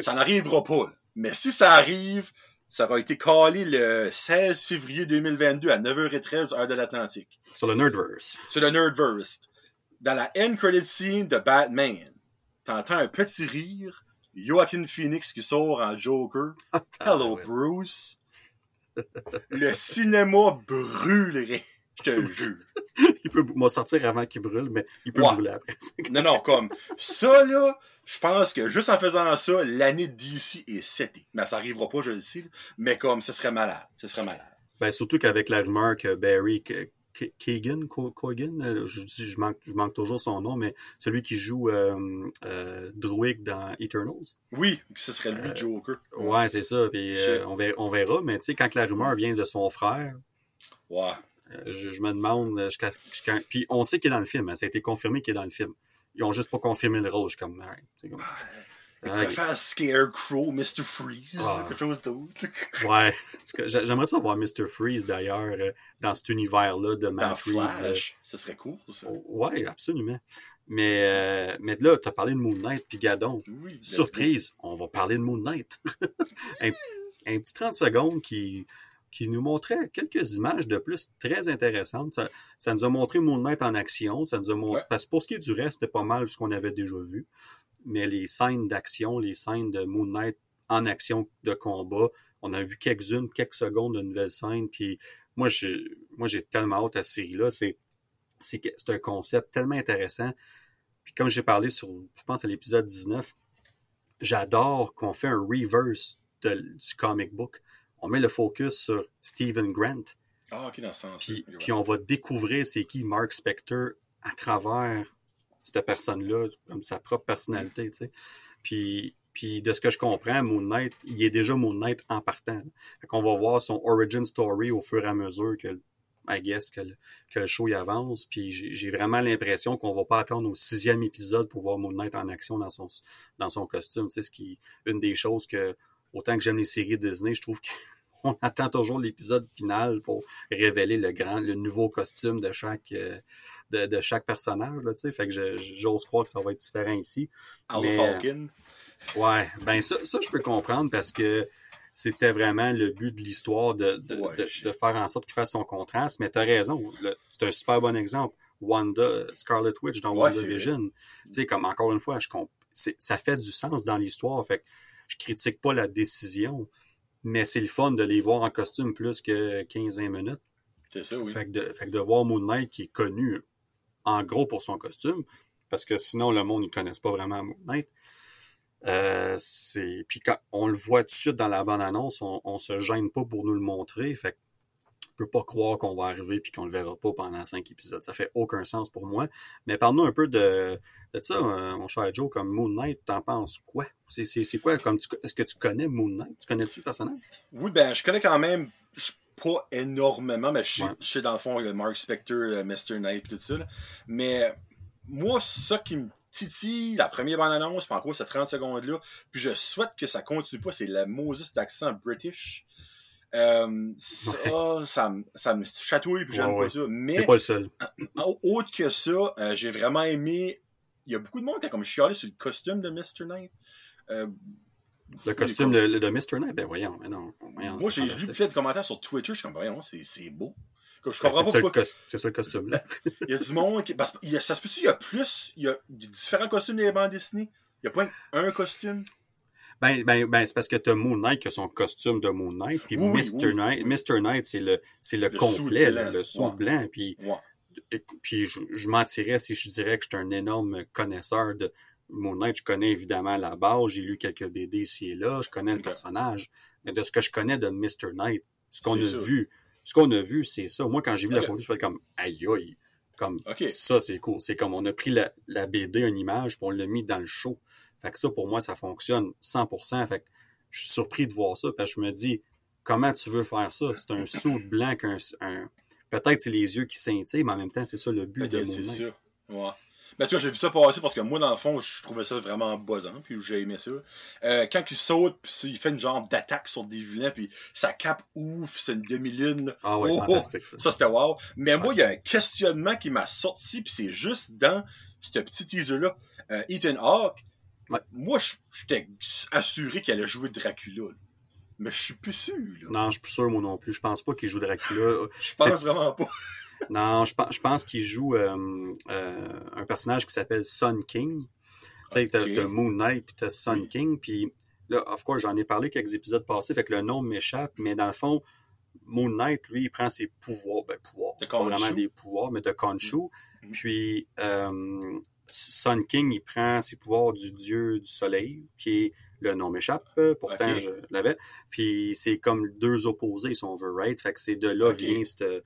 Ça n'arrivera pas. là. Mais si ça arrive, ça aura été calé le 16 février 2022 à 9h13, heure de l'Atlantique. Sur le Nerdverse. C'est le Nerdverse. Dans la end credit scene de Batman, t'entends un petit rire, Joaquin Phoenix qui sort en Joker. Hello, ouais. Bruce. Le cinéma brûlerait. Je te jure. Il peut m'a sortir avant qu'il brûle, mais il peut Ouais. brûler après. Non, non, comme ça, là, je pense que juste en faisant ça, l'année d'ici est setée. Mais ça arrivera pas, je le sais, mais comme ce serait malade. Ce serait malade. Ben, surtout qu'avec la rumeur que Barry Co- Cogan, euh, je, manque, je manque toujours son nom, mais celui qui joue euh, euh, Druig dans Eternals. Oui, ce serait lui, Euh, Joker. Ouais, c'est ça. Puis, euh, on, verra, on verra, mais tu sais, quand la rumeur vient de son frère, Ouais. je, je me demande jusqu'à Puis on sait qu'il est dans le film, hein, ça a été confirmé qu'il est dans le film. Ils ont juste pas confirmé le rôle, comme... c'est comme- Faire Scarecrow, Mr. Freeze, Ah. quelque chose d'autre. Ouais. J'aimerais ça voir Mr. Freeze, d'ailleurs, euh, dans cet univers-là de Matt euh, Flash. Ce serait cool, ça. Oh, Ouais, absolument. Mais, euh, mais là, tu as parlé de Moon Knight, puis Gadon. Oui, Surprise, on va parler de Moon Knight. un, un petit 30 secondes qui, qui nous montrait quelques images de plus très intéressantes. Ça, ça nous a montré Moon Knight en action. Ça nous a montré, Ouais. Parce que pour ce qui est du reste, c'était pas mal ce qu'on avait déjà vu. Mais les scènes d'action, les scènes de Moon Knight en action de combat, on a vu quelques-unes, quelques secondes de nouvelles scènes, puis moi, j'ai, moi, j'ai tellement hâte à cette série-là. C'est, c'est, c'est un concept tellement intéressant. Puis comme j'ai parlé sur, je pense à l'épisode 19, j'adore qu'on fait un reverse de, du comic book. On met le focus sur Stephen Grant. Ah, ok, dans ce sens. Puis, puis on va découvrir c'est qui Mark Spector à travers cette personne-là, comme sa propre personnalité, tu sais. Puis, puis de ce que je comprends, Moon Knight, il est déjà Moon Knight en partant. Fait qu'on va voir son origin story au fur et à mesure que, I guess, que le, que le show y avance. Puis j'ai vraiment l'impression qu'on va pas attendre au sixième épisode pour voir Moon Knight en action dans son, dans son costume. Tu sais, ce qui une des choses que, autant que j'aime les séries Disney, je trouve qu'on attend toujours l'épisode final pour révéler le grand, le nouveau costume de chaque, euh, de, de chaque personnage, là, tu sais. Fait que j'ose croire que ça va être différent ici. Mais, Falcon. Ouais, ben ça, ça, je peux comprendre parce que c'était vraiment le but de l'histoire de, de, Ouais, de, faire en sorte qu'il fasse son contraste. Mais t'as raison, le- c'est un super bon exemple. Wanda, Scarlet Witch dans Ouais, WandaVision. Tu sais, comme encore une fois, je ça fait du sens dans l'histoire. Fait que je critique pas la décision, mais c'est le fun de les voir en costume plus que 15-20 minutes. C'est ça, oui. Fait, que de, fait que de voir Moon Knight qui est connu en gros pour son costume, parce que sinon le monde ne connaisse pas vraiment Moon Knight. Euh, puis quand on le voit tout de suite dans la bande annonce, on, on se gêne pas pour nous le montrer. Fait je peux pas croire qu'on va arriver puis qu'on le verra pas pendant cinq épisodes. Ça fait aucun sens pour moi. Mais parle-nous un peu de, ça, euh, mon cher Joe, comme Moon Knight, t'en penses quoi? C'est, quoi comme est-ce que tu connais Moon Knight? Tu connais-tu le personnage? Oui, ben, je connais quand même, pas énormément, mais je sais, Ouais. je sais dans le fond, le Mark Spector, euh, Mr. Knight, tout ça. là. Mais moi, ça qui me titille, la première bande-annonce, en gros, ces 30 secondes-là, puis je souhaite que ça continue pas, c'est la Moses d'accent british. Euh, ça, ça, me- ça me chatouille, puis j'aime Ouais, pas ça. Mais pas le seul. au- autre que ça, euh, j'ai vraiment aimé. Il y a beaucoup de monde qui a comme chialé sur le costume de Mr. Knight. Euh, Le costume de, de Mr. Knight, ben voyons, mais non. voyons, Moi, j'ai vu plein de commentaires sur Twitter, je suis comme, voyons, c'est beau. Comme, je Ben, comprends c'est pas ça, le pourquoi. cos- c'est ça le costume là. Il y a du monde qui. A- ça se peut-tu, il y a plus. Il y a différents costumes des bandes dessinées? Il y a pas un costume? Ben, ben, ben c'est parce que t'as Moon Knight qui a son costume de Moon Knight, puis Oui, Mr. oui, Knight, oui. Mr. Knight, c'est le, c'est le, Le complet, là, le sous Ouais. blanc, puis, Ouais. puis je, je mentirais si je dirais que je suis un énorme connaisseur de Moon Knight. Je connais évidemment la base, j'ai lu quelques BD ici et là, je connais le personnage, mais de ce que je connais de Mr. Knight, ce qu'on a ça. vu, ce qu'on a vu, c'est ça. Moi, quand j'ai vu la photo, je fais comme, aïe aïe, comme, ça, c'est cool. C'est comme, on a pris la, la BD, une image, puis on l'a mis dans le show. Fait que ça, pour moi, ça fonctionne 100%. Fait que je suis surpris de voir ça, parce que je me dis, comment tu veux faire ça? C'est un saut blanc qu'un, un, peut-être c'est les yeux qui scintillent, mais en même temps, c'est ça le but de Ok, Moon c'est. Ouais. Ben, tu vois, j'ai vu ça passer parce que moi, dans le fond, je trouvais ça vraiment buzzant, puis j'ai aimé ça. Euh, quand il saute, puis il fait une genre d'attaque sur des vilains, puis sa cape ouvre, puis c'est une demi-lune. Ah ouais, Oh, fantastique, ça. Ça, c'était wow. Mais moi, il y a un questionnement qui m'a sorti, puis c'est juste dans ce petit teaser-là. Euh, Ethan Hawke, Ouais. moi, j'étais assuré qu'il allait jouer Dracula. là. Mais je suis plus sûr. Là. Non, je suis plus sûr, moi non plus. Je pense pas qu'il joue Dracula. je pense vraiment pas. Non, je pense, je pense qu'il joue euh, euh, un personnage qui s'appelle Sun King. Tu sais, t'as Moon Knight puis t'as Sun. King. Puis là, of course, j'en ai parlé quelques épisodes passés, fait que le nom m'échappe, mais dans le fond, Moon Knight, lui, il prend ses pouvoirs, ben pouvoirs, De pas vraiment des pouvoirs, mais de Khonshu. Mhm. Puis euh, Sun King, il prend ses pouvoirs du dieu du soleil, qui est le nom m'échappe, pourtant je l'avais. Puis c'est comme deux opposés, si on veut, right? Fait que c'est de là Ok. vient cette-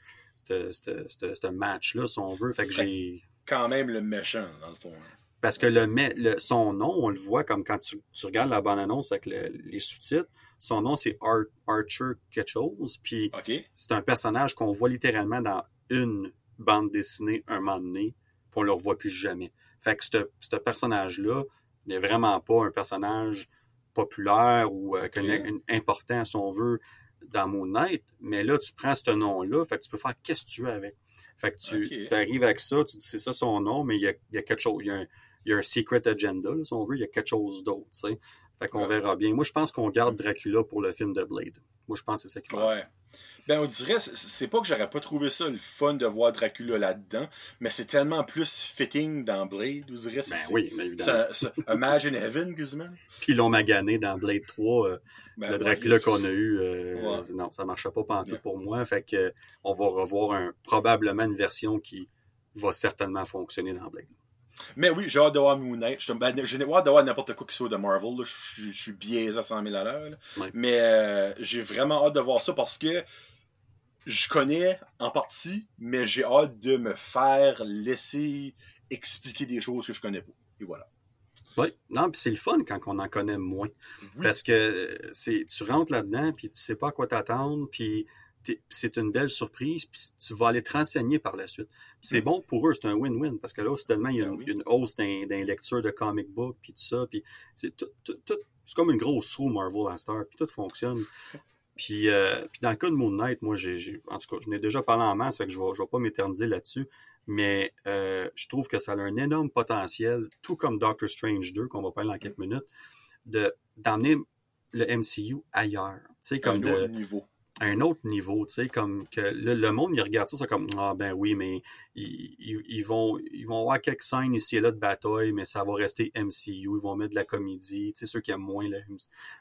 ce match-là, si on veut. Fait que C'est- j'ai. Quand même le méchant, dans le fond. hein. Parce que le, me- le son nom, on le voit comme quand tu, tu regardes la bande-annonce avec le- les sous-titres. Son nom, c'est Ar- Archer quelque chose. Puis c'est un personnage qu'on voit littéralement dans une bande dessinée un moment donné, puis on le revoit plus jamais. Fait que ce personnage-là n'est vraiment pas un personnage populaire ou euh, un- important, si on veut, dans Moon Knight, mais là, tu prends ce nom-là, fait que tu peux faire qu'est-ce que tu veux avec. Fait que tu arrives avec ça, tu dis c'est ça son nom, mais il y a, il y a quelque chose, il y a un, il y a un secret agenda, là, si on veut, il y a quelque chose d'autre, tu sais. Fait qu'on verra bien. Moi, je pense qu'on garde Dracula pour le film de Blade. Moi, je pense que c'est ça qui va. Ouais. Ben, on dirait, c'est pas que j'aurais pas trouvé ça le fun de voir Dracula là-dedans, mais c'est tellement plus fitting dans Blade, vous direz. Ben oui, mais évidemment. Imagine Heaven, quasiment. Puis ils l'ont magané dans Blade 3, euh, ben, le Dracula qu'on a eu. Euh, non, ça marchait pas pantoute pour moi. Fait que on va revoir un, probablement une version qui va certainement fonctionner dans Blade. Mais oui, j'ai hâte de voir Moon Knight. Ben, j'ai hâte de voir n'importe quoi qui soit de Marvel. Je, suis biaisé à 100 000 à l'heure. Mais euh, j'ai vraiment hâte de voir ça parce que je connais en partie, mais j'ai hâte de me faire laisser expliquer des choses que je connais pas. Et voilà. Oui, non, puis c'est le fun quand on en connaît moins. Parce que c'est tu rentres là-dedans, puis tu sais pas à quoi t'attendre, puis c'est une belle surprise, puis tu vas aller te renseigner par la suite. C'est mm. bon pour eux, c'est un win-win, parce que là, soudainement, il y a ben une, hausse d'un lecture de comic book, puis tout ça, puis c'est comme une grosse roue Marvel à Star, puis tout fonctionne. Puis, euh, puis dans le cas de Moon Knight, moi, j'ai, en tout cas, je n'ai déjà parlé en masse, fait que je ne vais, je vais pas m'éterniser là-dessus, mais euh, je trouve que ça a un énorme potentiel, tout comme Doctor Strange 2, qu'on va parler dans quelques minutes, de d'emmener le MCU ailleurs. Tu sais, comme de, niveau. à un autre niveau, tu sais, comme que le, monde, il regarde ça, c'est comme, ah ben oui, mais ils, ils, vont ils vont avoir quelques scènes ici et là de bataille, mais ça va rester MCU, ils vont mettre de la comédie, tu sais, ceux qui aiment moins le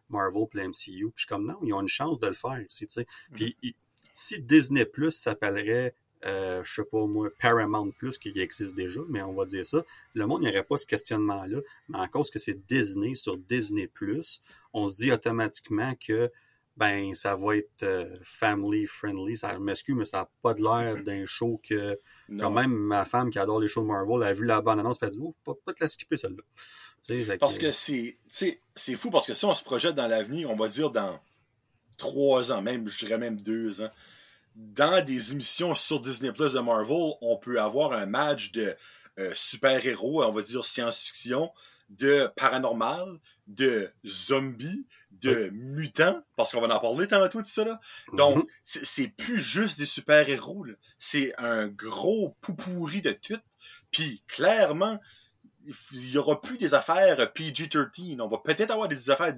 Marvel le MCU, puis je suis comme, non, ils ont une chance de le faire, tu sais. Puis mm-hmm. si Disney Plus s'appellerait, euh, je sais pas moi, Paramount Plus, qui existe déjà, mais on va dire ça, le monde n'aurait pas ce questionnement-là, mais en cause que c'est Disney sur Disney Plus, on se dit automatiquement que ben ça va être euh, family friendly. Ça m'excuse, mais ça n'a pas de l'air d'un show que quand même ma femme qui adore les shows de Marvel a vu la bonne annonce et a dit oh, pas, pas te la skipper celle-là. Parce que c'est c'est fou parce que si on se projette dans l'avenir, on va dire dans trois ans, même je dirais même deux ans, dans des émissions sur Disney Plus de Marvel, on peut avoir un match de euh, super-héros, on va dire science-fiction, de paranormal, de zombies, de mutants, parce qu'on va en parler tantôt de ça. Là. Donc, mhm. c'est plus juste des super-héros. C'est un gros poupourri de tout. Puis, clairement, il y aura plus des affaires PG-13. On va peut-être avoir des affaires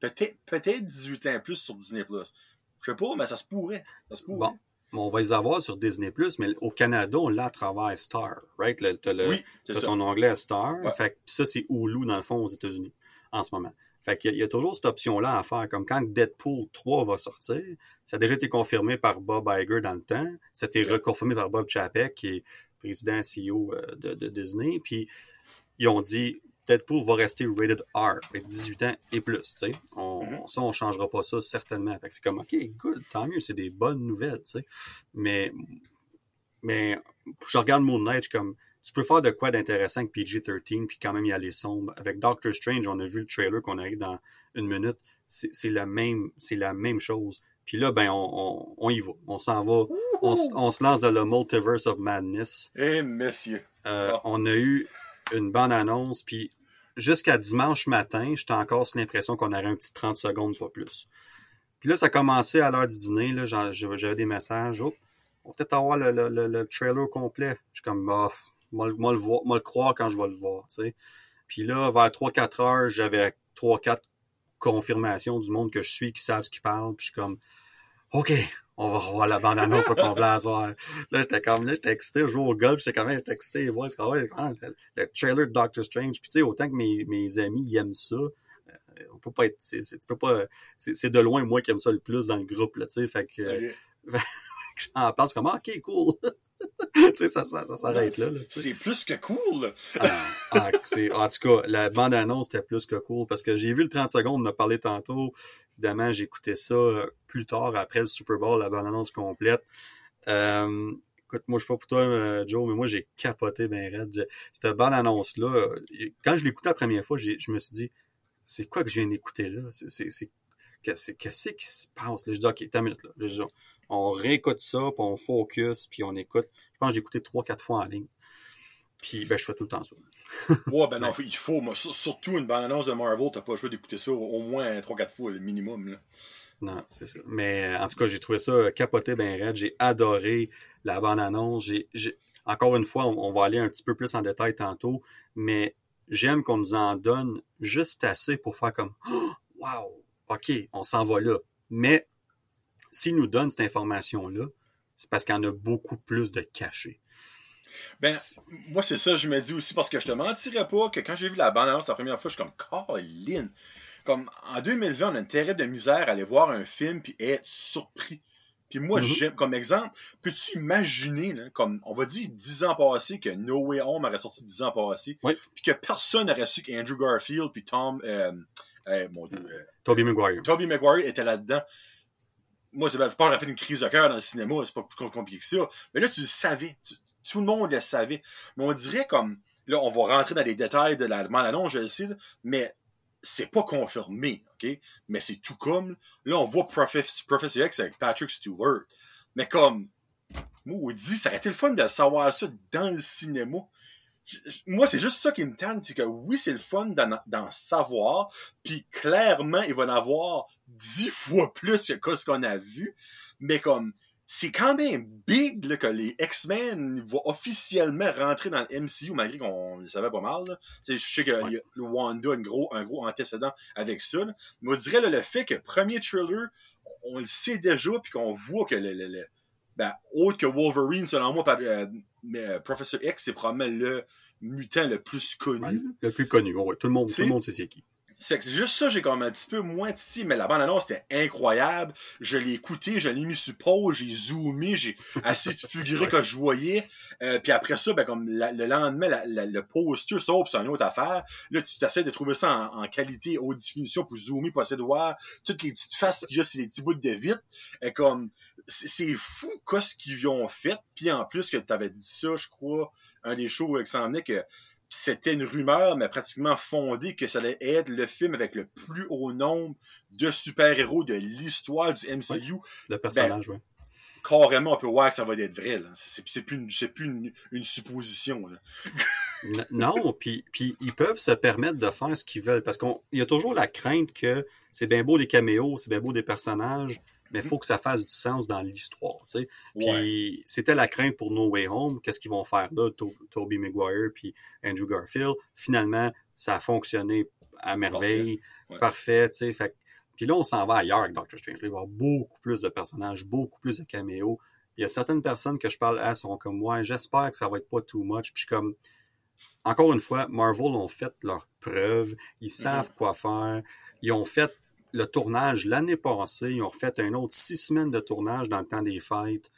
peut-être peut 18 ans plus sur Disney+. Je sais pas, mais ça se pourrait. Ça se pourrait. Bon on va les avoir sur Disney+, mais au Canada, on l'a à travers Star, right? T'as le, oui, ton onglet Star. Fait ça, c'est Hulu, dans le fond, aux États-Unis, en ce moment. Fait qu'il y, a toujours cette option-là à faire, comme quand Deadpool 3 va sortir, ça a déjà été confirmé par Bob Iger dans le temps, ça a été reconfirmé par Bob Chapek, qui est président CEO euh, de, de Disney, puis ils ont dit, Deadpool va rester rated R, avec 18 ans et plus. Tu sais. On, mm-hmm. Ça, on changera pas ça certainement. Fait c'est comme, OK, good, tant mieux, c'est des bonnes nouvelles. Tu sais. Mais, mais je regarde Moon Knight, comme, tu peux faire de quoi d'intéressant avec PG-13 puis quand même y aller sombre. Avec Doctor Strange, on a vu le trailer qu'on arrive dans une minute. C'est la même, c'est la même chose. Puis là, ben, on, on, y va. On s'en va. On, on, se lance dans le Multiverse of Madness. Eh, messieurs. Euh, on a eu une bonne annonce, puis jusqu'à dimanche matin, j'étais encore sur l'impression qu'on aurait un petit 30 secondes, pas plus. Puis là, ça a commencé à l'heure du dîner, là, j'avais des messages, oh, on peut-être avoir le, le, le, trailer complet. Je suis comme, bah, moi, le voir, moi le croire quand je vais le voir, tu sais. Puis là, vers 3-4 heures, j'avais 3-4 confirmations du monde que je suis qui savent ce qu'ils parlent, puis je suis comme, OK, on va revoir la bande-annonce au soir. Là, j'étais comme, là, j'étais excité, je joue au golf, j'étais quand même, j'étais excité, voir ce le, le trailer de Doctor Strange. Puis tu sais, autant que mes, mes amis ils aiment ça, euh, on peut pas être, c'est, tu peux pas, c'est, de loin moi qui aime ça le plus dans le groupe, là, tu sais, fait que, okay. j'en pense comme, ok, cool. ça, ça, ça s'arrête là. là c'est plus que cool. ah, ah, en tout cas, la bande-annonce était plus que cool parce que j'ai vu le 30 secondes, on a parlé tantôt. Évidemment, écouté ça euh, plus tard, après le Super Bowl, la bande-annonce complète. Euh, écoute, moi, je sais pas pour toi, euh, Joe, mais moi, j'ai capoté ben raide. Cette bande-annonce-là, quand je l'écoutais la première fois, je me suis dit, c'est quoi que je viens d'écouter là? C'est qu'est-ce qui se passe? Là, je dis, OK, t'as minute, là. Je on réécoute ça, puis on focus, puis on écoute. Je pense que j'ai écouté trois, quatre fois en ligne. Puis, ben, je fais tout le temps ça. ouais, ben non, il faut, surtout une bande-annonce de Marvel, t'as pas le choix d'écouter ça au moins trois, quatre fois, le minimum, là. Non, c'est ça. Mais, en tout cas, j'ai trouvé ça capoté ben raide. J'ai adoré la bande-annonce. J'ai, encore une fois, on, va aller un petit peu plus en détail tantôt, mais j'aime qu'on nous en donne juste assez pour faire comme oh, Wow, OK, on s'en va là. Mais s'ils nous donnent cette information-là, c'est parce qu'il y en a beaucoup plus de cachés. Ben, moi, c'est ça, je me dis aussi, parce que je te mentirais pas que quand j'ai vu la bande-annonce la première fois, je suis comme, Colin! Comme, en 2020, on a une terrible de misère à aller voir un film puis être surpris. Puis moi, Mhm. j'aime, comme exemple, peux-tu imaginer, là, comme, on va dire 10 ans passés, que No Way Home aurait sorti 10 ans passés, Oui. puis que personne n'aurait su qu'Andrew Garfield puis Tom, euh, euh, mon Dieu, euh, Tobey Maguire. Tobey Maguire était là-dedans. Moi, c'est pas j'aurais fait une crise de cœur dans le cinéma, c'est pas plus compliqué que ça. Mais là, tu le savais. Tout le monde le savait. Mais on dirait comme. Là, on va rentrer dans les détails de la demande annonce, je le sais, mais c'est pas confirmé, OK? Mais c'est tout comme. Là, on voit Professor X avec Patrick Stewart. Mais comme. Maudit, ça aurait été le fun de savoir ça dans le cinéma. Moi, c'est juste ça qui me tente, c'est que oui, c'est le fun d'en savoir, puis clairement, il va en avoir dix fois plus que ce qu'on a vu, mais comme, c'est quand même big là, que les X-Men vont officiellement rentrer dans le MCU, malgré qu'on le savait pas mal. là. Je sais que Ouais. y a- le Wanda a une gros, un gros antécédent avec ça, là. mais on dirait là, le fait que premier trailer, on le sait déjà, puis qu'on voit que le, le- le- ben, autre que Wolverine, selon moi, par, euh, mais, euh, Professor X, c'est probablement le mutant le plus connu. Ouais, le plus connu. Ouais, tout le monde, tout le monde sait c'est qui. C'est que c'est juste ça, j'ai comme un petit peu moins titi, mais la bande-annonce était incroyable. Je l'ai écouté, je l'ai mis sur pause, j'ai zoomé, j'ai essayé de figurer que je voyais. Euh, puis après ça, ben, comme la- le lendemain, la- la- le sort, puis c'est une autre affaire. Là, tu t'essaies de trouver ça en, en qualité, haute définition, pour zoomer, pour essayer de voir toutes les petites faces qu'il y a sur les petits bouts de vitre. Et comme, c'est fou, quoi, ce qu'ils ont fait. Puis en plus, que tu avais dit ça, je crois, un des shows qui s'en venait, que c'était une rumeur, mais pratiquement fondée, que ça allait être le film avec le plus haut nombre de super-héros de l'histoire du MCU. Personnage, Ben, ouais. Carrément, on peut voir que ça va être vrai. C'est plus, une, plus une, une supposition. là. Non, puis, puis ils peuvent se permettre de faire ce qu'ils veulent parce qu'il y a toujours la crainte que c'est bien beau des caméos, c'est bien beau des personnages, mais il faut que ça fasse du sens dans l'histoire. tu sais. Puis Ouais. c'était la crainte pour No Way Home. Qu'est-ce qu'ils vont faire là, To- Tobey Maguire puis Andrew Garfield? Finalement, ça a fonctionné à merveille, Ouais. parfait. tu sais. Fait que- puis là, on s'en va ailleurs avec Doctor Strange. Il va y avoir beaucoup plus de personnages, beaucoup plus de caméos. Il y a certaines personnes que je parle à sont comme moi, j'espère que ça va être pas too much. Puis je suis comme, encore une fois, Marvel ont fait leur preuve, ils savent quoi faire. Ils ont fait le tournage l'année passée, ils ont refait un autre six semaines de tournage dans le temps des fêtes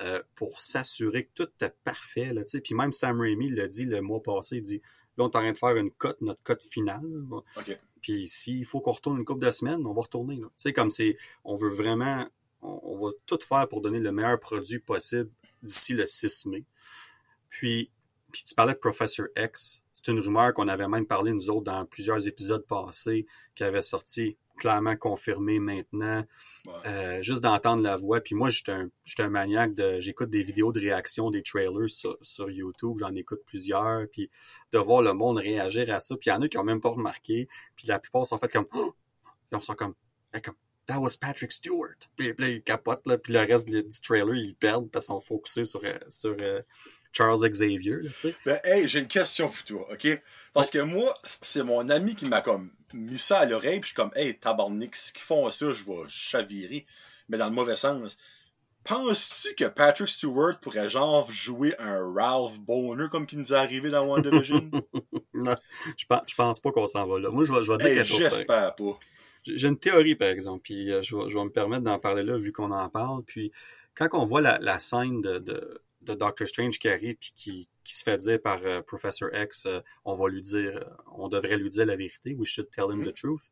euh, pour s'assurer que tout était parfait. Là. Puis même Sam Raimi l'a dit le mois passé, il dit là, on est en train de faire une cote, notre cote finale. Puis s'il faut qu'on retourne une couple de semaines, on va retourner. Tu sais, comme c'est. On veut vraiment. On, on va tout faire pour donner le meilleur produit possible d'ici le 6 mai. Puis, puis tu parlais de Professor X. C'est une rumeur qu'on avait même parlé, nous autres, dans plusieurs épisodes passés, qui avait sorti clairement confirmé maintenant. Ouais. Euh, juste d'entendre la voix. Puis moi, j'étais un, j'étais un maniaque de. J'écoute des vidéos de réaction des trailers sur, sur YouTube. J'en écoute plusieurs. Puis de voir le monde réagir à ça. Puis il y en a qui ont même pas remarqué. Puis la plupart sont fait comme. Oh! Ils sont comme. Hey, comme That was Patrick Stewart. Puis, puis là, ils capotent. Là, puis le reste du, trailer, ils perdent parce qu'ils sont focusés sur, euh, sur euh, Charles Xavier. Là. Ben, hey, j'ai une question pour toi, OK? Parce que moi, c'est mon ami qui m'a comme mis ça à l'oreille, puis je suis comme, hey, tabarnak, ce qu'ils font ça, je vais chavirer, mais dans le mauvais sens. Penses-tu que Patrick Stewart pourrait genre jouer un Ralph Boner comme qui nous est arrivé dans WandaVision? Non, je pense, je pense pas qu'on s'en va là. Moi, je vais, je vais dire hey, quelque chose. j'espère pas. J'ai une théorie, par exemple, puis euh, je, vais, je vais me permettre d'en parler là, vu qu'on en parle. Puis, quand on voit la, la scène de, de, de Doctor Strange qui arrive, puis qui, qui se fait dire par euh, Professor X, euh, on va lui dire, euh, on devrait lui dire la vérité, we should tell him the truth.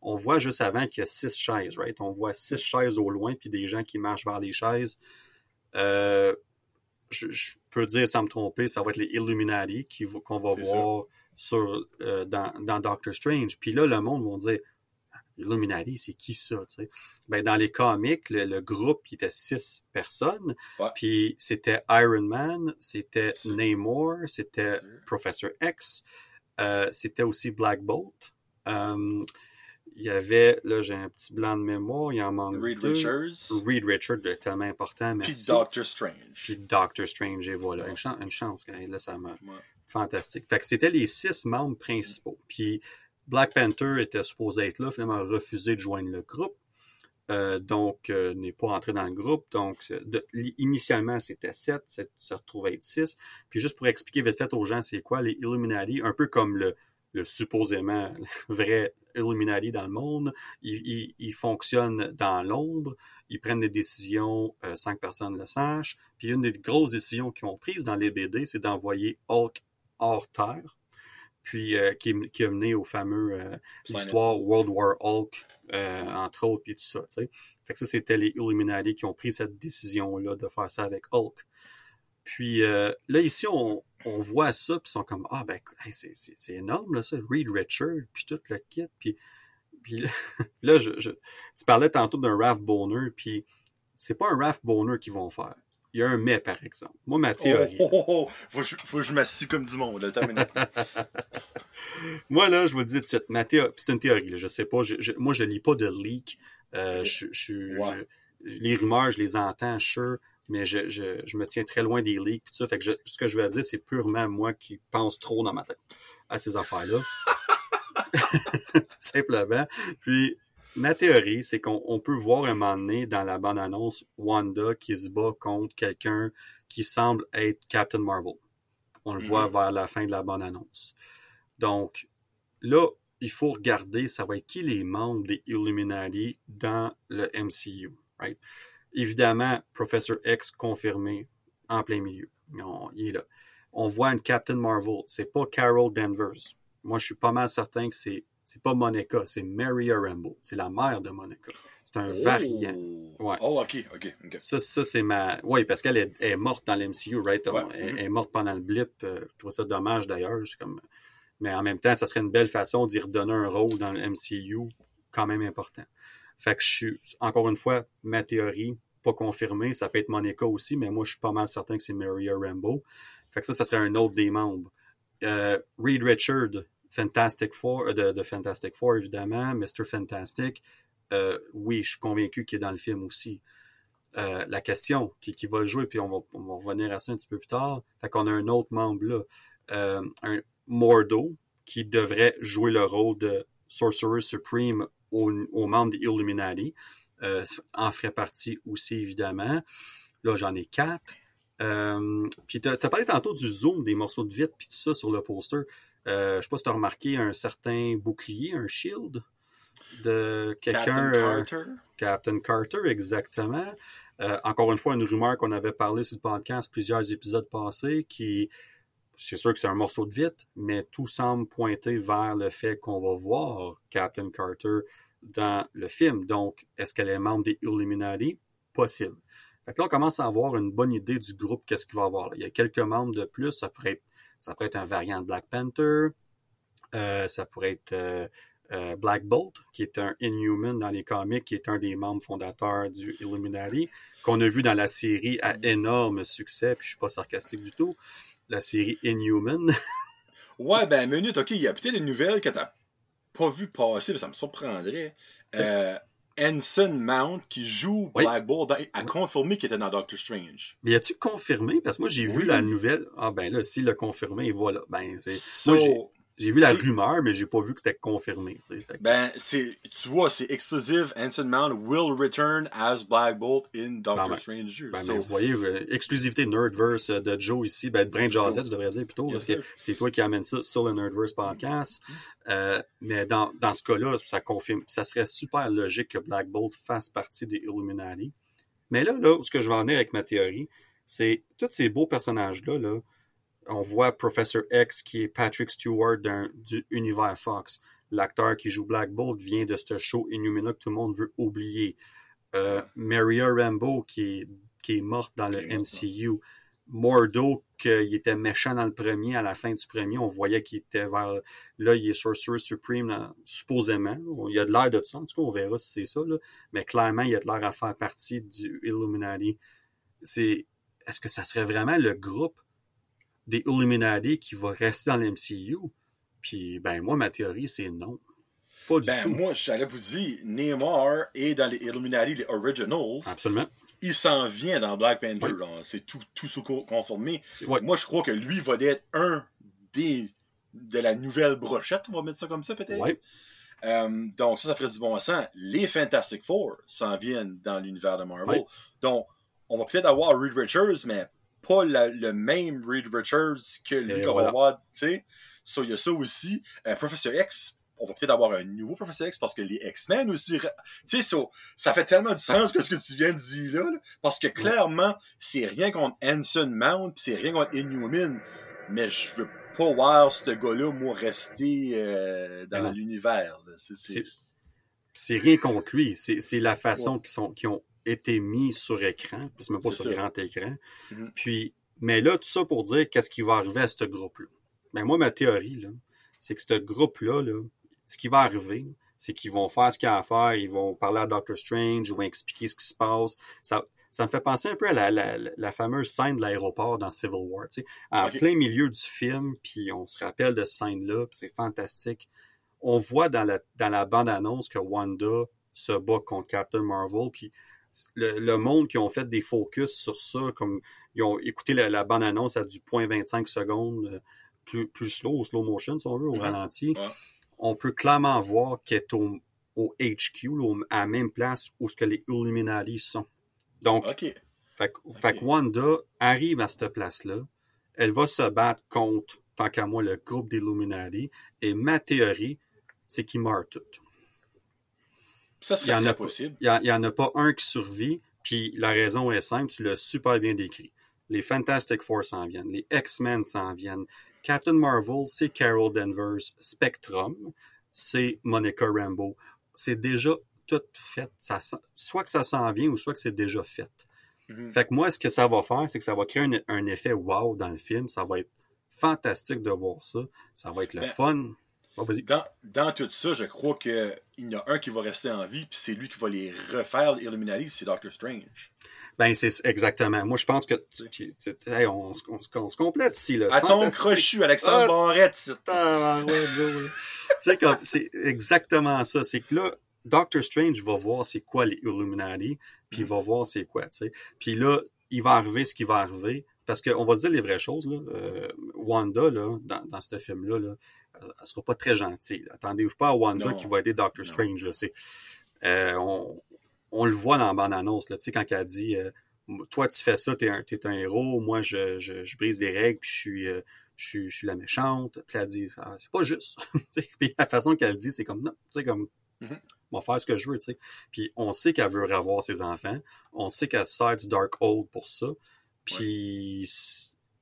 On voit juste avant qu'il y a six chaises, right? On voit six chaises au loin, puis des gens qui marchent vers les chaises. Euh, je, je peux dire, sans me tromper, ça va être les Illuminati qu'on va ça. voir sur, dans, dans Doctor Strange. Puis là, le monde va dire, Illuminati, c'est qui ça, tu sais? Ben, dans les comics, le, le groupe, il était six personnes. Ouais. Puis c'était Iron Man, c'était Namor, c'était Professor X, euh, c'était aussi Black Bolt. Euh, il y avait, là, j'ai un petit blanc de mémoire, il en manque Reed deux. Richards. Reed Richards, tellement important, Puis. Doctor Strange. Puis Doctor Strange, et voilà. Une, chan- une chance, quand là, ça m'a... Ouais. Fantastique. Fait que c'était les six membres principaux. Puis Black Panther était supposé être là, finalement a refusé de joindre le groupe. Euh, donc, euh, n'est pas entré dans le groupe. Donc, de- initialement, c'était sept, c'est- ça retrouvait être six. Puis juste pour expliquer vite fait aux gens, c'est quoi les Illuminati, un peu comme le, le supposément vrai Illuminati dans le monde, ils, ils, ils fonctionnent dans l'ombre, ils prennent des décisions euh, sans que personne le sache. Puis une des grosses décisions qu'ils ont prises dans les BD, c'est d'envoyer Hulk hors Terre, puis euh, qui, qui a mené au fameux euh, l'histoire World War Hulk, euh, entre autres, puis tout ça, tu sais. Fait que ça, c'était les Illuminati qui ont pris cette décision-là de faire ça avec Hulk. Puis euh, là, ici, on, on voit ça, puis ils sont comme, ah ben, hey, c'est, c'est, c'est énorme, là, ça, Reed Richard, puis tout le kit, puis, puis là, je, je, tu parlais tantôt d'un Raph Boner, puis c'est pas un Raph Boner qu'ils vont faire. Il y a un mais, par exemple. Moi, ma théorie... Oh, oh, oh, Faut, que je, faut que je m'assis comme du monde. Là, attends une minute. Moi, là, je vous le dis tout de suite, ma théorie, c'est une théorie, là, je sais pas, je, je- moi, je lis pas de leak, euh, je, je, Ouais. je- les rumeurs, je les entends, sure, mais je, je, je me tiens très loin des leaks, tout ça, fait que je- ce que je vais dire, c'est purement moi qui pense trop dans ma tête à ces affaires-là. tout simplement. Puis, ma théorie, c'est qu'on on peut voir un moment donné dans la bande-annonce Wanda qui se bat contre quelqu'un qui semble être Captain Marvel. On le voit Mhm. vers la fin de la bande-annonce. Donc, là, il faut regarder, ça va être qui les membres des Illuminati dans le MCU, right? Évidemment, Professor X confirmé en plein milieu. On- il est là. On voit une Captain Marvel. C'est pas Carol Danvers. Moi, je suis pas mal certain que c'est c'est pas Monica, c'est Maria Rambeau. C'est la mère de Monica. C'est un variant. Oh. Ouais. Oh, ok, ok. Ça, ça c'est ma. Oui, parce qu'elle est, morte dans l'MCU, right? Ouais. Elle, est morte pendant le blip. euh, je trouve ça dommage d'ailleurs. Comme... Mais en même temps, ça serait une belle façon d'y redonner un rôle dans le MCU quand même important. Fait que je suis, encore une fois, ma théorie, pas confirmée. Ça peut être Monica aussi, mais moi, je suis pas mal certain que c'est Maria Rambeau. Fait que ça, ça serait un autre des membres. Euh, Reed Richard, Fantastic Four, euh, de, de Fantastic Four, évidemment. Mr. Fantastic. Euh, oui, je suis convaincu qu'il est dans le film aussi. Euh, la question qui, qui va le jouer, puis on va, revenir à ça un petit peu plus tard. Fait qu'on a un autre membre là, un Mordo, qui devrait jouer le rôle de Sorcerer Supreme aux, aux membres des Illuminati. En ferait partie aussi, évidemment. Là, j'en ai quatre. Puis t'as as parlé tantôt du zoom, des morceaux de vitre, puis tout ça sur le poster. Euh, je sais pas si t'as remarqué un certain bouclier, un shield de quelqu'un. Captain euh, Carter? Captain Carter, exactement. Euh, encore une fois, une rumeur qu'on avait parlé sur le podcast plusieurs épisodes passés, qui, c'est sûr que c'est un morceau de vitre, mais tout semble pointer vers le fait qu'on va voir Captain Carter dans le film. Donc, est-ce qu'elle est membre des Illuminati? Possible. Fait que là, on commence à avoir une bonne idée du groupe, qu'est-ce qu'il va avoir. là. Il y a quelques membres de plus, ça pourrait être, ça pourrait être un variant de Black Panther, euh, ça pourrait être euh, euh, Black Bolt, qui est un Inhuman dans les comics, qui est un des membres fondateurs du Illuminati, qu'on a vu dans la série à énorme succès, puis je suis pas sarcastique du tout, la série Inhuman. Ouais, ben, minute, ok, il y a peut-être une nouvelle que t'as pas vu passer, mais ça me surprendrait. Euh, Ensign Mount, qui joue Oui. Black Bolt, dans- a confirmé qu'il était dans Doctor Strange. Mais as-tu confirmé? Parce que moi, j'ai vu la nouvelle. Ah ben là, s'il l'a confirmé, voilà. Ben, c'est. So, j'ai- vu la rumeur, mais j'ai pas vu que c'était confirmé. Fait ben, c'est, tu vois, c'est exclusive. Ensign Mount will return as Black Bolt in Doctor ben, Strange 2. Ben, So, mais vous voyez, euh, exclusivité Nerdverse euh, de Joe ici, ben, de Brain Jazette, je devrais dire plutôt, Yes, parce que c'est toi qui amène ça sur le Nerdverse podcast. Euh, mais dans, dans ce cas-là, ça confirme, ça serait super logique que Black Bolt fasse partie des Illuminati. Mais là, là, ce que je vais en venir avec ma théorie, c'est tous ces beaux personnages-là, là, on voit Professor X qui est Patrick Stewart du univers Fox. L'acteur qui joue Black Bolt vient de ce show Inhumana que tout le monde veut oublier. Euh, Maria Rambeau qui est, qui est morte dans le MCU. Mordo, qu'il était méchant dans le premier, à la fin du premier, on voyait qu'il était vers... Là, il est Sorcerer Supreme, là, supposément. Il y a de l'air de ça, en tout cas, on verra si c'est ça. Là. Mais clairement, il y a de l'air à faire partie du Illuminati. C'est... Est-ce que ça serait vraiment le groupe des Illuminati qui va rester dans le MCU? Puis, ben, moi, ma théorie, c'est non. Pas du Ben, tout. moi, j'allais vous dire, Neymar est dans les Illuminati, les Originals. Absolument. Il s'en vient dans Black Panther. Oui. C'est tout, tout sous co- conformé. C'est- ouais. Moi, je crois que lui va être un des de la nouvelle brochette, on va mettre ça comme ça peut-être. Ouais. Euh, donc ça, ça ferait du bon sens. Les Fantastic Four s'en viennent dans l'univers de Marvel. Donc, on va peut-être avoir Reed Richards, mais pas la- le même Reed Richards que lui qu'on va tu sais. So, il y a ça aussi. Euh, Professor X, on va peut-être avoir un nouveau Professor X parce que les X-Men aussi. Tu sais, so, ça fait tellement du sens que ce que tu viens de dire là, là, parce que clairement, c'est rien contre Anson Mount, c'est rien contre Inhuman, mais je veux pas voir ce gars-là, moi, rester euh, dans l'univers. C'est- rien contre lui. C'est la façon qu'ils sont qui ont été mis sur écran, puis c'est même pas sur grand écran. Mhm. Puis, mais là, tout ça pour dire qu'est-ce qui va arriver à ce groupe-là. Ben moi, ma théorie, c'est que ce groupe-là, là, ce qui va arriver, c'est qu'ils vont faire ce qu'il y a à faire, ils vont parler à Doctor Strange, ils vont expliquer ce qui se passe. Ça, ça me fait penser un peu à la, la, la fameuse scène de l'aéroport dans Civil War, tu sais, en plein milieu du film, puis on se rappelle de cette scène-là, puis c'est fantastique. On voit dans la, dans la bande-annonce que Wanda se bat contre Captain Marvel, puis le, le monde qui ont fait des focus sur ça, comme ils ont écouté la, la bande-annonce à du point 25 secondes, euh, plus, plus slow, au slow motion, si on veut, au Mhm. ralenti, Ouais. on peut clairement voir qu'elle est au, au HQ, là, à la même place où ce que les Illuminati sont. Donc, OK. fait, que- fait que Wanda arrive à cette place-là, elle va se battre contre, tant qu'à moi, le groupe d'Illuminati, et ma théorie, c'est qu'ils meurent tous. Ça Il y serait en très a possible. Il n'y en a pas un qui survit, puis la raison est simple, tu l'as super bien décrit. Les Fantastic Four s'en viennent, les X-Men s'en viennent, Captain Marvel, c'est Carol Danvers, Spectrum, c'est Monica Rambeau. C'est déjà tout fait. Ça, soit que ça s'en vient ou soit que c'est déjà fait. Mhm. Fait que moi, ce que ça va faire, c'est que ça va créer un, un effet wow dans le film. Ça va être fantastique de voir ça. Ça va être le Ben, fun. Dans, dans tout ça, je crois qu'il y en a un qui va rester en vie, puis c'est lui qui va les refaire, les Illuminati, c'est Doctor Strange. Ben, c'est exactement. Moi, je pense que. tu- hey, on, se- on se- on se complète ici, là. À ton crochu, Alexandre Ah, Barrette. Joe. tu sais, c'est exactement ça. C'est que là, Doctor Strange va voir c'est quoi les Illuminati, puis il va voir c'est quoi, tu sais. Puis là, il va arriver ce qui va arriver. Parce qu'on va se dire les vraies choses, là. Euh, Wanda, là, dans, dans ce film-là, là, elle sera pas très gentille. Attendez-vous pas à Wanda Non. qui va aider Doctor. Strange, là. Euh, on, on le voit dans la bande-annonce, là, tu sais, quand elle dit, euh, toi, tu fais ça, t'es un, t'es un héros, moi, je, je, je brise les règles, puis je suis, euh, je suis, je suis la méchante. Puis elle dit, Ah, c'est pas juste. Puis la façon qu'elle dit, c'est comme, non, tu sais, comme, on va faire ce que je veux, tu sais. Puis on sait qu'elle veut revoir ses enfants. On sait qu'elle se sert du Dark Old pour ça. Puis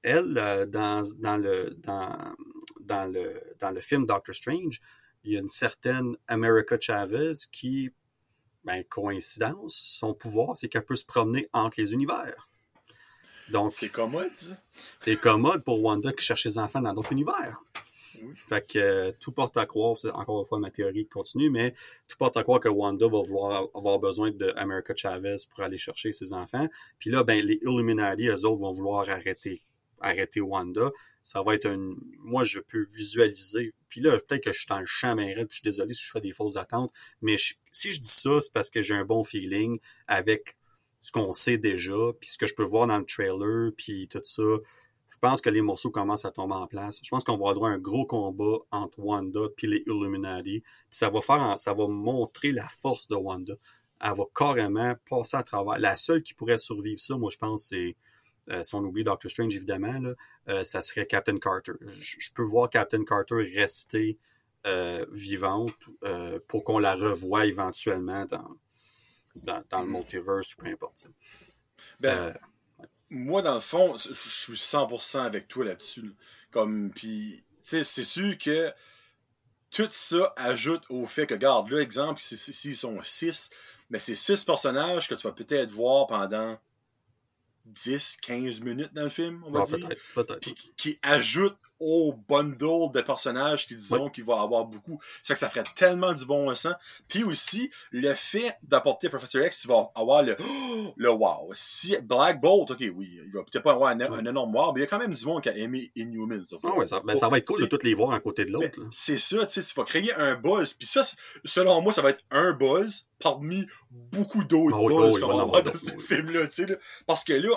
elle, euh, dans, dans le, dans, dans le, dans le film Doctor Strange, il y a une certaine America Chavez qui, ben, coïncidence, son pouvoir, c'est qu'elle peut se promener entre les univers. Donc, C'est commode, c'est commode pour Wanda qui cherche ses enfants dans d'autres univers. Oui. Fait que euh, tout porte à croire, c'est encore une fois ma théorie continue, mais tout porte à croire que Wanda va vouloir avoir besoin de America Chavez pour aller chercher ses enfants. Puis là, ben les Illuminati, eux autres, vont vouloir arrêter, arrêter Wanda. Ça va être un. Moi, je peux visualiser. Puis là, peut-être que je suis dans le champ puis je suis désolé si je fais des fausses attentes, mais si je dis ça, c'est parce que j'ai un bon feeling avec ce qu'on sait déjà, puis ce que je peux voir dans le trailer, puis tout ça. Je pense que les morceaux commencent à tomber en place. Je pense qu'on va avoir un gros combat entre Wanda puis les Illuminati. Puis ça va faire, ça va montrer la force de Wanda. Elle va carrément passer à travers. La seule qui pourrait survivre ça, moi je pense, c'est euh, si on oublie Doctor Strange évidemment, là, euh, ça serait Captain Carter. Je, je peux voir Captain Carter rester euh, vivante pour qu'on la revoie éventuellement dans dans, dans le multiverse ou peu importe. Ben, moi, dans le fond, je suis 100% avec toi là-dessus. là. Comme, puis, c'est sûr que tout ça ajoute au fait que, regarde, là, exemple, si- si- s'ils sont 6, mais c'est 6 personnages que tu vas peut-être voir pendant 10, 15 minutes dans le film, on va bon, dire. peut-être, peut-être. Puis qui- ajoutent au bundle de personnages qui disons qu'il va avoir beaucoup. Ça fait que ça ferait tellement du bon sens. Puis aussi, le fait d'apporter Professor X, tu vas avoir le, le wow. Si Black Bolt, ok, oui, il va peut-être pas avoir un, un, énorme wow, mais il y a quand même du monde qui a aimé Inhumans. Ah ouais, ça, ben, ça va être cool de toutes les voir à côté de l'autre. C'est ça, tu sais, tu vas créer un buzz. Puis ça, selon moi, ça va être un buzz parmi beaucoup d'autres oh, buzz oh, qu'on va voir dans ce film-là, tu sais. Parce que là,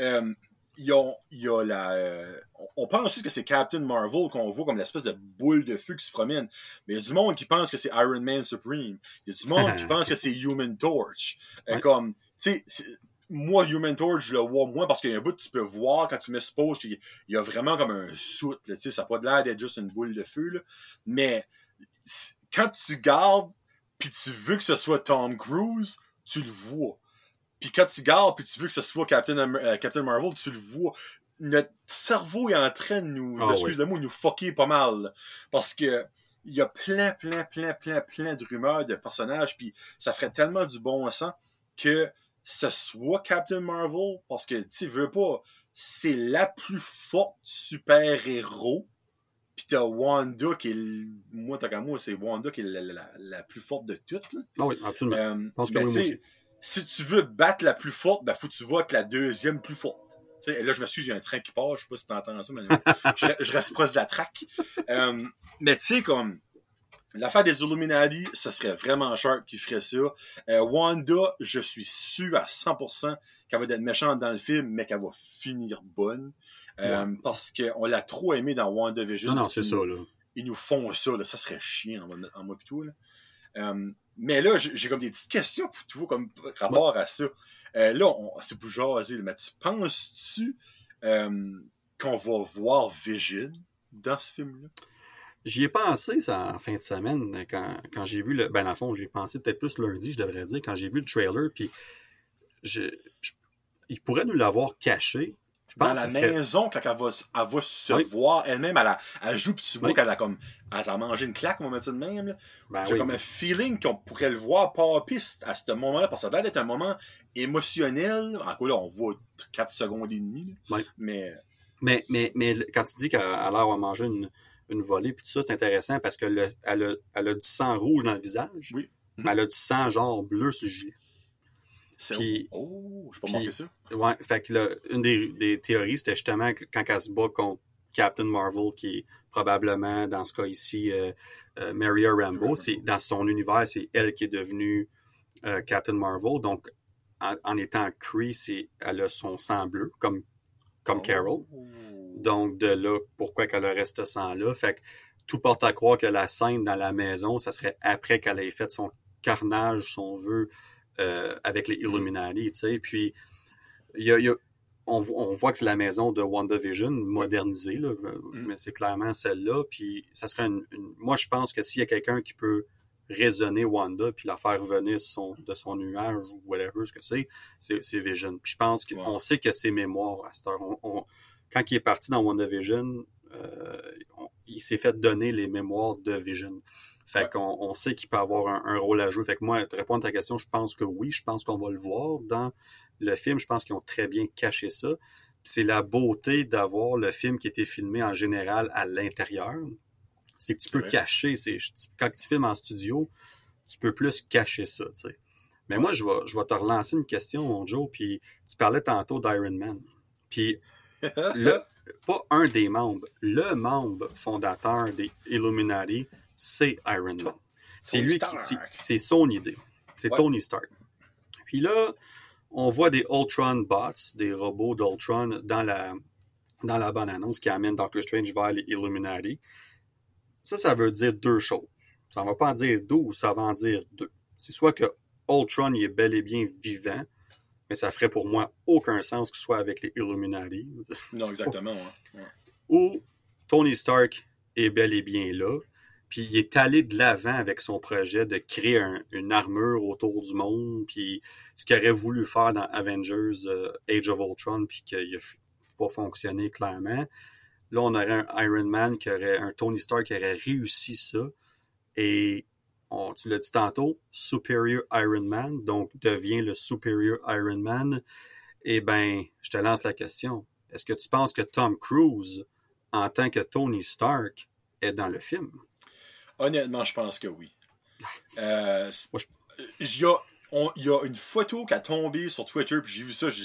euh, la, euh, on pense aussi que c'est Captain Marvel qu'on voit comme l'espèce de boule de feu qui se promène. Mais il y a du monde qui pense que c'est Iron Man Supreme. Il y a du monde qui pense que c'est Human Torch. Euh, Ouais. Comme, tu sais, moi, Human Torch, je le vois moins parce qu'il y a un bout que tu peux voir quand tu me supposes qu'il y a vraiment comme un soute. Là, ça n'a pas l'air d'être juste une boule de feu. Là. Mais quand tu gardes puis tu veux que ce soit Tom Cruise, tu le vois. Puis quand tu gardes puis tu veux que ce soit Captain, euh, Captain Marvel, tu le vois. Notre cerveau est en train de nous, Ah, excuse oui. le mot, nous fucker pas mal. Parce que il y a plein, plein, plein, plein, plein de rumeurs de personnages, puis ça ferait tellement du bon sens que ce soit Captain Marvel, parce que tu veux pas, c'est la plus forte super-héros. Puis t'as Wanda qui est, moi, tant qu'à moi, c'est Wanda qui est la, la- la plus forte de toutes. Ah oui, absolument. Euh, pense que mais oui, moi tu sais, si tu veux battre la plus forte, ben faut que tu vois que la deuxième plus forte. Tu sais, et là, je m'excuse, il y a un train qui part, je sais pas si tu entends ça, mais je, je reste proche de la traque. Euh, mais tu sais, comme l'affaire des Illuminati, ce serait vraiment sharp qui ferait ça. Euh, Wanda, je suis sûr à 100% qu'elle va être méchante dans le film, mais qu'elle va finir bonne. Euh, Parce qu'on l'a trop aimé dans WandaVision. non, non, c'est ça, là. Ils nous font ça, là. ça serait chiant en, en moi pis toi, là. Euh, mais là, j'ai comme des petites questions pour tu vois, comme rapport à ça. Euh, là, c'est plus jaser, mais tu penses-tu euh, qu'on va voir Vision dans ce film-là? J'y ai pensé ça en fin de semaine quand, quand j'ai vu le. Ben, dans le fond, j'ai pensé peut-être plus lundi, je devrais dire, quand j'ai vu le trailer, puis il pourrait nous l'avoir caché. Je Dans la maison, quand elle va, s- elle va se Oui. voir elle-même, elle, joue, puis tu vois Oui. qu'elle a comme. Elle a mangé une claque, on va mettre ça de même. Ben J'ai oui. comme un feeling qu'on pourrait le voir pas piste à ce moment-là, parce que ça a l'air d'être un moment émotionnel. En quoi là, on voit 4 secondes et demie. Mais Mais, mais, quand tu dis qu'elle a l'air à manger une, une volée, puis tout ça, c'est intéressant parce que le- elle, a, elle a du sang rouge dans le visage. Oui. mais elle a du sang genre bleu sur le gilet. C'est. Puis- oh, pas puis- manqué ça. Ouais, fait que là, une des, des théories, c'était justement que quand elle se bat contre Captain Marvel, qui est probablement, dans ce cas ici, euh, euh, Maria Rambo, c'est dans son univers, c'est elle qui est devenue euh, Captain Marvel. Donc, en, en étant Kree, c'est elle a son sang bleu, comme, comme Carol. Oh. Donc, de là, pourquoi qu'elle aurait ce sang-là? Fait que tout porte à croire que la scène dans la maison, ça serait après qu'elle ait fait son carnage, son vœu, euh, avec les Illuminati, tu sais. Puis, il y a, il y a- on, vo- on voit que c'est la maison de WandaVision, modernisée, là, Mm. mais c'est clairement celle-là. Puis, ça serait une, une- Moi, je pense que s'il y a quelqu'un qui peut raisonner Wanda puis la faire revenir son, de son nuage ou whatever ce que c'est, c'est c'est Vision. Puis je pense qu'on sait que ses mémoires à cette heure. On- on- quand il est parti dans WandaVision, euh, on- il s'est fait donner les mémoires de Vision. Fait Ouais. qu'on on sait qu'il peut avoir un, un rôle à jouer. Fait que moi, répondre à ta question, je pense que oui, je pense qu'on va le voir dans le film. Je pense qu'ils ont très bien caché ça. Puis C'est la beauté d'avoir le film qui était filmé en général à l'intérieur. C'est que tu peux Ouais. cacher. C'est quand tu filmes en studio, tu peux plus cacher ça. tu sais. Mais moi, je vais, je vais te relancer une question, mon Joe. Puis tu parlais tantôt d'Iron Man. Puis le, pas un des membres, le membre fondateur des Illuminati, c'est Iron Man. C'est lui qui, Stark. c'est- son idée. C'est Ouais. Tony Stark. Puis là, on voit des Ultron bots, des robots d'Ultron dans la, dans la bonne annonce qui amène Doctor Strange vers les Illuminati. Ça, ça veut dire deux choses. Ça ne va pas en dire 12, ça va en dire deux. C'est soit que Ultron il est bel et bien vivant, mais ça ferait pour moi aucun sens qu'il soit avec les Illuminati. non, exactement. ouais. Ouais. Ou Tony Stark est bel et bien là, puis il est allé de l'avant avec son projet de créer un- une armure autour du monde, puis ce qu'il aurait voulu faire dans Avengers euh, Age of Ultron, puis qu'il n'a pas fonctionné clairement. Là, on aurait un Iron Man qui aurait, un Tony Stark qui aurait réussi ça, et on- tu l'as dit tantôt, Superior Iron Man, donc devient le Superior Iron Man. Eh ben, je te lance la question. Est-ce que tu penses que Tom Cruise en tant que Tony Stark est dans le film? Honnêtement, je pense que oui. Euh, il, y a, on- il y a une photo qui a tombé sur Twitter, puis j'ai vu ça, j'ai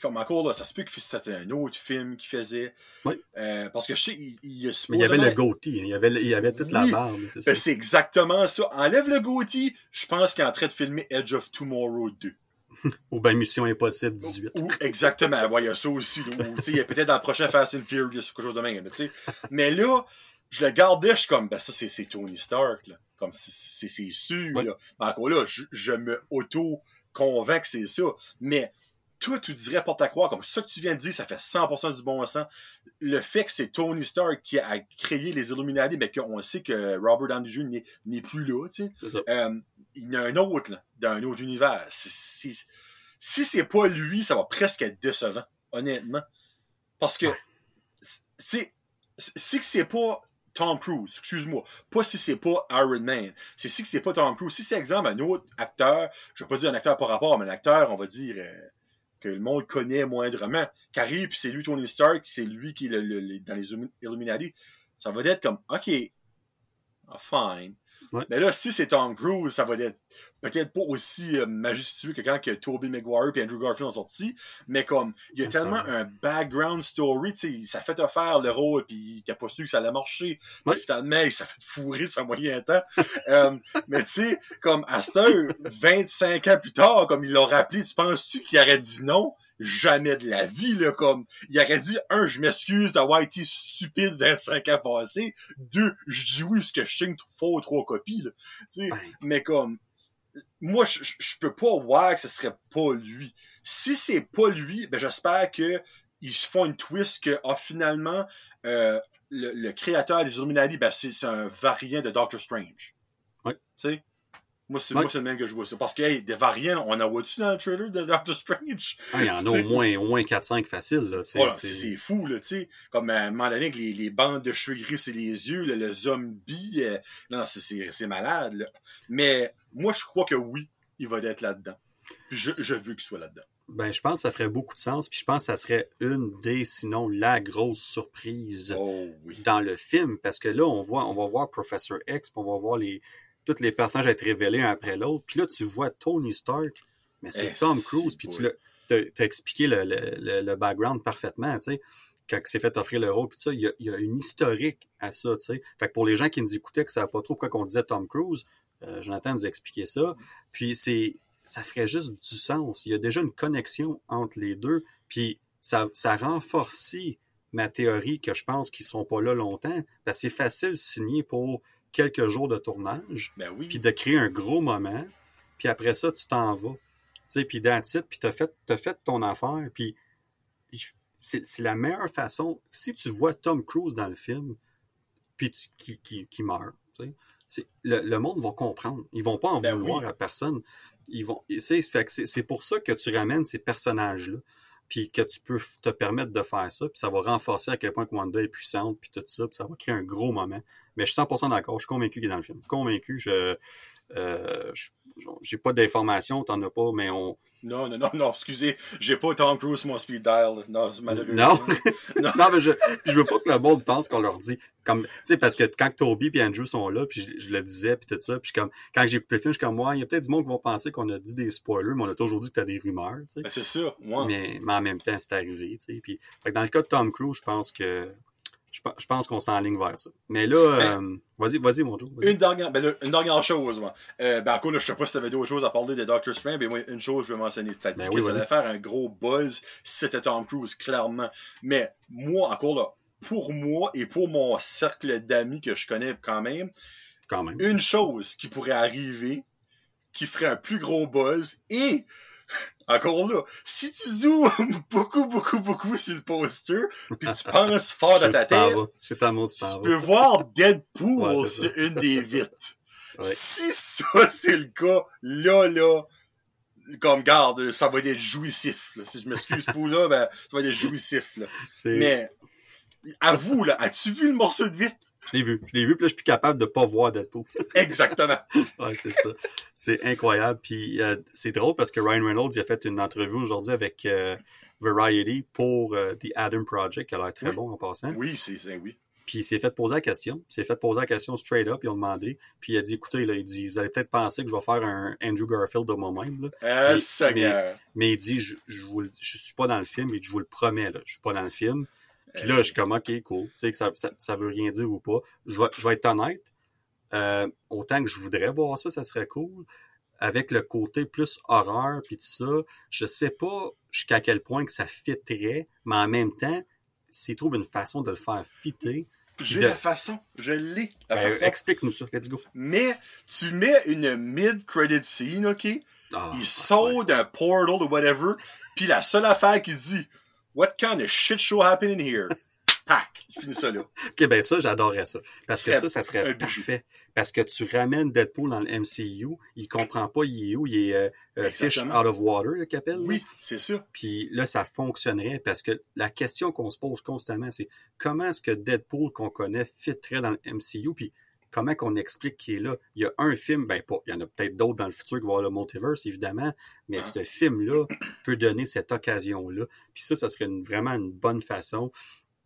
comme encore là, ça se peut que c'était un autre film qu'il faisait. Oui. Euh, parce que je sais, il, il y a Mais il y avait le supposément- goatee, hein. il y avait, il y avait toute la barbe, c'est. Ben, c'est exactement ça. Enlève le goatee, je pense qu'il est en train de filmer Edge of Tomorrow 2. Ou bien Mission Impossible 18. Ou, exactement. Ouais, il y a ça aussi. là, ou, il y a peut-être dans le prochain Fast and Furious ou quelque chose de même. Mais là, je le gardais, je suis comme, ben ça, c'est c'est Tony Stark. Là. Comme, c'est- sûr. Là. Mais encore là, je, je me auto-convainc que c'est ça. Mais toi, tu dirais porte à croire, comme ça que tu viens de dire, ça fait 100% du bon sens. Le fait que c'est Tony Stark qui a créé les Illuminati, mais qu'on sait que Robert Downey Jr. n'est- n'est plus là, tu sais. C'est ça. Euh, il y en a un autre, là, dans un autre univers. C'est- si c'est pas lui, ça va presque être décevant, honnêtement. Parce que, Ouais. si que c'est pas Tom Cruise, excuse-moi, pas si c'est pas Iron Man, c'est si c'est pas Tom Cruise, si c'est exemple un autre acteur, je vais pas dire un acteur par rapport, mais un acteur, on va dire, euh, que le monde connaît moindrement, qui arrive, puis c'est lui Tony Stark, c'est lui qui est le- le- le- dans les Illumi- Illuminati, ça va être comme, ok, ah, fine. Ouais. Mais là, si c'est Tom Cruise, ça va être peut-être pas aussi euh, majestueux que quand que Tobey Maguire et Andrew Garfield ont sorti, mais comme il y a Ça tellement un background story, tu sais, ça fait offert le rôle puis il n'a pas su que ça allait marcher. Puis Finalement, il s'est fait fourrer son moyen temps. Euh, mais tu sais, comme heure, 25 ans plus tard, comme il l'a rappelé, tu penses-tu qu'il aurait dit non? Jamais de la vie, là, comme, il aurait dit, un, je m'excuse d'avoir été stupide 25 ans passés, deux, je dis oui, ce que je signe faux trois copies, là. Tu sais, Ben. mais comme, moi, je, je- peux pas voir que ce serait pas lui. Si c'est pas lui, ben j'espère que ils se font une twist que ah, finalement euh, le, le créateur des Illuminati, ben c'est un variant de Doctor Strange. Ouais. Tu sais? Moi, c'est le même que je vois ça. Parce que hey, des variants, on en voit-tu dans le trailer de Doctor Strange? Ah, il y en a au moins, au moins 4-5 faciles. Là. C'est, Voilà, fou, là, tu sais. Comme à un moment donné, avec les, les bandes de cheveux gris et les yeux, là, le zombie, euh, non, c'est- malade, là. Mais moi, je crois que oui, il va être là-dedans. Puis je, je veux qu'il soit là-dedans. Ben, je pense que ça ferait beaucoup de sens. Puis je pense que ça serait une des, sinon la grosse surprise Oh oui. dans le film. Parce que là, on voit, on va voir Professor X, puis on va voir les, tous les personnages être révélés un après l'autre. Puis là, tu vois Tony Stark, mais c'est Eh, Tom Cruise. Puis tu t'as expliqué le, le, le, le background parfaitement, tu sais. Quand il s'est fait offrir le rôle, puis ça, il y, a, il y a une historique à ça, tu sais. Fait que pour les gens qui nous écoutaient, que ça pas trop pourquoi on disait Tom Cruise, euh, Jonathan nous a expliqué ça. Puis c'est, ça ferait juste du sens. Il y a déjà une connexion entre les deux. Puis ça, ça renforce ma théorie que je pense qu'ils seront pas là longtemps. Parce que c'est facile de signer pour quelques jours de tournage, Ben oui. puis de créer un gros moment. Puis après ça, tu t'en vas. Tu sais, puis dans le titre, puis t'as fait, t'as fait ton affaire. Puis c'est la meilleure façon. Si tu vois Tom Cruise dans le film, puis tu- qui, qui, qui meurt, tu sais, c'est- le, le monde va comprendre. Ils vont pas en Ben vouloir oui. à personne. Ils vont, c'est pour ça que tu ramènes ces personnages-là, puis que tu peux te permettre de faire ça, puis ça va renforcer à quel point Wanda est puissante, puis tout ça, puis ça va créer un gros moment. Mais je suis 100% d'accord, je suis convaincu qu'il est dans le film. Convaincu, je, euh, je- j'ai pas d'informations, t'en as pas, mais on, Non, non, non, non, excusez. J'ai pas Tom Cruise mon speed dial. Non, malheureusement. Non. non. Non, mais je, je veux pas que le monde pense qu'on leur dit comme tu sais parce que quand Toby et Andrew sont là, puis je, je le disais puis tout ça, puis comme quand j'ai le film, je suis comme moi, il y a peut-être du monde qui vont penser qu'on a dit des spoilers, mais on a toujours dit que t'as des rumeurs, tu sais. Ben, c'est ça, moi. Mais, mais en même temps, c'est arrivé, tu sais. Puis fait que dans le cas de Tom Cruise, je pense que je, pe- je pense qu'on s'enligne vers ça. Mais là, euh, vas-y, vas-y mon Joe. Une dernière, ben, là, une dernière chose, moi. Euh, ben, encore, là, je sais pas si t'avais d'autres choses à parler de Doctor Strange, mais moi, une chose, je vais mentionner. T'as dit Ben que oui, ça allait faire un gros buzz si c'était Tom Cruise, clairement. Mais, moi, encore là, pour moi et pour mon cercle d'amis que je connais quand même, Quand même. une chose qui pourrait arriver, qui ferait un plus gros buzz, et, encore là, si tu zoomes beaucoup, beaucoup, beaucoup sur le poster, puis tu penses fort dans ta tête, tu peux voir Deadpool Ouais, c'est sur une des vitres. Ouais. Si ça c'est le cas, là, là, comme garde, ça va être jouissif. là. Si je m'excuse pour là, ben, ça va être jouissif. Là. Mais, avoue, là, as-tu vu le morceau de vitre? Je l'ai vu. Je l'ai vu, puis là, je suis plus capable de pas voir Deadpool. Exactement. ouais, c'est ça. C'est incroyable. Puis euh, c'est drôle parce que Ryan Reynolds il a fait une entrevue aujourd'hui avec euh, Variety pour euh, The Adam Project, qui a l'air très Oui. bon en passant. Oui, c'est oui. Puis il s'est fait poser la question. Il s'est fait poser la question straight up. Ils ont demandé. Puis il a dit, écoutez, là, il dit, vous allez peut-être penser que je vais faire un Andrew Garfield de moi-même. Euh, Mais- Seigneur. Mais il dit, je, je, vous, le- je suis pas dans le film. Et je vous le promets, là. Je suis pas dans le film. Puis là, je suis comme, OK, cool. Tu sais que ça, ça, ça veut rien dire ou pas. Je vais, je vais être honnête. Euh, autant que je voudrais voir ça, ça serait cool. Avec le côté plus horreur puis tout ça, je sais pas jusqu'à quel point que ça fitterait, mais en même temps, s'il trouve une façon de le faire fitter, J'ai de- la façon. Je l'ai. La ben, façon. explique-nous ça. Let's go. Mais tu mets une mid-credit scene, OK? Ah, il saute d'un portal ou whatever, puis la seule affaire qu'il dit What kind of shit show happening here? Pac! Il finit ça là. Ok, ben ça, j'adorerais ça. Parce que ça, ça serait parfait. Parce que tu ramènes Deadpool dans le MCU, il comprend pas il est où, il est euh, euh, fish out of water, le qu'appelle. là. Oui, c'est ça. Puis là, ça fonctionnerait parce que la question qu'on se pose constamment, c'est comment est-ce que Deadpool qu'on connaît fitterait dans le MCU, puis comment qu'on explique qu'il est là? Il y a un film, ben pas, il y en a peut-être d'autres dans le futur qui vont avoir le multiverse, évidemment, mais Ah. ce film-là peut donner cette occasion-là. Puis ça, ça serait une- vraiment une bonne façon.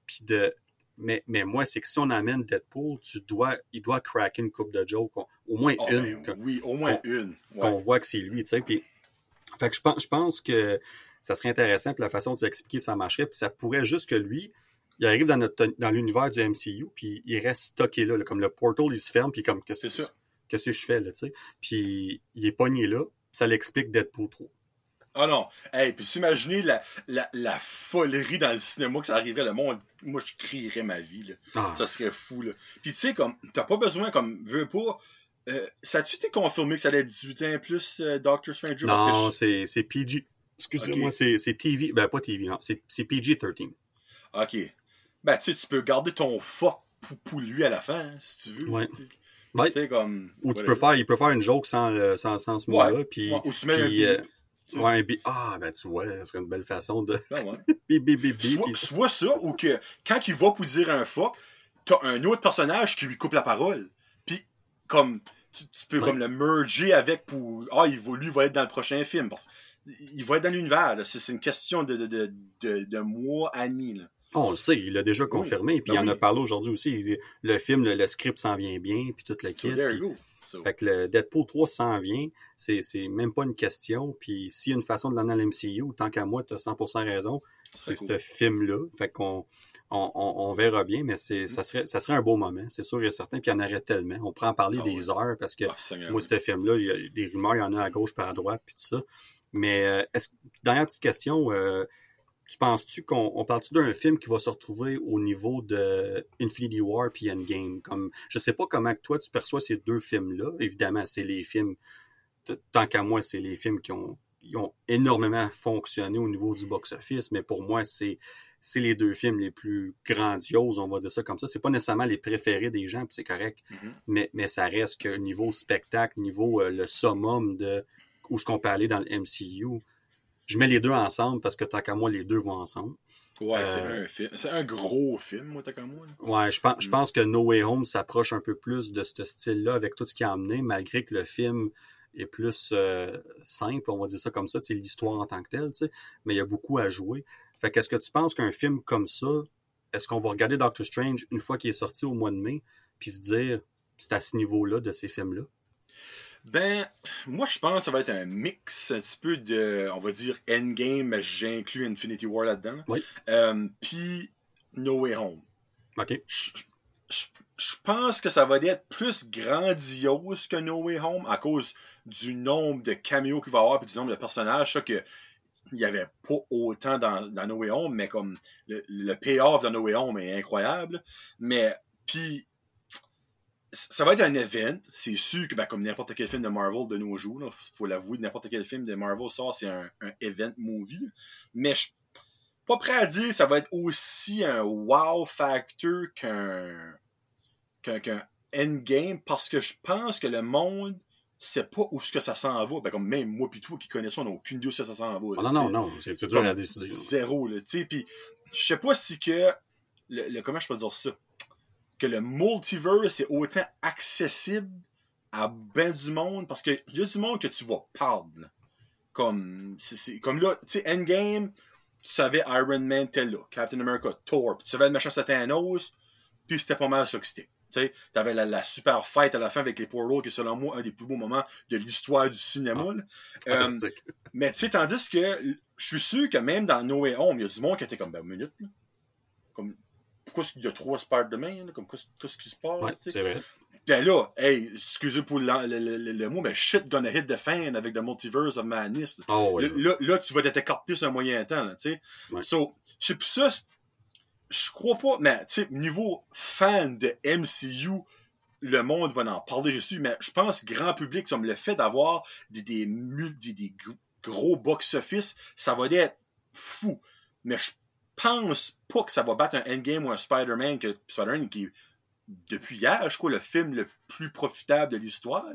Puis de, mais, mais moi, c'est que si on amène Deadpool, tu dois, il doit craquer une coupe de jokes, au moins Oh, une, ben oui, au moins qu'on- une. qu'on voit que c'est lui, tu sais. Puis, fait que je pense, je pense que ça serait intéressant, puis la façon de s'expliquer, ça marcherait, puis ça pourrait juste que lui, il arrive dans notre dans l'univers du MCU, puis il reste stocké là, là, comme le portal, il se ferme, puis comme qu'est-ce C'est que ça. qu'est-ce que je fais là, tu sais? Puis il est pogné là, puis ça l'explique Deadpool 3. Ah non. Hey, puis s'imaginer la, la, la folerie dans le cinéma que ça arriverait, le monde, moi je crierais ma vie, là. Ah, Ça serait fou, là. Puis tu sais, comme, t'as pas besoin, comme, veux pas. Euh, ça a-tu été confirmé que ça allait être 18 ans plus, euh, Doctor Strange? Parce que non, je- c'est c'est PG. Excusez-moi, c'est c'est TV, ben pas TV, non, c'est c'est PG-13. Ok. Ben, tu sais, tu peux garder ton fuck pour, lui à la fin, hein, si tu veux. Ouais. Ouais. Comme. Ou tu peux faire, il peut faire une joke sans le sans, sans ce mot-là, puis ou tu mets un bip. euh, ouais, un bip. ah ben tu vois, ça serait une belle façon de Ben ouais. bip bip bip bip. Soit, puis- soit ça, ou que quand il va pour dire un fuck, t'as un autre personnage qui lui coupe la parole. Puis, comme, tu, tu peux comme le merger avec pour. Ah, il va, lui va être dans le prochain film. Parce, il va être dans l'univers. C'est c'est une question de, de, de, de, de mois, années. Là. On le sait, il l'a déjà confirmé, puis Ben il en a oui. parlé aujourd'hui aussi. Le film, le, le script s'en vient bien, puis tout le kit. puis-. So, fait que le Deadpool 3 s'en vient, c'est même pas une question. Puis s'il y a une façon de l'amener dans l'MCU, tant qu'à moi, tu as 100% raison, c'est cool. ce film-là. Fait qu'on on, on, verra bien, mais c'est ça serait ça serait un beau moment, c'est sûr et certain. Puis il y en aurait tellement. On pourrait en parler Ah des heures parce que ah, moi, ce film-là, il y a des rumeurs, il y en a à gauche par à droite, puis tout ça. Mais euh, est-ce dernière petite question, euh, tu penses-tu qu'on on parle-tu d'un film qui va se retrouver au niveau de Infinity War puis Endgame? Comme je sais pas comment toi tu perçois ces deux films-là. Évidemment, c'est les films. Tant qu'à moi, c'est les films qui ont, ils ont énormément fonctionné au niveau du box-office, mais pour moi, c'est c'est les deux films les plus grandioses, on va dire ça comme ça. C'est pas nécessairement les préférés des gens, puis c'est correct Mhm. mais, mais ça reste que niveau spectacle, niveau euh, le summum de où ce qu'on peut aller dans le MCU, je mets les deux ensemble parce que tant qu'à moi, les deux vont ensemble. Ouais, c'est euh, un film. C'est un gros film, moi, t'as comme moi. Ouais, je pense, je Mm. pense que No Way Home s'approche un peu plus de ce style-là avec tout ce qui a amené, malgré que le film est plus euh, simple, on va dire ça comme ça, c'est l'histoire en tant que telle, tu sais, mais il y a beaucoup à jouer. Fait qu'est-ce que tu penses qu'un film comme ça, est-ce qu'on va regarder Doctor Strange une fois qu'il est sorti au mois de mai, puis se dire c'est à ce niveau-là de ces films-là? Ben, moi, je pense que ça va être un mix un petit peu de, on va dire, Endgame, mais j'inclus Infinity War là-dedans. Oui. Euh, Puis No Way Home. OK. Je, je- je pense que ça va être plus grandiose que No Way Home à cause du nombre de caméos qu'il va y avoir et du nombre de personnages. Ça que il n'y avait pas autant dans, dans No Way Home, mais comme le, le payoff de No Way Home est incroyable. Mais puis ça va être un event. C'est sûr que ben, comme n'importe quel film de Marvel de nos jours, il faut l'avouer, n'importe quel film de Marvel sort, c'est un, un event movie. là. Mais je suis pas prêt à dire que ça va être aussi un wow factor qu'un endgame parce que je pense que le monde sait pas où ce que ça s'en va. Ben, comme même moi pis toi qui connaissons, on n'a aucune idée où ça s'en va. Ah non, non, non, c'est c'est dur à décider. Zéro, là, tu sais. Puis, je sais pas si que. Le, le- comment je peux dire ça? Que le multiverse est autant accessible à ben du monde parce qu'il y a du monde que tu vas perdre. Comme, comme là, tu sais, Endgame, tu savais Iron Man était là, Captain America, Thor, puis tu savais le machin Thanos, puis c'était pas mal ça que c'était. Tu avais la, la, super fight à la fin avec les portals, qui est selon moi un des plus beaux moments de l'histoire du cinéma. Ah, euh, mais tu sais, tandis que je suis sûr que même dans No Way Home, il y a du monde qui était comme, ben, minute, là. Comme, pourquoi est-ce qu'il y a trois Spider-Man, comme, qu'est-ce qui se passe, ouais, c'est vrai. Ben là, hey, excusez pour le, le, le, mot, mais shit gonna hit the fan avec The Multiverse of Madness. Oh, là, là, tu vas t'être écarté sur un moyen temps, tu sais. So, je sais ça, je crois pas, mais tu sais, niveau fan de MCU, le monde va en parler dessus, mais je pense grand public, comme le fait d'avoir des, des, des, gros box-office, ça va être fou. Mais je pense pas que ça va battre un Endgame ou un Spider-Man, que Spider-Man qui depuis hier, je crois, le film le plus profitable de l'histoire.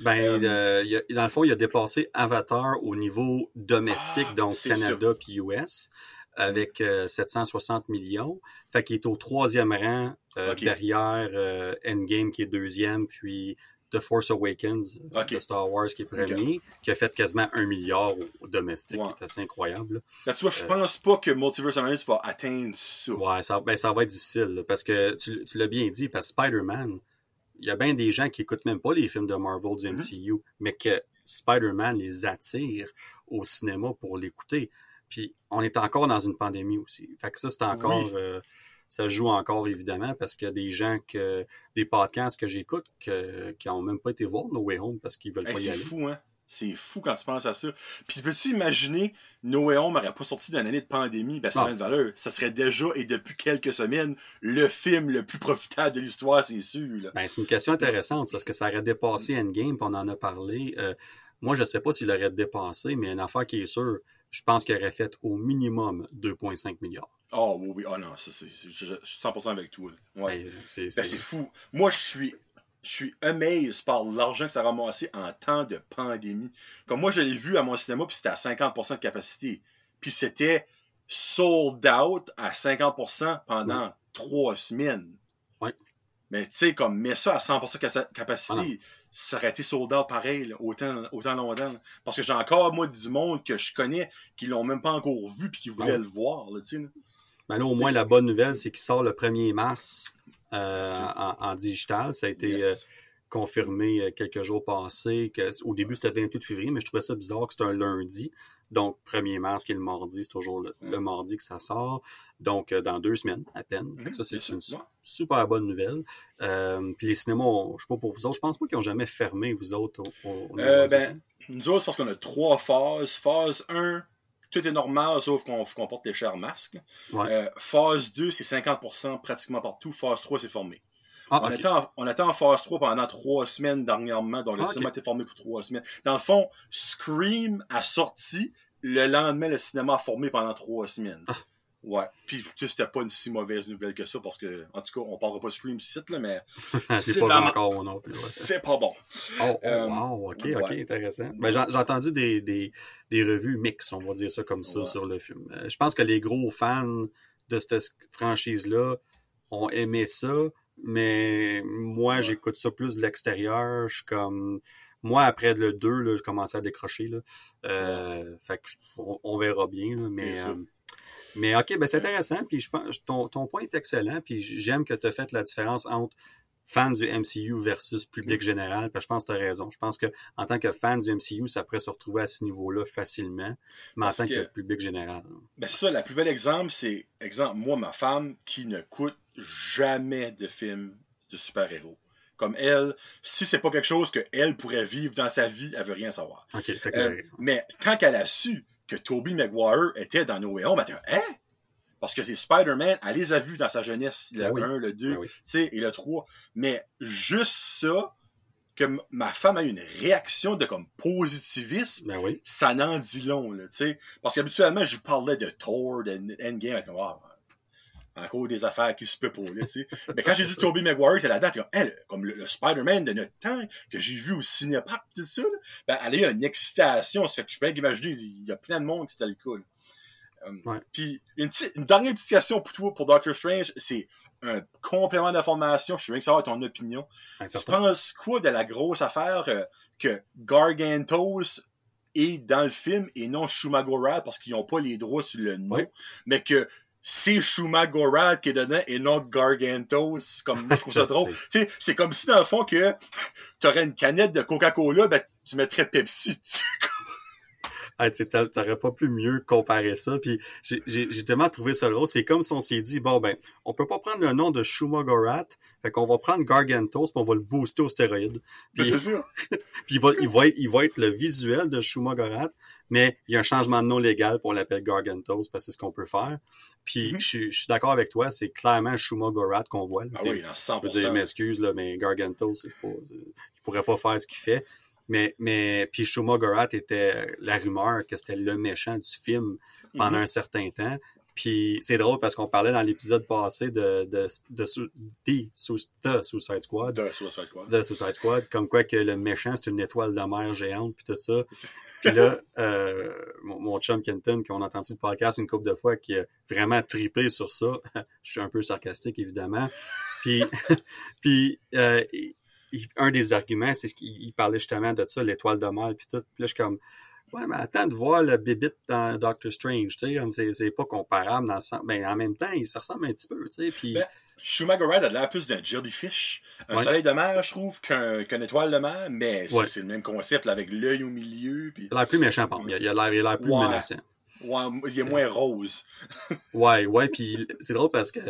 Ben, euh, dans le fond, il a dépassé Avatar au niveau domestique, ah, donc Canada puis US avec 760 euh, millions. Fait qu'il est au troisième rang euh, derrière euh, Endgame qui est deuxième, puis The Force Awakens de Star Wars qui est premier, qui a fait quasiment un milliard au, domestique, qui est assez incroyable. Là, tu vois, je pense pas que Multiverse of Madness va atteindre ça. Ouais, ça, ben, ça va être difficile, parce que tu, tu l'as bien dit, parce que Spider-Man, il y a bien des gens qui écoutent même pas les films de Marvel du MCU, mm-hmm. mais que Spider-Man les attire au cinéma pour l'écouter. Puis on est encore dans une pandémie aussi. Fait que ça, c'est encore. Euh, ça joue encore évidemment parce qu'il y a des gens que. des podcasts que j'écoute qui n'ont même pas été voir No Way Home parce qu'ils veulent pas y aller. C'est fou, hein? C'est fou quand tu penses à ça. Puis peux-tu imaginer No Way Home n'aurait pas sorti d'une année de pandémie, ben ça aurait de valeur. Ça serait déjà et depuis quelques semaines le film le plus profitable de l'histoire, c'est sûr. Ben, c'est une question intéressante parce que ça aurait dépassé Endgame, puis on en a parlé. Euh, moi, je sais pas s'il aurait dépassé, mais une affaire qui est sûre, je pense qu'il aurait fait au minimum 2,5 milliards. Oh oui, oui, oh non, je, suis 100% avec toi. Ouais. Ben, c'est fou. Moi, je suis je suis amazed par l'argent que ça a ramassé en temps de pandémie. Comme moi, je l'ai vu à mon cinéma, puis c'était à 50% de capacité. Puis c'était sold out à 50% pendant trois semaines. Mais tu sais, comme, mets ça à 100% capacité, ça aurait été sold out pareil, autant, autant longtemps. Parce que j'ai encore, moi, du monde que je connais qui l'ont même pas encore vu puis qui voulaient le voir, là, tu sais. Ben là, au moins, la bonne nouvelle, c'est qu'il sort le 1er mars euh, en, digital. Ça a été euh, confirmé euh, quelques jours passés. Que, au début, c'était le 28 février, mais je trouvais ça bizarre que c'était un lundi. Donc, 1er mars, qui est le mardi, c'est toujours le, mardi que ça sort. Donc, dans deux semaines à peine. Ça, c'est une super bonne nouvelle. puis les cinémas, je sais pas pour vous autres, je pense pas qu'ils ont jamais fermé, vous autres. Au, ben, nous autres, parce qu'on a trois phases. Phase 1, tout est normal, sauf qu'on porte les chers masques. phase 2, c'est 50% pratiquement partout. Phase 3, c'est formé. Ah, on, était en, on, était en, phase 3 pendant trois semaines dernièrement, donc le ah, cinéma était formé pour trois semaines. Dans le fond, Scream a sorti, le lendemain, le cinéma a formé pendant trois semaines. Ah. Ouais. Puis, tu c'était pas une si mauvaise nouvelle que ça, parce que, en tout cas, on parlera pas de Scream site, là, mais. c'est pas encore non plus. C'est pas bon. Oh, oh euh, wow, ok, ok, intéressant. Ben, j'ai entendu des, des, des, revues mixtes, on va dire ça comme ça, sur le film. Euh, je pense que les gros fans de cette franchise-là ont aimé ça, mais moi, j'écoute ça plus de l'extérieur. Je suis comme. Moi, après le 2, là, je commençais à décrocher. Là. Euh, fait que on, verra bien. Là, mais euh, mais OK, ben c'est intéressant. Puis je pense ton, ton point est excellent. Puis j'aime que tu as fait la différence entre fan du MCU versus public mm. général. Puis je pense que tu as raison. Je pense que en tant que fan du MCU, ça pourrait se retrouver à ce niveau-là facilement, mais en tant que, public général. Ben c'est ça, la plus belle exemple, c'est exemple, moi, ma femme qui ne coûte jamais de films de super-héros. Comme elle, si c'est pas quelque chose qu'elle pourrait vivre dans sa vie, elle veut rien savoir. Euh, mais quand elle a su que Toby Maguire était dans No Way Home, elle dit Hein? Parce que c'est Spider-Man, elle les a vus dans sa jeunesse, le 1, ben le 2, ben et le 3. Mais juste ça, que ma femme a eu une réaction de comme positivisme, ben ça n'en dit long. Là, Parce qu'habituellement, je parlais de Thor, de Endgame, encore des affaires qui se peut pas. Là, Mais quand j'ai dit Toby Maguire, c'est là-dedans, comme, comme le, Spider-Man de notre temps, que j'ai vu au cinépark, tout ça, ben, elle a une excitation. Ça fait que je peux imaginer, il y a plein de monde qui c'était le cas. Euh, puis une, une, dernière petite question pour toi, pour Doctor Strange, c'est un complément d'information. Je suis bien que savoir ton opinion. tu penses quoi de la grosse affaire euh, que Gargantos est dans le film et non Shumagorad parce qu'ils n'ont pas les droits sur le nom, mais que c'est Shumagorad qui est dedans et non Gargantos. Comme, moi, je trouve ça drôle. c'est comme si, dans le fond, que tu aurais une canette de Coca-Cola, ben, tu mettrais Pepsi dessus. tu t'aurais pas pu mieux comparer ça. Puis j'ai tellement trouvé ça drôle. C'est comme si on s'est dit, bon, ben, on peut pas prendre le nom de Shumagorat, fait qu'on va prendre Gargantos, puis on va le booster aux stéroïdes. Puis, c'est sûr. puis il va, il, va il va être le visuel de Shumagorat, mais il y a un changement de nom légal, pour on l'appelle Gargantos, parce que c'est ce qu'on peut faire. Puis mm-hmm. je, suis d'accord avec toi, c'est clairement Shumagorat qu'on voit. Là. Ah oui, 100%. Je dire, m'excuse, là, mais Gargantos, c'est pas, il pourrait pas faire ce qu'il fait. Mais, mais puis Shumagorat était la rumeur que c'était le méchant du film pendant mm-hmm. un certain temps. Puis c'est drôle parce qu'on parlait dans l'épisode passé de, de, de, de, Suicide Squad. De Suicide Squad. De Suicide Squad. Comme quoi que le méchant, c'est une étoile de mer géante, puis tout ça. puis là, euh, mon, chum Kenton, qu'on a entendu le podcast une couple de fois, qui a vraiment tripé sur ça. Je suis un peu sarcastique, évidemment. Puis, puis euh, un des arguments, c'est ce qu'il parlait justement de ça, l'étoile de mer, puis tout. Puis là, je suis comme, ouais, mais attends de voir le bébite dans Doctor Strange, tu sais, c'est pas comparable dans le sens, mais en même temps, il se ressemble un petit peu, tu sais, puis... Ben, Schumacher a l'air plus d'un jellyfish, un soleil de mer, je trouve, qu'un étoile de mer, mais c'est le même concept, avec l'œil au milieu. Puis... Il a l'air plus méchant, par il a l'air plus menaçant. Ouais, il est moins rose. ouais, ouais, puis c'est drôle parce que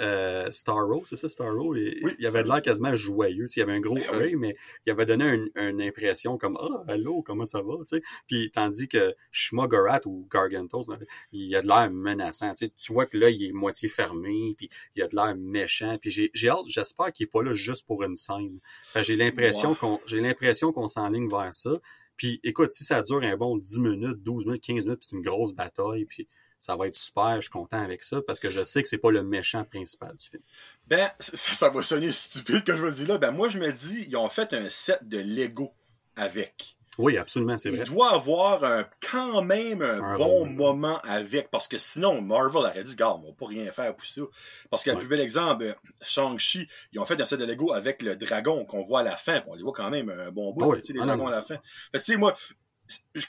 euh, Starro, c'est ça, Starro, il, il avait l'air quasiment joyeux. Il avait un gros ben œil, mais il avait donné une, impression comme Ah, oh, allô, comment ça va? sais Puis tandis que Shmogorat ou Gargantos, il a de l'air menaçant. Tu vois que là, il est moitié fermé, puis il a de l'air méchant. Puis j'ai hâte, j'espère qu'il est pas là juste pour une scène. J'ai l'impression qu'on j'ai l'impression qu'on s'enligne vers ça. Puis écoute, si ça dure un bon 10 minutes, 12 minutes, 15 minutes, c'est une grosse bataille, puis ça va être super, je suis content avec ça, parce que je sais que c'est pas le méchant principal du film. Ben, ça, ça va sonner stupide que je veux dire là. Ben moi je me dis, ils ont fait un set de Lego avec. Oui, absolument, c'est vrai. Il doit avoir un, quand même un, bon moment avec, parce que sinon, Marvel aurait dit, gars, on va pas rien faire pour ça. Parce que le plus bel exemple, euh, Shang-Chi, ils ont fait un set de Lego avec le dragon qu'on voit à la fin, on les voit quand même un bon bout, les ah, dragons à la fin. tu sais, moi,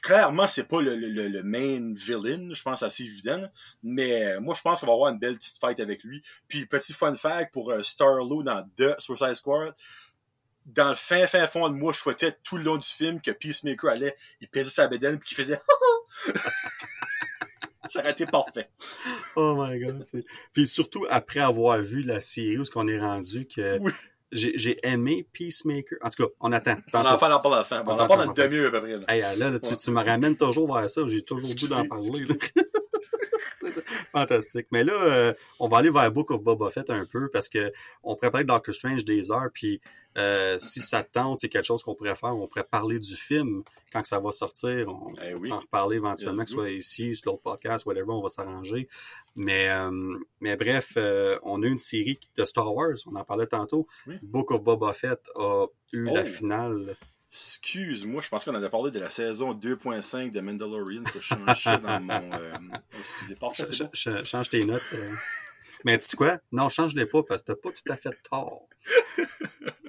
clairement, c'est pas le, le, le, main villain, je pense assez évident, mais euh, moi, je pense qu'on va avoir une belle petite fight avec lui. Puis, petit fun fact pour euh, Star-Lord dans The Suicide Squad, dans le fin, fin fond de moi, je souhaitais tout le long du film que Peacemaker allait, il pesait sa bédaine puis qu'il faisait Ça aurait été parfait. Oh my god. Puis surtout après avoir vu la série où ce qu'on est rendu que j'ai aimé Peacemaker. En tout cas, on attend. On en parle à la fin. On, en parle dans demi-heure à peu près. Là, là, tu, tu, me ramènes toujours vers ça. J'ai toujours le goût d'en parler. Fantastique. Mais là, euh, on va aller vers Book of Boba Fett un peu parce que on prépare Doctor Strange des heures, puis euh, si ça tente, c'est quelque chose qu'on pourrait faire. On pourrait parler du film quand ça va sortir. On va eh en reparler éventuellement, que ce soit ici, sur l'autre podcast, whatever, on va s'arranger. Mais, euh, mais bref, on a une série de Star Wars, on en parlait tantôt. Book of Boba Fett a eu la oh! finale Excuse-moi, je pense qu'on avait parlé de la saison 2.5 de Mandalorian. Faut changer dans mon. Euh... Excusez, Change tes notes. Euh. Mais tu sais quoi? Non, change-les pas parce que t'as pas tout à fait tort.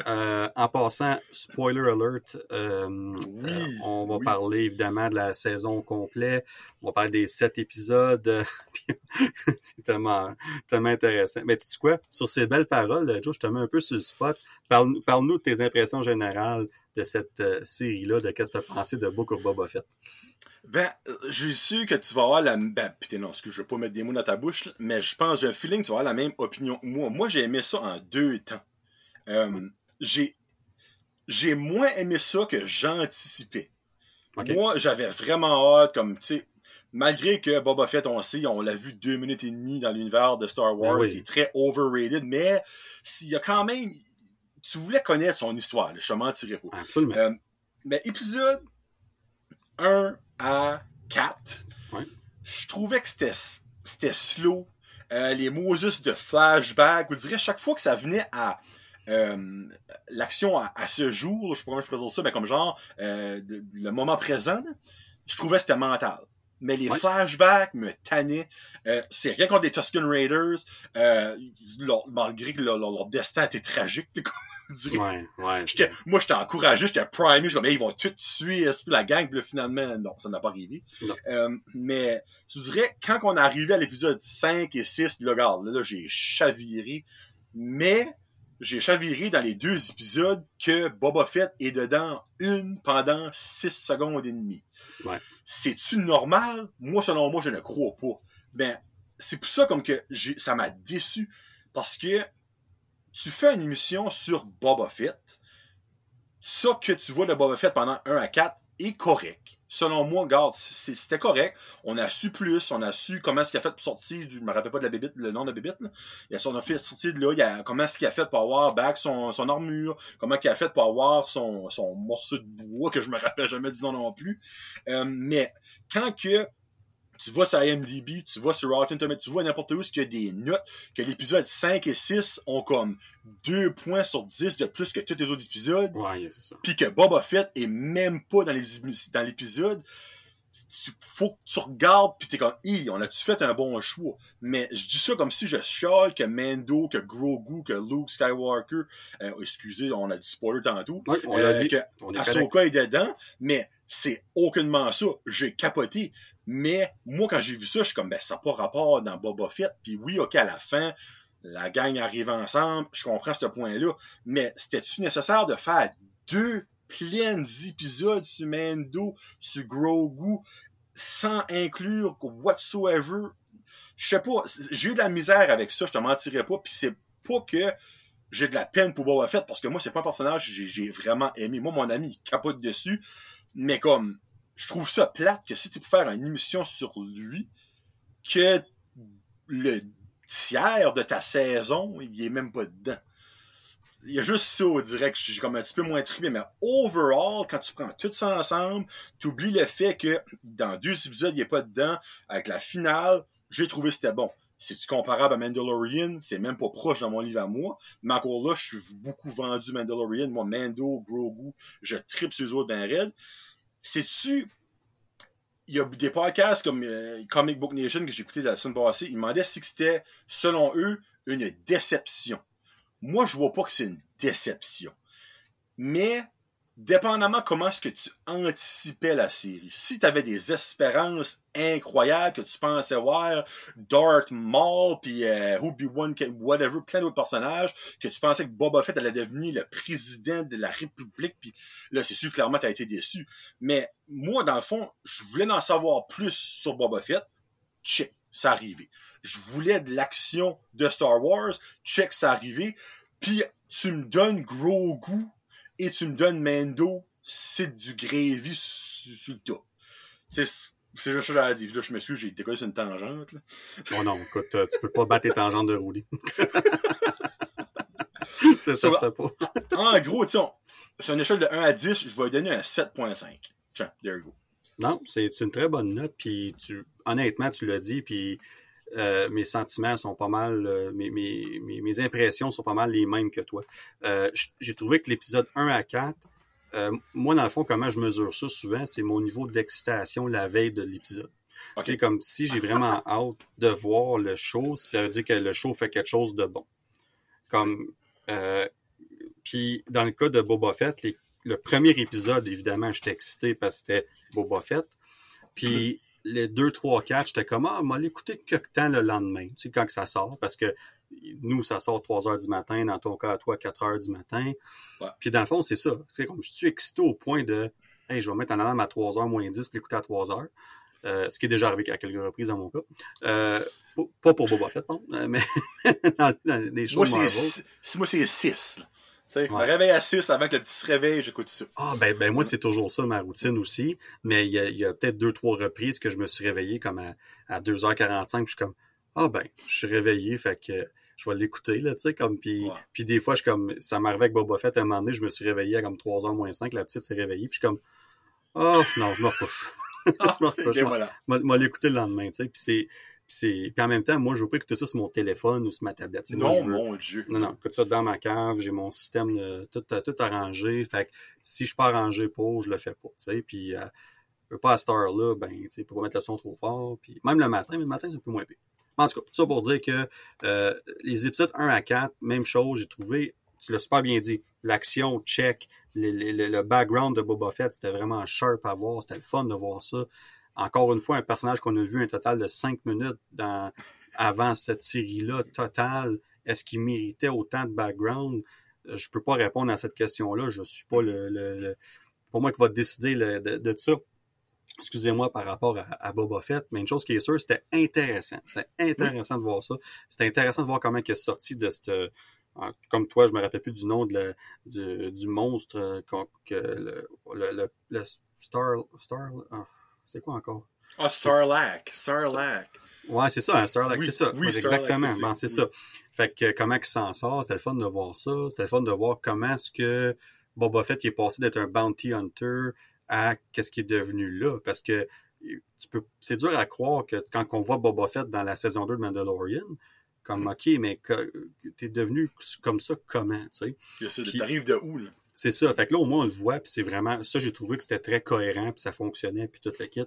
Euh, en passant, spoiler alert, euh, euh, on va parler évidemment de la saison complète. On va parler des sept épisodes. c'est tellement, tellement intéressant. Mais tu sais quoi? Sur ces belles paroles, Joe, je te mets un peu sur le spot. Parle-nous parle de tes impressions générales de cette série-là, de qu'est-ce que tu as pensé de Book of Boba Fett? Ben, j'ai su que tu vas avoir la. Ben, putain, non, excuse, je vais pas mettre des mots dans ta bouche, mais je pense, j'ai un feeling que tu vas avoir la même opinion que moi. Moi, j'ai aimé ça en deux temps. Euh, j'ai j'ai moins aimé ça que j'anticipais. Moi, j'avais vraiment hâte, comme, tu sais, malgré que Boba Fett, on sait, on l'a vu deux minutes et demie dans l'univers de Star ben Wars, c'est très overrated, mais s'il y a quand même, tu voulais connaître son histoire, je te mentirais pas. Absolument. Euh, mais épisode 1 à 4, je trouvais que c'était slow. Euh, les Moses de flashback, vous dirais, chaque fois que ça venait à euh, l'action à, ce jour, je sais pas comment je présente ça, mais comme genre le moment présent, je trouvais que c'était mental. mais les Ouais. flashbacks me tannaient. Euh, c'est rien contre les Tusken Raiders, euh, leur- malgré que leur, leur- leur destin était tragique, Ouais, ouais. J'étais- moi, j'étais encouragé, j'étais primé, je comme, ils vont tout tuer la gang, puis là, finalement, non, ça n'a pas arrivé. Euh, mais, je vous dirais, quand on est arrivé à l'épisode 5 et 6, là, regarde, là, là, j'ai chaviré, mais j'ai chaviré dans les deux épisodes que Boba Fett est dedans une pendant 6 secondes et demie. Ouais. C'est-tu normal? Moi, selon moi, je ne crois pas. Ben, c'est pour ça comme que j'ai, ça m'a déçu. Parce que tu fais une émission sur Boba Fett, ça que tu vois de Boba Fett pendant 1 à 4 est correct. Selon moi, regarde, c'était correct. On a su plus, on a su comment est-ce qu'il a fait pour sortir du, je me rappelle pas de la bébite, le nom de la bébite, là. Il a, on a fait de là, il a, comment est-ce qu'il a fait pour avoir back son, son armure, comment il a fait pour avoir son, son morceau de bois, que je me rappelle jamais nom non plus. Euh, mais, quand que tu vois sur IMDb, tu vois sur Rotten Tomatoes, tu vois n'importe où, ce qu'il y a des notes, que l'épisode 5 et 6 ont comme 2 points sur 10 de plus que tous les autres épisodes, Ouais, c'est ça. puis que Boba Fett est même pas dans l'épisode, faut que tu regardes puis t'es comme Hi, on a-tu fait un bon choix? Mais je dis ça comme si je chiale que Mando que Grogu que Luke Skywalker euh, excusez on a dit spoiler tantôt Ouais, on euh, dit. que On est correct. Ahsoka est dedans mais c'est aucunement ça. J'ai capoté. Mais moi quand j'ai vu ça je suis comme ben ça n'a pas rapport dans Boba Fett. Puis oui ok à la fin la gang arrive ensemble. Je comprends ce point là mais c'était-tu nécessaire de faire deux pleins épisodes sur Mando, sur Grogu, sans inclure whatsoever. Je sais pas, j'ai eu de la misère avec ça, je te mentirais pas, puis c'est pas que j'ai de la peine pour Boba Fett, parce que moi, c'est pas un personnage que j'ai- j'ai vraiment aimé. Moi, mon ami, il capote dessus, mais comme, je trouve ça plate que si tu pour faire une émission sur lui, que le tiers de ta saison, il est même pas dedans il y a juste ça, dirait que je suis comme un petit peu moins trippé, mais overall, quand tu prends tout ça ensemble, tu oublies le fait que dans deux épisodes, il n'est pas dedans, avec la finale, j'ai trouvé que c'était bon. C'est-tu comparable à Mandalorian? C'est même pas proche dans mon livre à moi. Mais encore là, je suis beaucoup vendu Mandalorian. Moi, Mando, Grogu, je tripe sur les autres ben raide. C'est-tu... Il y a des podcasts comme euh, Comic Book Nation que j'ai écouté la semaine passée. Ils demandaient si c'était, selon eux, une déception. Moi, je vois pas que c'est une déception. Mais, dépendamment comment est-ce que tu anticipais la série, si tu avais des espérances incroyables, que tu pensais voir Darth Maul, puis euh, Obi-Wan, whatever, plein d'autres personnages, que tu pensais que Boba Fett allait devenir le président de la République, puis là, c'est sûr, clairement, tu as été déçu. Mais moi, dans le fond, je voulais en savoir plus sur Boba Fett. Check, ça arrivé. Je voulais de l'action de Star Wars. Check, ça arrivé. Puis tu me donnes gros goût et tu me donnes Mando, c'est du gravy sur, le top. C'est c'est juste ça que j'avais dit. Là, je m'excuse, j'ai décollé sur une tangente. Là. Oh non, écoute, euh, tu peux pas battre tes tangentes de roulis. ça, ça Ça se fait pas. En gros, on- sur une échelle de 1 à 10, je vais donner un 7.5. Tiens, there you go. Non, c'est une très bonne note, puis tu, honnêtement, tu l'as dit, puis euh, mes sentiments sont pas mal, euh, mes, mes, mes, mes impressions sont pas mal les mêmes que toi. Euh, J'ai trouvé que l'épisode 1 à 4, euh, moi, dans le fond, comment je mesure ça souvent, c'est mon niveau d'excitation la veille de l'épisode. C'est comme si j'ai vraiment hâte de voir le show, ça veut dire que le show fait quelque chose de bon. Comme, euh, puis dans le cas de Boba Fett, les- le premier épisode, évidemment, j'étais excité parce que c'était Boba Fett. Puis les 2, 3, 4, j'étais comme, ah, moi, l'écouter quelque temps le lendemain, tu sais, quand que ça sort, parce que nous, ça sort 3 heures du matin, dans ton cas, à toi, 4 heures du matin. Ouais. Puis dans le fond, c'est ça. C'est comme, je suis excité au point de, hey, je vais mettre en alarme à 3 heures moins 10 puis l'écouter à 3 heures. Euh, ce qui est déjà arrivé à quelques reprises dans mon cas. Euh, pas- pour Boba Fett, non, euh, mais dans, les c'est- moi, c'est 6. Tu sais, je me Ouais. réveille à 6 avant que le petit se réveille, j'écoute ça. Ah, ben, ben moi, c'est toujours ça, ma routine aussi. Mais il y a, y a peut-être deux, trois reprises que je me suis réveillé comme à, à 2h45. Puis je suis comme, ah ben, je suis réveillé, fait que je vais l'écouter, là, tu sais, comme, puis, Ouais. puis des fois, je suis comme, ça m'arrivait avec Boba Fett, à un moment donné, je me suis réveillé à comme 3h moins 5, la petite s'est réveillée, puis je suis comme, oh, non, je me recouche. Ah, je me recouche. et moi. voilà. Moi, moi l'écouter le lendemain, tu sais, puis c'est, c'est, puis en même temps, moi, je veux pas écouter ça sur mon téléphone ou sur ma tablette. Moi, Non, mon Dieu. non, non, écoute ça dans ma cave, j'ai mon système de, tout, tout arrangé. Fait que si je suis pas arrangé pour, je le fais pas, sais. Puis euh, pas à cette heure-là, ben, tu sais, pour mettre le son trop fort. Puis même le matin, mais le matin, c'est un peu moins pire. En tout cas, tout ça pour dire que euh, les épisodes 1 à 4, même chose, j'ai trouvé, tu l'as super bien dit, l'action, check, le, le, le, background de Boba Fett, c'était vraiment sharp à voir, c'était le fun de voir ça. Encore une fois, un personnage qu'on a vu un total de 5 minutes dans, avant cette série-là, total, est-ce qu'il méritait autant de background? Je peux pas répondre à cette question-là, je suis pas le, le, pour moi qui va décider de, ça excusez-moi, par rapport à, Boba Fett, mais une chose qui est sûre, c'était intéressant. C'était intéressant de voir ça. C'était intéressant de voir comment il est sorti de cette... Comme toi, je me rappelle plus du nom de du, du, monstre euh, que le, le, le, Star... Star oh, c'est quoi encore? Ah, oh, Starlac. Starlac. Ouais, c'est ça, un Starlac, oui, c'est ça. Oui, exactement. Bon, c'est ça. Fait que comment il s'en sort, c'était le fun de voir ça. C'était le fun de voir comment est-ce que Boba Fett est passé d'être un bounty hunter à qu'est-ce qui est devenu là. Parce que tu peux, c'est dur à croire que quand on voit Boba Fett dans la saison 2 de Mandalorian, comme, OK, mais t'es devenu comme ça comment, tu sais? T'arrives de où, là? C'est ça. Fait que là, au moins, on le voit, puis c'est vraiment... Ça, j'ai trouvé que c'était très cohérent, puis ça fonctionnait, puis tout le kit.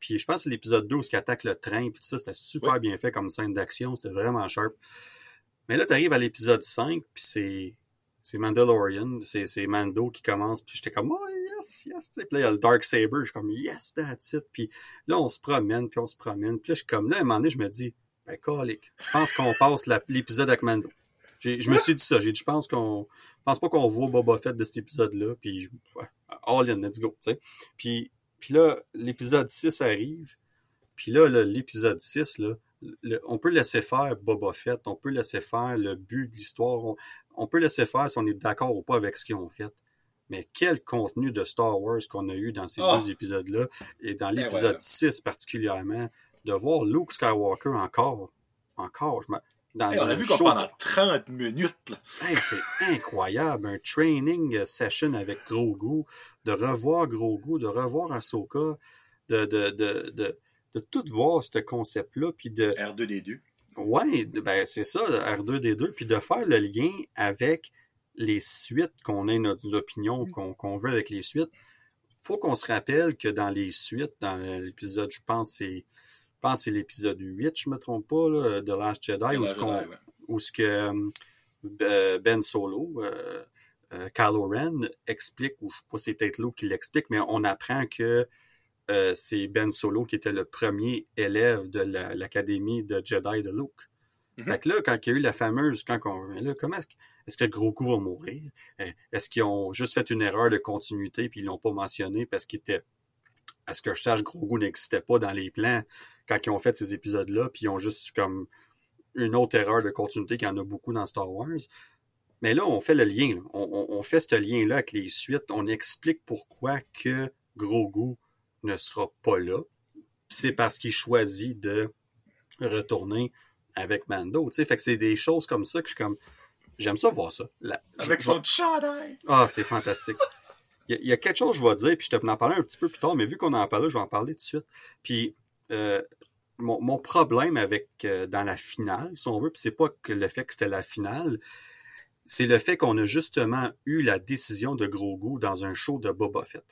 Puis je pense que c'est l'épisode 2 où il attaque le train, puis tout ça, c'était super bien fait comme scène d'action. C'était vraiment sharp. Mais là, t'arrives à l'épisode 5, puis c'est... C'est Mandalorian, c'est Mando qui commence, puis j'étais comme, oh, yes, yes, Puis là, il y a le Dark Saber, je suis comme, yes, that's it. Puis là, on se promène, puis on se promène. Puis là, je suis comme, là, à un moment donné, je me dis, ben, colique, je pense qu'on passe l'épisode avec Mando. Je me suis dit ça. J'ai dit, je pense qu'on, pense pas qu'on voit Boba Fett de cet épisode-là. Puis, ouais, all in, let's go, tu sais. Puis, puis là, l'épisode 6 arrive. Puis là, l'épisode 6, là, on peut laisser faire Boba Fett, on peut laisser faire le but de l'histoire, on, on, peut laisser faire si on est d'accord ou pas avec ce qu'ils ont fait. Mais quel contenu de Star Wars qu'on a eu dans ces oh. deux épisodes-là, et dans eh l'épisode 6 particulièrement, de voir Luke Skywalker encore, encore, je me, dans hey, on a vu qu'on pendant 30 minutes. Hey, c'est incroyable, un training session avec Grogu, de revoir Grogu, de revoir Ahsoka, de, de, de, de, de tout voir ce concept-là, puis de... R2D2. Ouais, ben c'est ça, R2D2, puis de faire le lien avec les suites, qu'on ait nos opinions mm. qu'on veut avec les suites, faut qu'on se rappelle que dans les suites, dans l'épisode, je pense c'est je pense c'est l'épisode 8, je me trompe pas, là, de Last Jedi, où, ce où ce que euh, Ben Solo, euh, euh, Kylo Ren explique, ou je sais pas c'est peut-être Luke qui l'explique, mais on apprend que euh, c'est Ben Solo qui était le premier élève de l'académie de Jedi de Luke. Mm-hmm. Fait que là, quand il y a eu la fameuse, quand on, là, comment est-ce que est-ce que Grogu va mourir? Euh, est-ce qu'ils ont juste fait une erreur de continuité puis ils l'ont pas mentionné parce qu'il était... À ce que je sache, Grogu n'existait pas dans les plans quand ils ont fait ces épisodes-là, puis ils ont juste comme une autre erreur de continuité qu'il y en a beaucoup dans Star Wars. Mais là, on fait le lien. On, on, fait ce lien-là avec les suites. On explique pourquoi que Grogu ne sera pas là. C'est parce qu'il choisit de retourner avec Mando. Tu sais, fait que c'est des choses comme ça que je suis comme J'aime ça voir ça. Avec son chandail. Ah, c'est fantastique. Il y, a, quelque chose que je vais dire, puis je te en parler un petit peu plus tard, mais vu qu'on en parle, je vais en parler tout de suite. Puis euh, mon, problème avec euh, dans la finale, si on veut, puis c'est pas que le fait que c'était la finale, c'est le fait qu'on a justement eu la décision de Grogu dans un show de Boba Fett.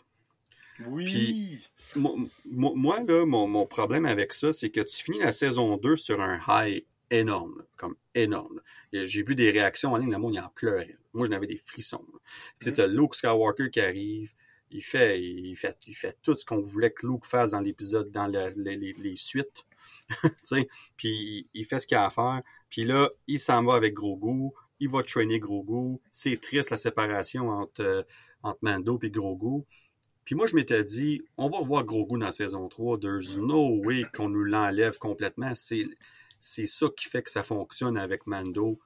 Oui. Puis, moi, là, mon, mon, problème avec ça, c'est que tu finis la saison 2 sur un high énorme, comme énorme. J'ai vu des réactions en ligne, le monde il en pleurait. Moi, j'en avais des frissons. Tu sais, mm-hmm. Luke Skywalker qui arrive, il fait, il fait, il fait tout ce qu'on voulait que Luke fasse dans l'épisode, dans les, les, suites. tu sais, puis il fait ce qu'il a à faire. Puis là, il s'en va avec Grogu, il va trainer Grogu. C'est triste la séparation entre, euh, entre Mando et Grogu. Puis moi, je m'étais dit, on va voir Grogu dans la saison 3. There's no way qu'on nous l'enlève complètement. C'est c'est ça qui fait que ça fonctionne avec Mando,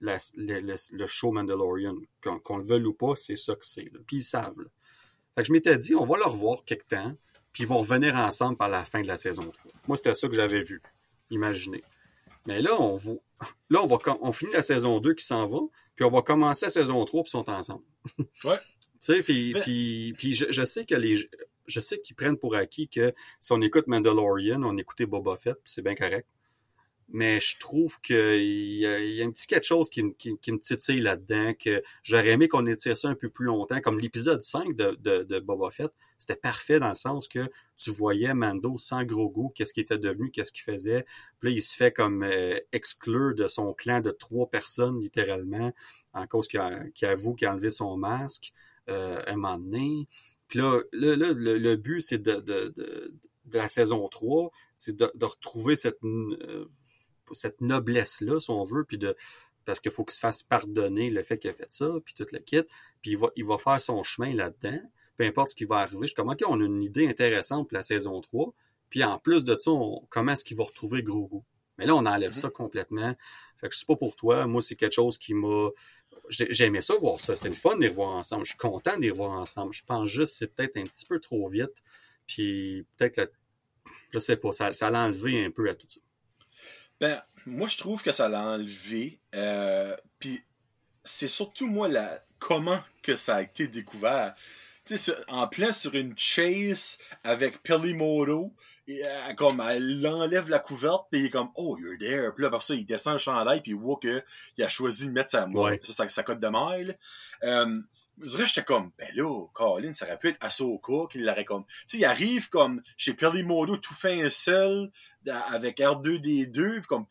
le, show Mandalorian. Qu'on le veuille ou pas, c'est ça que c'est. Puis ils savent. Fait que je m'étais dit, on va le revoir quelque temps, puis ils vont revenir ensemble par la fin de la saison 3. Moi, c'était ça que j'avais vu. Imaginez. Mais là, on va, là, on va, on finit la saison 2 qui s'en va, puis on va commencer la saison 3 puis ils sont ensemble. Ouais. tu sais, puis, puis, je, sais que les, je sais qu'ils prennent pour acquis que si on écoute Mandalorian, on écoutait Boba Fett, puis c'est bien correct. Mais je trouve qu'il y, a, y a un petit quelque chose qui, qui, me titille là-dedans, que j'aurais aimé qu'on étire ça un peu plus longtemps, comme l'épisode 5 de, de, de Boba Fett, c'était parfait dans le sens que tu voyais Mando sans gros goût, qu'est-ce qu'il était devenu, qu'est-ce qu'il faisait. Puis là, il se fait comme euh, exclure de son clan de trois personnes, littéralement, en cause qu'il avoue qu'il a enlevé son masque euh, un moment donné. Puis là, là, le, le, but, c'est de, de, de, de, la saison 3, c'est de, de retrouver cette, euh, cette noblesse-là, si on veut, puis de parce qu'il faut qu'il se fasse pardonner le fait qu'il a fait ça, puis tout le kit, puis il va, il va faire son chemin là-dedans, peu importe ce qui va arriver. Je suis comme, OK, on a une idée intéressante pour la saison 3, puis en plus de ça, on, comment est-ce qu'il va retrouver Grogu? Mais là, on enlève ça complètement. Fait que je sais pas pour toi, moi, c'est quelque chose qui m'a... J'aimais ça, voir ça. C'est le fun de les revoir ensemble. Je suis content de les revoir ensemble. Je pense juste que c'est peut-être un petit peu trop vite. Puis peut-être que, je sais pas, ça, ça l'a enlevé un peu à tout ça. Ben, moi, je trouve que ça l'a enlevé. Euh, puis c'est surtout, moi, la, comment que ça a été découvert. Tu sais, en plein sur une chase avec Pelimoto, et, euh, comme elle enlève la couverte, puis il est comme Oh, you're there. Puis là, par ça, il descend le chandail, puis il voit qu'il a choisi de mettre sa, Ouais. ça, sa, sa cote de maille. Euh, je dirais, j'étais comme, ben là, Colin, ça aurait pu être Ahsoka qui l'aurait comme. Tu sais, il arrive comme chez Pelimoto tout fait un seul avec R2D2, puis comme.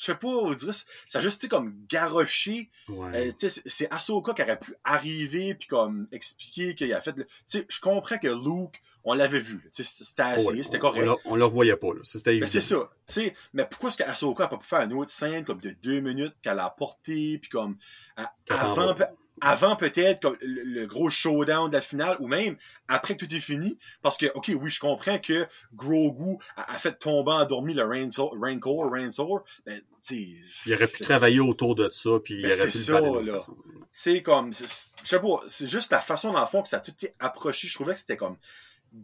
Je sais pas, on dirait, ça a juste comme garoché. Ouais. Euh, tu sais, c'est- Ahsoka qui aurait pu arriver puis comme expliquer qu'il a fait. le- Tu sais, je comprends que Luke, on l'avait vu. C'était assez, Ouais, c'était correct. On, le- on le voyait pas, là. C'était Mais évident. c'est ça. Tu sais, mais pourquoi est-ce qu'Ahsoka n'a pas pu faire une autre scène comme de deux minutes qu'elle a porté puis comme à- avant, avant peut-être le, le gros showdown de la finale ou même après que tout est fini parce que ok oui je comprends que Grogu a, a fait tomber endormi le Rancor Rancor Rancor ben tu sais Il aurait pu travailler autour de ça, puis il Ben, aurait pu le ça, autre là. c'est comme je sais pas c'est juste la façon dans le fond que ça a tout été approché je trouvais que c'était comme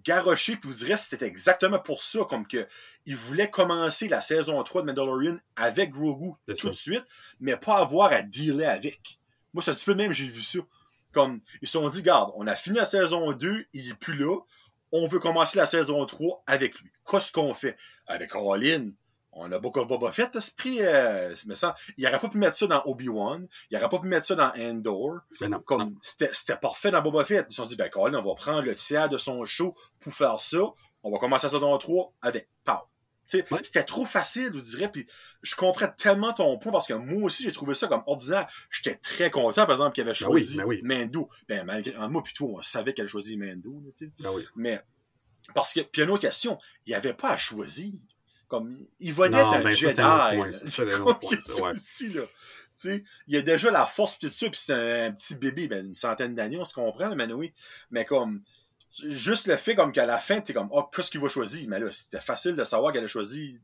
garoché puis vous dirais c'était exactement pour ça comme que il voulait commencer la saison 3 de Mandalorian avec Grogu tout ça. de suite mais pas avoir à dealer avec moi c'est un petit peu même j'ai vu ça comme ils se sont dit garde on a fini la saison 2 il est plus là on veut commencer la saison 3 avec lui qu'est-ce qu'on fait? Avec Colin on a beaucoup de Boba Fett, esprit, euh, me semble. Il n'aurait pas pu mettre ça dans Obi-Wan. Il n'aurait pas pu mettre ça dans Endor. Mais non, Comme non. c'était c'était parfait dans Boba Fett. Ils se sont dit, ben, Colin, on va prendre le tiers de son show pour faire ça. On va commencer la saison 3 avec Pow. Ouais. C'était trop facile, je dirais. Puis je comprends tellement ton point parce que moi aussi, j'ai trouvé ça comme ordinaire. J'étais très content, par exemple, qu'il avait Ben oui, choisi ben oui. Mando. Ben, malgré entre moi puis toi, on savait qu'elle choisit sais. Ben oui. Mais, parce que, puis une autre question, il n'y avait pas à choisir. Comme, il venait Non, d'être un Jedi. il y a déjà la force tout ça, puis c'est un, un petit bébé, ben, une centaine d'années, on se comprend, mais oui. Mais comme, juste le fait comme qu'à la fin, t'es comme, oh, qu'est-ce qu'il va choisir? Mais là, c'était facile de savoir qu'elle a choisi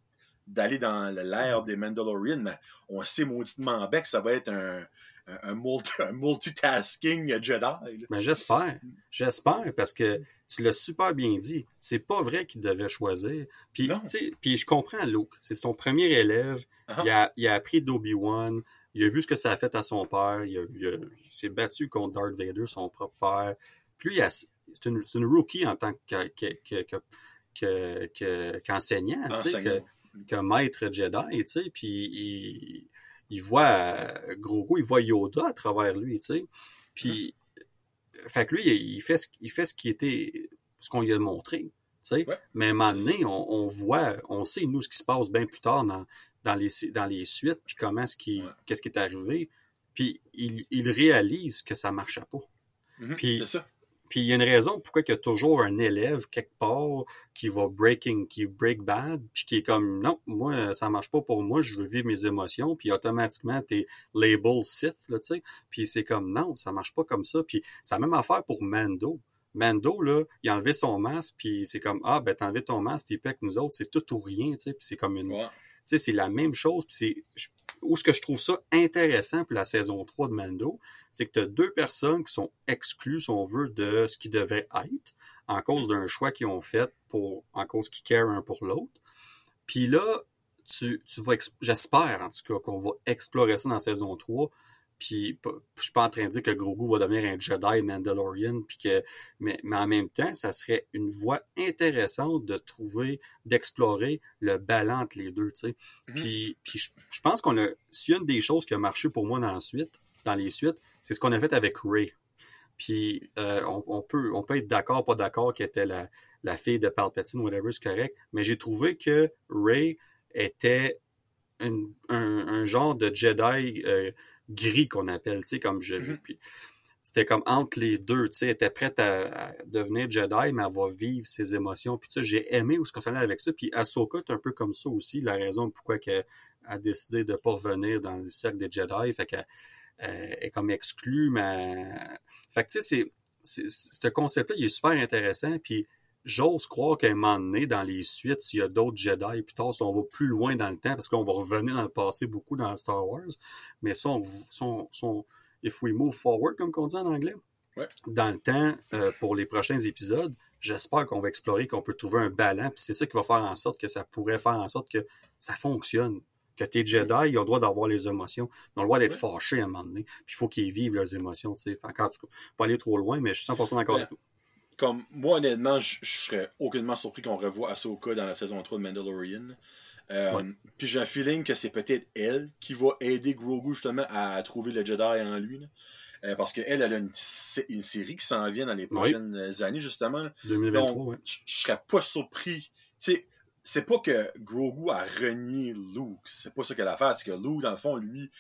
d'aller dans l'ère des Mandalorian, mais on sait mauditement bien que ça va être un, un, un multi- un multitasking Jedi. là. Mais j'espère. J'espère parce que tu l'as super bien dit. C'est pas vrai qu'il devait choisir. Puis, tu puis je comprends Luke. C'est son premier élève. Ah. Il, a, il a appris d'Obi-Wan. Il a vu ce que ça a fait à son père. Il, a- il a- il s'est battu contre Darth Vader, son propre père. Puis lui, il a- c'est une, rookie en tant que, que, que, que, que- que- qu'enseignant, tu sais, que, que maître Jedi, tu sais, puis il, il voit euh, Grogu, il voit Yoda à travers lui, tu sais. Puis, fait que lui, il fait ce, il fait ce qui était, ce qu'on lui a montré, tu sais. Ouais. Mais à un moment donné, on, on voit, on sait, nous, ce qui se passe bien plus tard dans, dans, les, dans les suites, puis comment est-ce qui, Ouais. qu'est-ce qui est arrivé. Puis, il, il réalise que ça marchait pas. Mhm, Puis- c'est ça. Puis il y a une raison pourquoi il y a toujours un élève quelque part qui va breaking, qui break bad, puis qui est comme non, moi ça marche pas pour moi, je veux vivre mes émotions, puis automatiquement t'es label Sith là, tu sais. Puis c'est comme non, ça marche pas comme ça. Puis c'est la même affaire pour Mando. Mando là, il a enlevé son masque, puis c'est comme ah ben t'as enlevé ton masque, t'es plus avec nous autres, c'est tout ou rien, tu sais. Puis c'est comme une, Ouais. tu sais, c'est la même chose. Puis c'est où ce que je trouve ça intéressant pour la saison 3 de Mando, c'est que tu as deux personnes qui sont exclues, si on veut, de ce qui devait être, en cause d'un choix qu'ils ont fait pour, en cause qu'ils care un pour l'autre. Puis là, tu, tu vas, j'espère en tout cas qu'on va explorer ça dans saison 3, Puis je suis pas en train de dire que Grogu va devenir un Jedi Mandalorian, puis que mais, mais en même temps, ça serait une voie intéressante de trouver, d'explorer le balance entre les deux, tu sais. Mm-hmm. Puis, puis je, pense qu'on a, a une des choses qui a marché pour moi dans la suite, dans les suites, c'est ce qu'on a fait avec Ray. Puis euh, on, peut, on peut être d'accord, pas d'accord qu'elle était la, la fille de Palpatine, whatever, c'est correct. Mais j'ai trouvé que Ray était un, un, genre de Jedi euh, gris qu'on appelle, tu sais, comme je mm Puis c'était comme entre les deux, tu sais, elle était prête à, devenir Jedi, mais elle va vivre ses émotions. Puis tu sais, j'ai aimé où ce qu'on allait avec ça. Puis Ahsoka est un peu comme ça aussi, la raison pourquoi elle a décidé de pas revenir dans le cercle des Jedi. Fait qu'elle est comme exclue, mais... Fait que tu sais, c'est, ce concept-là, il est super intéressant. Puis j'ose croire qu'à un moment donné, dans les suites, s'il y a d'autres Jedi, plus tard, si on va plus loin dans le temps, parce qu'on va revenir dans le passé beaucoup dans Star Wars, mais ça, on, on, if we move forward, comme on dit en anglais, dans le temps, euh, pour les prochains épisodes, j'espère qu'on va explorer, qu'on peut trouver un balance, puis c'est ça qui va faire en sorte que ça pourrait faire en sorte que ça fonctionne. Que tes Jedi, ils ont le droit d'avoir les émotions. Ils ont le droit d'être fâchés à un moment donné. Puis il faut qu'ils vivent leurs émotions, tu sais. Enfin, pas aller trop loin, mais je suis 100% d'accord avec toi comme moi, honnêtement, je serais aucunement surpris qu'on revoie Ahsoka dans la saison 3 de Mandalorian. Euh, puis j'ai un feeling que c'est peut-être elle qui va aider Grogu justement à trouver le Jedi en lui. Euh, parce qu'elle, elle a une, une, série qui s'en vient dans les prochaines années, justement. 2023, je serais pas surpris. Tu sais, c'est pas que Grogu a renié Luke. C'est pas ça qu'elle a fait. C'est que Luke, dans le fond, lui,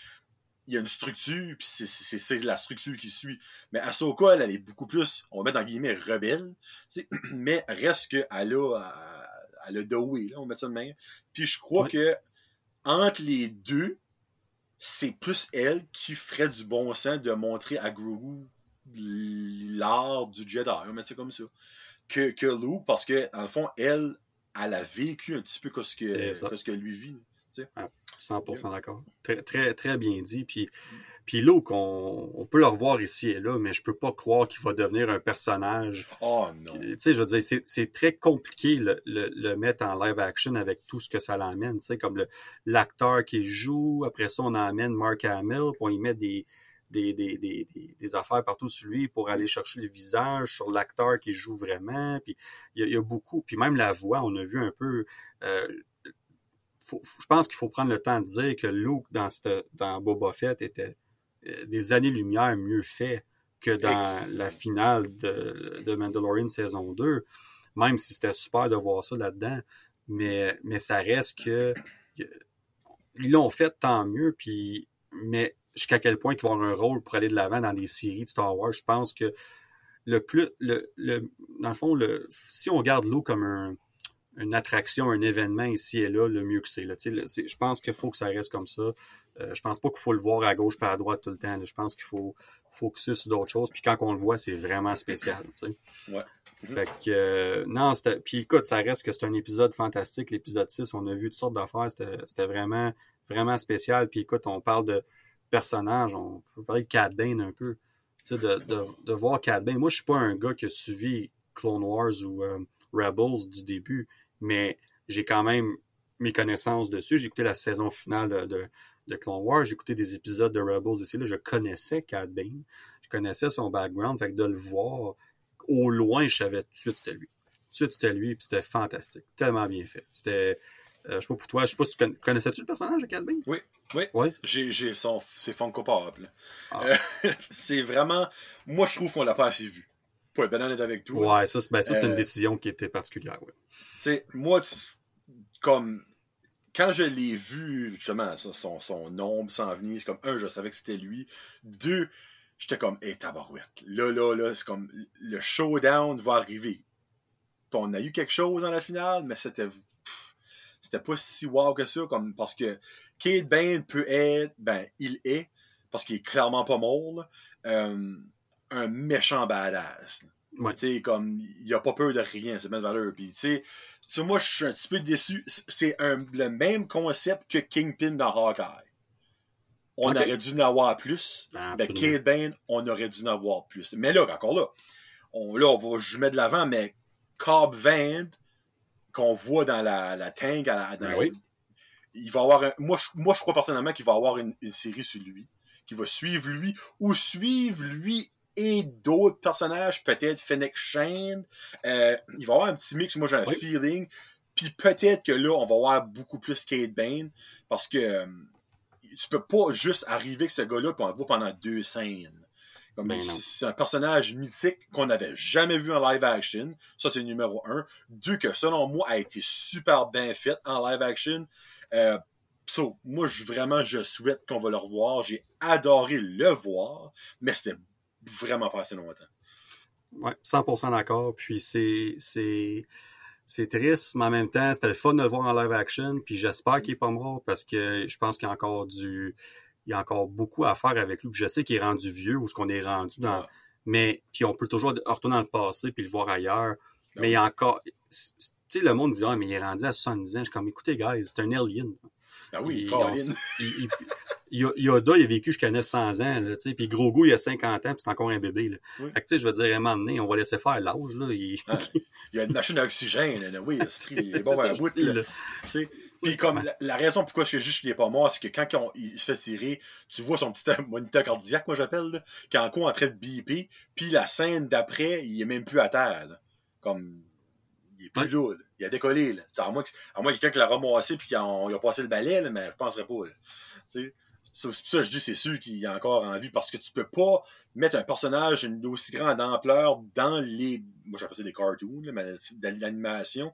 il y a une structure, puis c'est la structure qui suit. Mais Ahsoka, elle, elle est beaucoup plus, on va mettre en guillemets, rebelle, mais reste qu'elle a, elle a doué, là, on met ça de main. Puis je crois que entre les deux, c'est plus elle qui ferait du bon sens de montrer à Grogu l'art du Jedi, on met ça comme ça, que, que Luke, parce que, dans le fond, elle, elle a vécu un petit peu ce que, ce que lui vit. 100% d'accord. Très, très, très bien dit. Puis, puis Luke, on, peut le revoir ici et là, mais je peux pas croire qu'il va devenir un personnage. Oh non. Tu sais, je veux dire, c'est très compliqué le, le, mettre en live action avec tout ce que ça l'emmène. Tu sais, comme l'acteur qui joue, après ça, on emmène Mark Hamill, puis on y met des, des, des, des, des, affaires partout sur lui pour aller chercher le visage sur l'acteur qui joue vraiment. Puis il y, a beaucoup. Puis même la voix, on a vu un peu. Euh, je pense qu'il faut prendre le temps de dire que Luke dans, dans Boba Fett était euh, des années-lumière mieux fait que dans la finale de, de, Mandalorian saison 2, même si c'était super de voir ça là-dedans. Mais, mais ça reste que ils l'ont fait tant mieux, puis mais jusqu'à quel point il va avoir un rôle pour aller de l'avant dans des séries de Star Wars, je pense que le plus le, le dans le fond, le, si on garde Luke comme un une attraction, un événement ici et là, le mieux que c'est. Je pense qu'il faut que ça reste comme ça. Euh, je pense pas qu'il faut le voir à gauche pas à droite tout le temps. Je pense qu'il faut focuser sur d'autres choses. Puis quand on le voit, c'est vraiment spécial. Ouais. Fait que euh, non, c'était. Puis écoute, ça reste que c'est un épisode fantastique. L'épisode 6, on a vu toutes sortes d'affaires. C'était vraiment, vraiment spécial. Puis écoute, on parle de personnages, on peut parler de Cad Bane un peu. De, de, de, voir Cad Bane. Moi, je suis pas un gars qui a suivi Clone Wars ou euh, Rebels du début mais j'ai quand même mes connaissances dessus. J'ai écouté la saison finale de, de, Clone Wars, j'ai écouté des épisodes de Rebels ici. Là, je connaissais Cad Bane, je connaissais son background, fait que de le voir au loin, je savais tout de suite c'était lui. Tout de suite c'était lui, puis c'était fantastique, tellement bien fait. C'était, euh, je sais pas pour toi, je sais pas si tu connaissais-tu le personnage de Cad Bane? Oui, oui. J'ai, j'ai son, c'est Funko Pop. Ah. Euh, c'est vraiment, moi je trouve qu'on l'a pas assez vu pour être honnête avec toi. Ouais, ça, ben, ça c'est une euh, décision qui était particulière. Ouais. Moi, comme quand je l'ai vu, justement, son, son ombre s'en venir, c'est comme un, je savais que c'était lui. Deux, j'étais comme, hé, hey, tabarouette. Là, là, là, c'est comme le showdown va arriver. on a eu quelque chose dans la finale, mais c'était c'était pas si wow que ça, comme parce que Kate Bane peut être, ben, il est, parce qu'il est clairement pas mort, euh, un méchant badass. Ouais. comme, il a pas peur de rien, c'est même valeur. Puis, tu sais, moi, je suis un petit peu déçu. C'est le même concept que Kingpin dans Hawkeye. On aurait dû en avoir plus. Ben, ben Kate Bane, on aurait dû en avoir plus. Mais là, encore là, on, là, on va je mets de l'avant, mais Cobb Van, qu'on voit dans la, la tank, à la, ben il va avoir un, moi, je, moi, je crois personnellement qu'il va avoir une, une série sur lui qui va suivre lui, ou suivre lui et d'autres personnages, peut-être Fennec Shane. Euh, il va y avoir un petit mix, moi j'ai un feeling. Puis peut-être que là, on va voir beaucoup plus Kate Bane, parce que euh, tu peux pas juste arriver avec ce gars-là et on le voit pendant deux scènes. Ben c'est un personnage mythique qu'on n'avait jamais vu en live action. Ça, c'est numéro un. Deux, que selon moi, a été super bien fait en live action. Euh, moi, je, vraiment, je souhaite qu'on va le revoir. J'ai adoré le voir, mais c'était vraiment pas assez longtemps. Ouais, 100% d'accord. Puis c'est, c'est, c'est triste, mais en même temps, c'était le fun de le voir en live action. Puis j'espère qu'il est pas mort parce que je pense qu'il y a encore du, il y a encore beaucoup à faire avec lui. je sais qu'il est rendu vieux ou ce qu'on est rendu dans, mais puis on peut toujours retourner dans le passé puis le voir ailleurs. Ben mais il y a encore, tu sais, le monde dit ah mais il est rendu à 70 ans. Je suis comme écoutez guys, c'est un alien. Ah oui, il, Yoda, il a vécu jusqu'à 900 ans, là, tu sais, puis Grogu, il a 50 ans, puis c'est encore un bébé, là. Fait que, tu sais, je veux dire, à un moment donné, on va laisser faire l'âge, là. Il... Ah, il a une machine d'oxygène, là, oui, il est bon à bout, là. Puis comme la, raison pourquoi je juste qu'il est pas mort, c'est que quand il, se fait tirer, tu vois son petit moniteur cardiaque, moi j'appelle, qui est encore en train de biper, puis la scène d'après, il est même plus à terre. Là. Comme il est plus là, il a décollé. Là. À moins que, à moins quelqu'un qui l'a ramassé puis qu'il a, a, passé le balai, là, mais je penserais pas. C'est pour ça que je dis c'est sûr qu'il a encore envie parce que tu peux pas mettre un personnage d'une aussi grande ampleur dans les. Moi j'appelle ça des cartoons, là, mais dans l'animation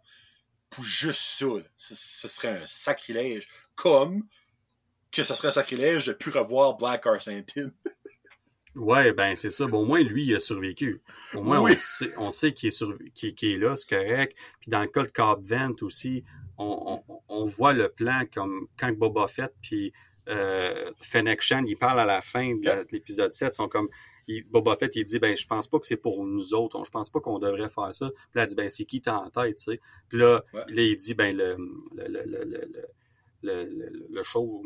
pour juste ça. Ce serait un sacrilège. Comme que ce serait un sacrilège de plus revoir Black Arsentin. ouais, ben c'est ça. Bon, au moins, lui, il a survécu. Au moins, on sait, on sait qu'il est, est, là, c'est correct. Puis dans le cas de Cobb Vent aussi, on, on, on, voit le plan comme quand Boba Fett puis euh, Fennec Shan, il parle à la fin de l'épisode 7, sont comme Boba Fett, il dit, ben, je pense pas que c'est pour nous autres. Je pense pas qu'on devrait faire ça. Puis là, il dit, ben, c'est qui t'as en tête, tu sais? Puis là, là, il dit, ben, le, le, le, le, le, le show,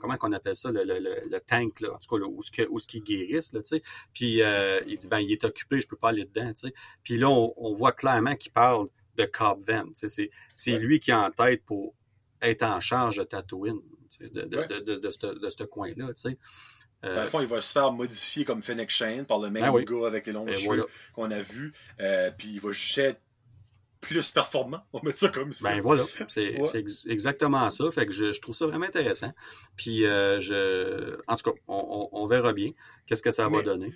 comment qu'on appelle ça, le, le, le, tank, là, en tout cas, là, où ce où ce qui guérisse, là, tu sais? Puis euh, il dit, ben, il est occupé, je peux pas aller dedans, tu sais? Puis là, on, on voit clairement qu'il parle de Cobb Van, tu sais? C'est, c'est lui qui est en tête pour être en charge de Tatooine, de, de, de, de, de, ce, de ce coin-là, tu sais. Euh, Dans le fond, il va se faire modifier comme Fennec Shane par le même ben gars avec les longs cheveux qu'on a vu. Euh, puis il va juste être plus performant, on va mettre ça comme ça. Ben voilà, c'est exactement ça. Fait que je, trouve ça vraiment intéressant. Puis euh, je, en tout cas, on, verra bien qu'est-ce que ça va donner.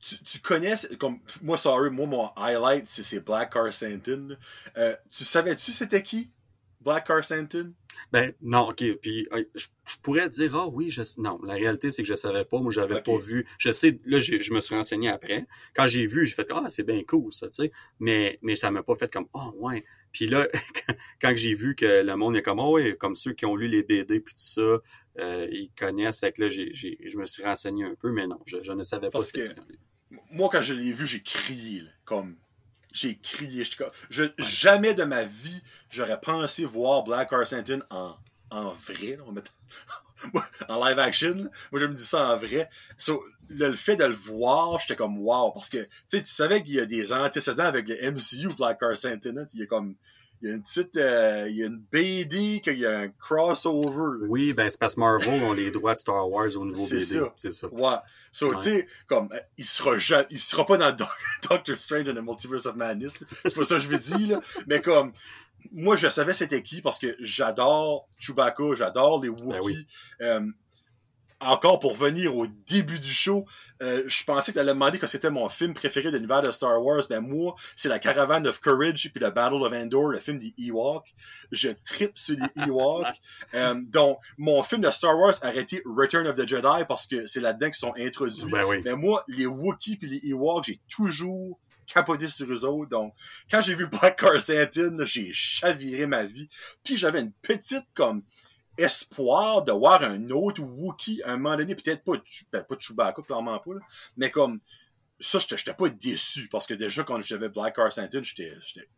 Tu, connais, comme moi, sorry, moi mon highlight c'est Black Car Santin. tu savais-tu c'était qui? Black Car? Ben non, ok. Puis je, pourrais dire ah oui, je non. La réalité c'est que je savais pas. Moi j'avais pas vu. Je sais. Là je me suis renseigné après. Quand j'ai vu, j'ai fait ah c'est bien cool ça, tu sais. Mais mais ça m'a pas fait comme ah oh, ouais. Puis là quand j'ai vu que le monde est comme oh ouais, comme ceux qui ont lu les BD puis tout ça, euh, ils connaissent. Fait que là j'ai je me suis renseigné un peu, mais non, je, ne savais pas. Que, moi quand je l'ai vu, j'ai crié comme j'ai crié. Je, jamais de ma vie, j'aurais pensé voir Black Arsenton en, en vrai. en live action. Moi, je me dis ça en vrai. le, fait de le voir, j'étais comme wow. Parce que tu savais qu'il y a des antécédents avec le MCU Black Arsenton. Il a comme il y a une petite, euh, il y a une BD, qu'il y a un crossover. Oui, ben c'est parce que Marvel ont les droits de Star Wars au niveau BD. C'est ça. Ouais. So, tu sais, comme, il sera il sera pas dans Doctor Strange and the Multiverse of Madness. C'est pas ça que je veux dire, là. Mais comme, moi, je savais c'était qui parce que j'adore Chewbacca, j'adore les Wookiees. Ben oui. euh, encore pour venir au début du show, euh, je pensais que tu allais demander que c'était mon film préféré de l'univers de Star Wars. Ben moi, c'est la Caravan of Courage puis la Battle of Endor, le film des Ewoks. Je tripe sur les Ewoks. euh, donc, mon film de Star Wars a arrêté Return of the Jedi parce que c'est là-dedans qu'ils sont introduits. Ben oui. Mais moi, les Wookiees puis les Ewoks, j'ai toujours capoté sur eux autres. Donc, quand j'ai vu Black Car j'ai chaviré ma vie. Puis j'avais une petite comme espoir de voir un autre Wookiee à un moment donné, peut-être pas, ben, pas Chewbacca, clairement pas, mais comme ça, j'étais pas déçu parce que déjà quand j'avais Black Car j'étais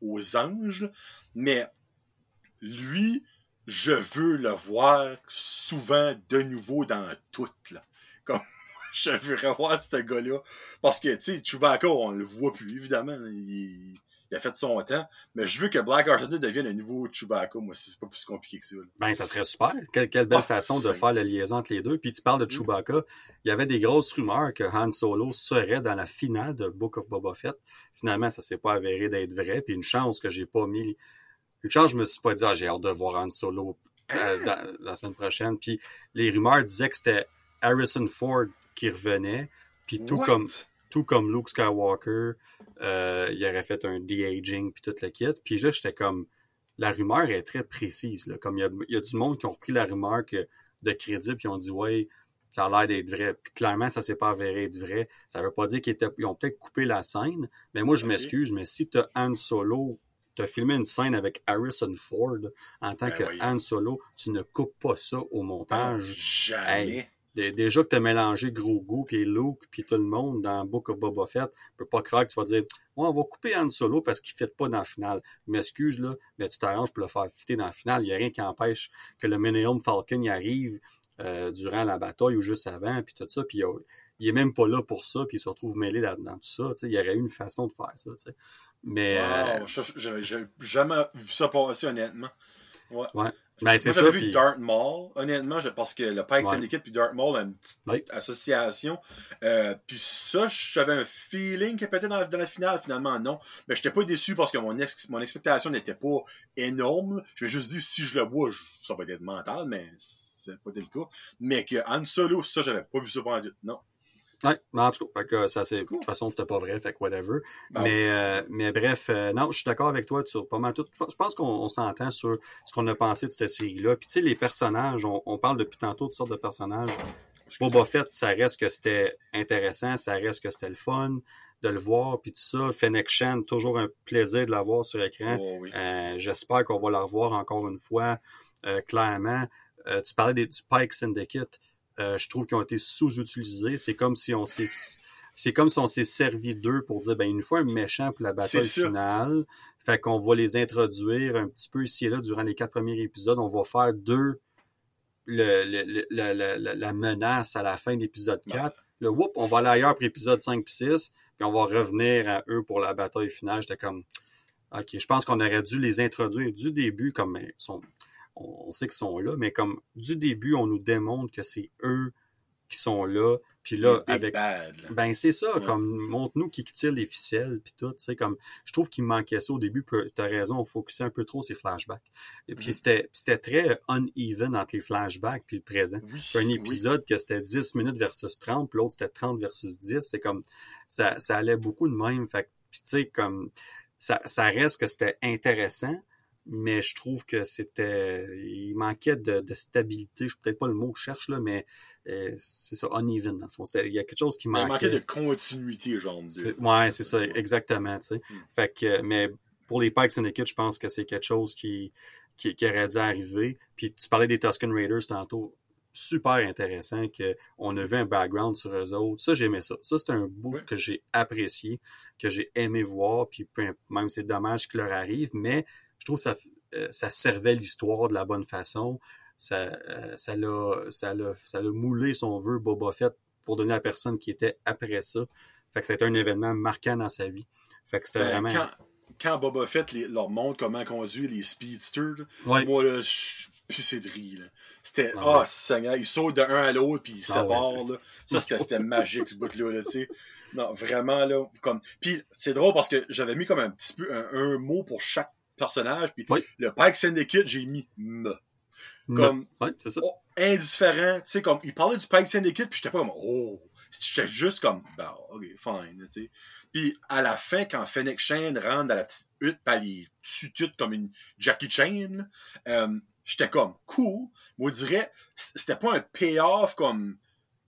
aux anges, mais lui, je veux le voir souvent de nouveau dans tout. Comme, je veux revoir ce gars-là. Parce que, tu sais, Chewbacca, on le voit plus, évidemment. Il, il il a fait son temps. Mais je veux que Black R2D devienne un nouveau Chewbacca, moi, si c'est pas plus compliqué que ça. là. Ben, ça serait super. Quelle, quelle belle Ah, façon de faire la liaison entre les deux. Puis tu parles de Mm. Chewbacca. Il y avait des grosses rumeurs que Han Solo serait dans la finale de Book of Boba Fett. Finalement, ça s'est pas avéré d'être vrai. Puis une chance que j'ai pas mis... Une chance, je me suis pas dit, ah, j'ai hâte de voir Han Solo euh, dans- la semaine prochaine. Puis les rumeurs disaient que c'était Harrison Ford qui revenait. Puis tout What? comme tout comme Luke Skywalker, euh, il aurait fait un de-aging puis tout le kit. Puis là, j'étais comme, la rumeur est très précise. Là. Comme il y a, il y a du monde qui ont repris la rumeur que, de crédit puis ont dit, ouais, ça a l'air d'être vrai. Puis clairement, ça s'est pas avéré être vrai. Ça veut pas dire qu'ils étaient, ils ont peut-être coupé la scène. Mais moi, je m'excuse, mais si t'as Han Solo, t'as filmé une scène avec Harrison Ford en tant Ben que oui. Han Solo, tu ne coupes pas ça au montage. Jamais. Dé- Déjà que t'as mélangé Grogu puis Luke puis tout le monde dans Book of Boba Fett, je peux pas croire que tu vas dire ouais, on va couper Han Solo parce qu'il ne fit pas dans la finale. Je m'excuse là, mais tu t'arranges pour le faire fitter dans la finale. Il y a rien qui empêche que le Millennium Falcon y arrive euh, durant la bataille ou juste avant puis tout ça puis il, est même pas là pour ça puis il se retrouve mêlé là- dans tout ça. tu. Il y aurait eu une façon de faire ça. tu sais. Mais euh, Wow, je- je- J'ai jamais vu ça passer, honnêtement. Ouais. ouais, ben c'est ça. j'avais vu puis- Darth Maul, honnêtement, je- parce que le Pike Ouais. Syndicate puis Darth Maul a une petite association. Euh, puis ça, j'avais un feeling que peut-être dans, dans la finale, finalement, non. Mais j'étais pas déçu parce que mon, ex- mon expectation n'était pas énorme. Je me juste dit, si je le vois, je- ça va être mental, mais c'est pas le cas. Mais que Han Solo, ça, j'avais pas vu ça pendant. Non. Ouais, mais en tout cas, fait que ça c'est. De Cool. toute façon, c'était pas vrai, fait que whatever. Bon. Mais, euh, mais bref, euh, non, je suis d'accord avec toi sur pas mal tout. Je pense qu'on on s'entend sur ce qu'on a pensé de cette série-là. Puis tu sais, les personnages, on, on parle depuis tantôt de sortes de personnages. Boba Fett, ça reste que c'était intéressant, ça reste que c'était le fun de le voir, puis tout ça. Fennec Shan, toujours un plaisir de la voir sur écran. Oh, oui. Euh, J'espère qu'on va la revoir encore une fois, euh, clairement. Euh, tu parlais des, du Pike Syndicate. Euh, je trouve qu'ils ont été sous-utilisés. C'est comme si on s'est c'est comme si on s'est servi d'eux pour dire ben il nous faut un méchant pour la bataille finale. Fait qu'on va les introduire un petit peu ici et là durant les quatre premiers épisodes. On va faire deux le, le- le- la, la- la- la menace à la fin de l'épisode 4. Le whoop, on va aller ailleurs pour épisode 5 puis 6, puis on va revenir à eux pour la bataille finale. J'étais comme OK, je pense qu'on aurait dû les introduire du début comme ben, ils sont on, sait qu'ils sont là, mais comme du début, on nous démontre que c'est eux qui sont là. Puis là, avec bad, là. ben c'est ça, Ouais. comme montre-nous qui tire les ficelles puis tout, tu sais comme je trouve qu'il manquait ça au début, puis t'as raison, on focusait un peu trop ces flashbacks. Et puis Mhm. c'était très uneven entre les flashbacks puis le présent. Oui, un oui. épisode que c'était 10 minutes versus 30, puis l'autre c'était 30 versus 10, c'est comme ça ça allait beaucoup de même, fait puis tu sais comme ça ça reste que c'était intéressant. Mais je trouve que c'était, il manquait de, de stabilité. Je sais peut-être pas le mot que je cherche là, mais euh, c'est ça, uneven dans le fond. Il y a quelque chose qui Il manquait. manquait de continuité, genre. de- C'est- Ouais, c'est ça, exactement, tu sais. Mm. Fait que, mais pour les Pikes Syndicate, je pense que c'est quelque chose qui, qui, qui aurait dû arriver. Puis tu parlais des Tusken Raiders tantôt. Super intéressant que on a vu un background sur eux autres. Ça, j'aimais ça. Ça, c'est un bout Oui. que j'ai apprécié, que j'ai aimé voir. Puis même c'est dommage qu'il leur arrive, mais je trouve que ça, euh, ça servait l'histoire de la bonne façon. Ça, euh, ça l'a, ça l'a, ça l'a moulé, si on veut, Boba Fett pour donner à la personne qui était après ça. Fait que c'était un événement marquant dans sa vie. Fait que c'était Ben, vraiment. quand, quand Boba Fett les- leur montre comment conduire les speedsters, Ouais. moi, là, je pissé de rire. C'était, Ah ah, ouais. Seigneur, ils sautent de un à l'autre, puis ils Ah séparent, là. Ça, c'était, c'était magique, ce bout-là, là, tu sais. Non, vraiment, là, comme... Puis, c'est drôle parce que j'avais mis comme un petit peu un, un mot pour chaque personnage, puis Oui. le Pike Syndicate, j'ai mis « me ». Comme, ça. oh, indifférent, tu sais, comme, il parlait du Pike Syndicate, puis j'étais pas comme, oh, j'étais juste comme, ben, ok, fine, tu sais. Puis, à la fin, quand Fennec Shane rentre dans la petite hutte, pis elle est comme une Jackie Chan, euh, j'étais comme, cool, mais on dirait, c- c'était pas un payoff comme,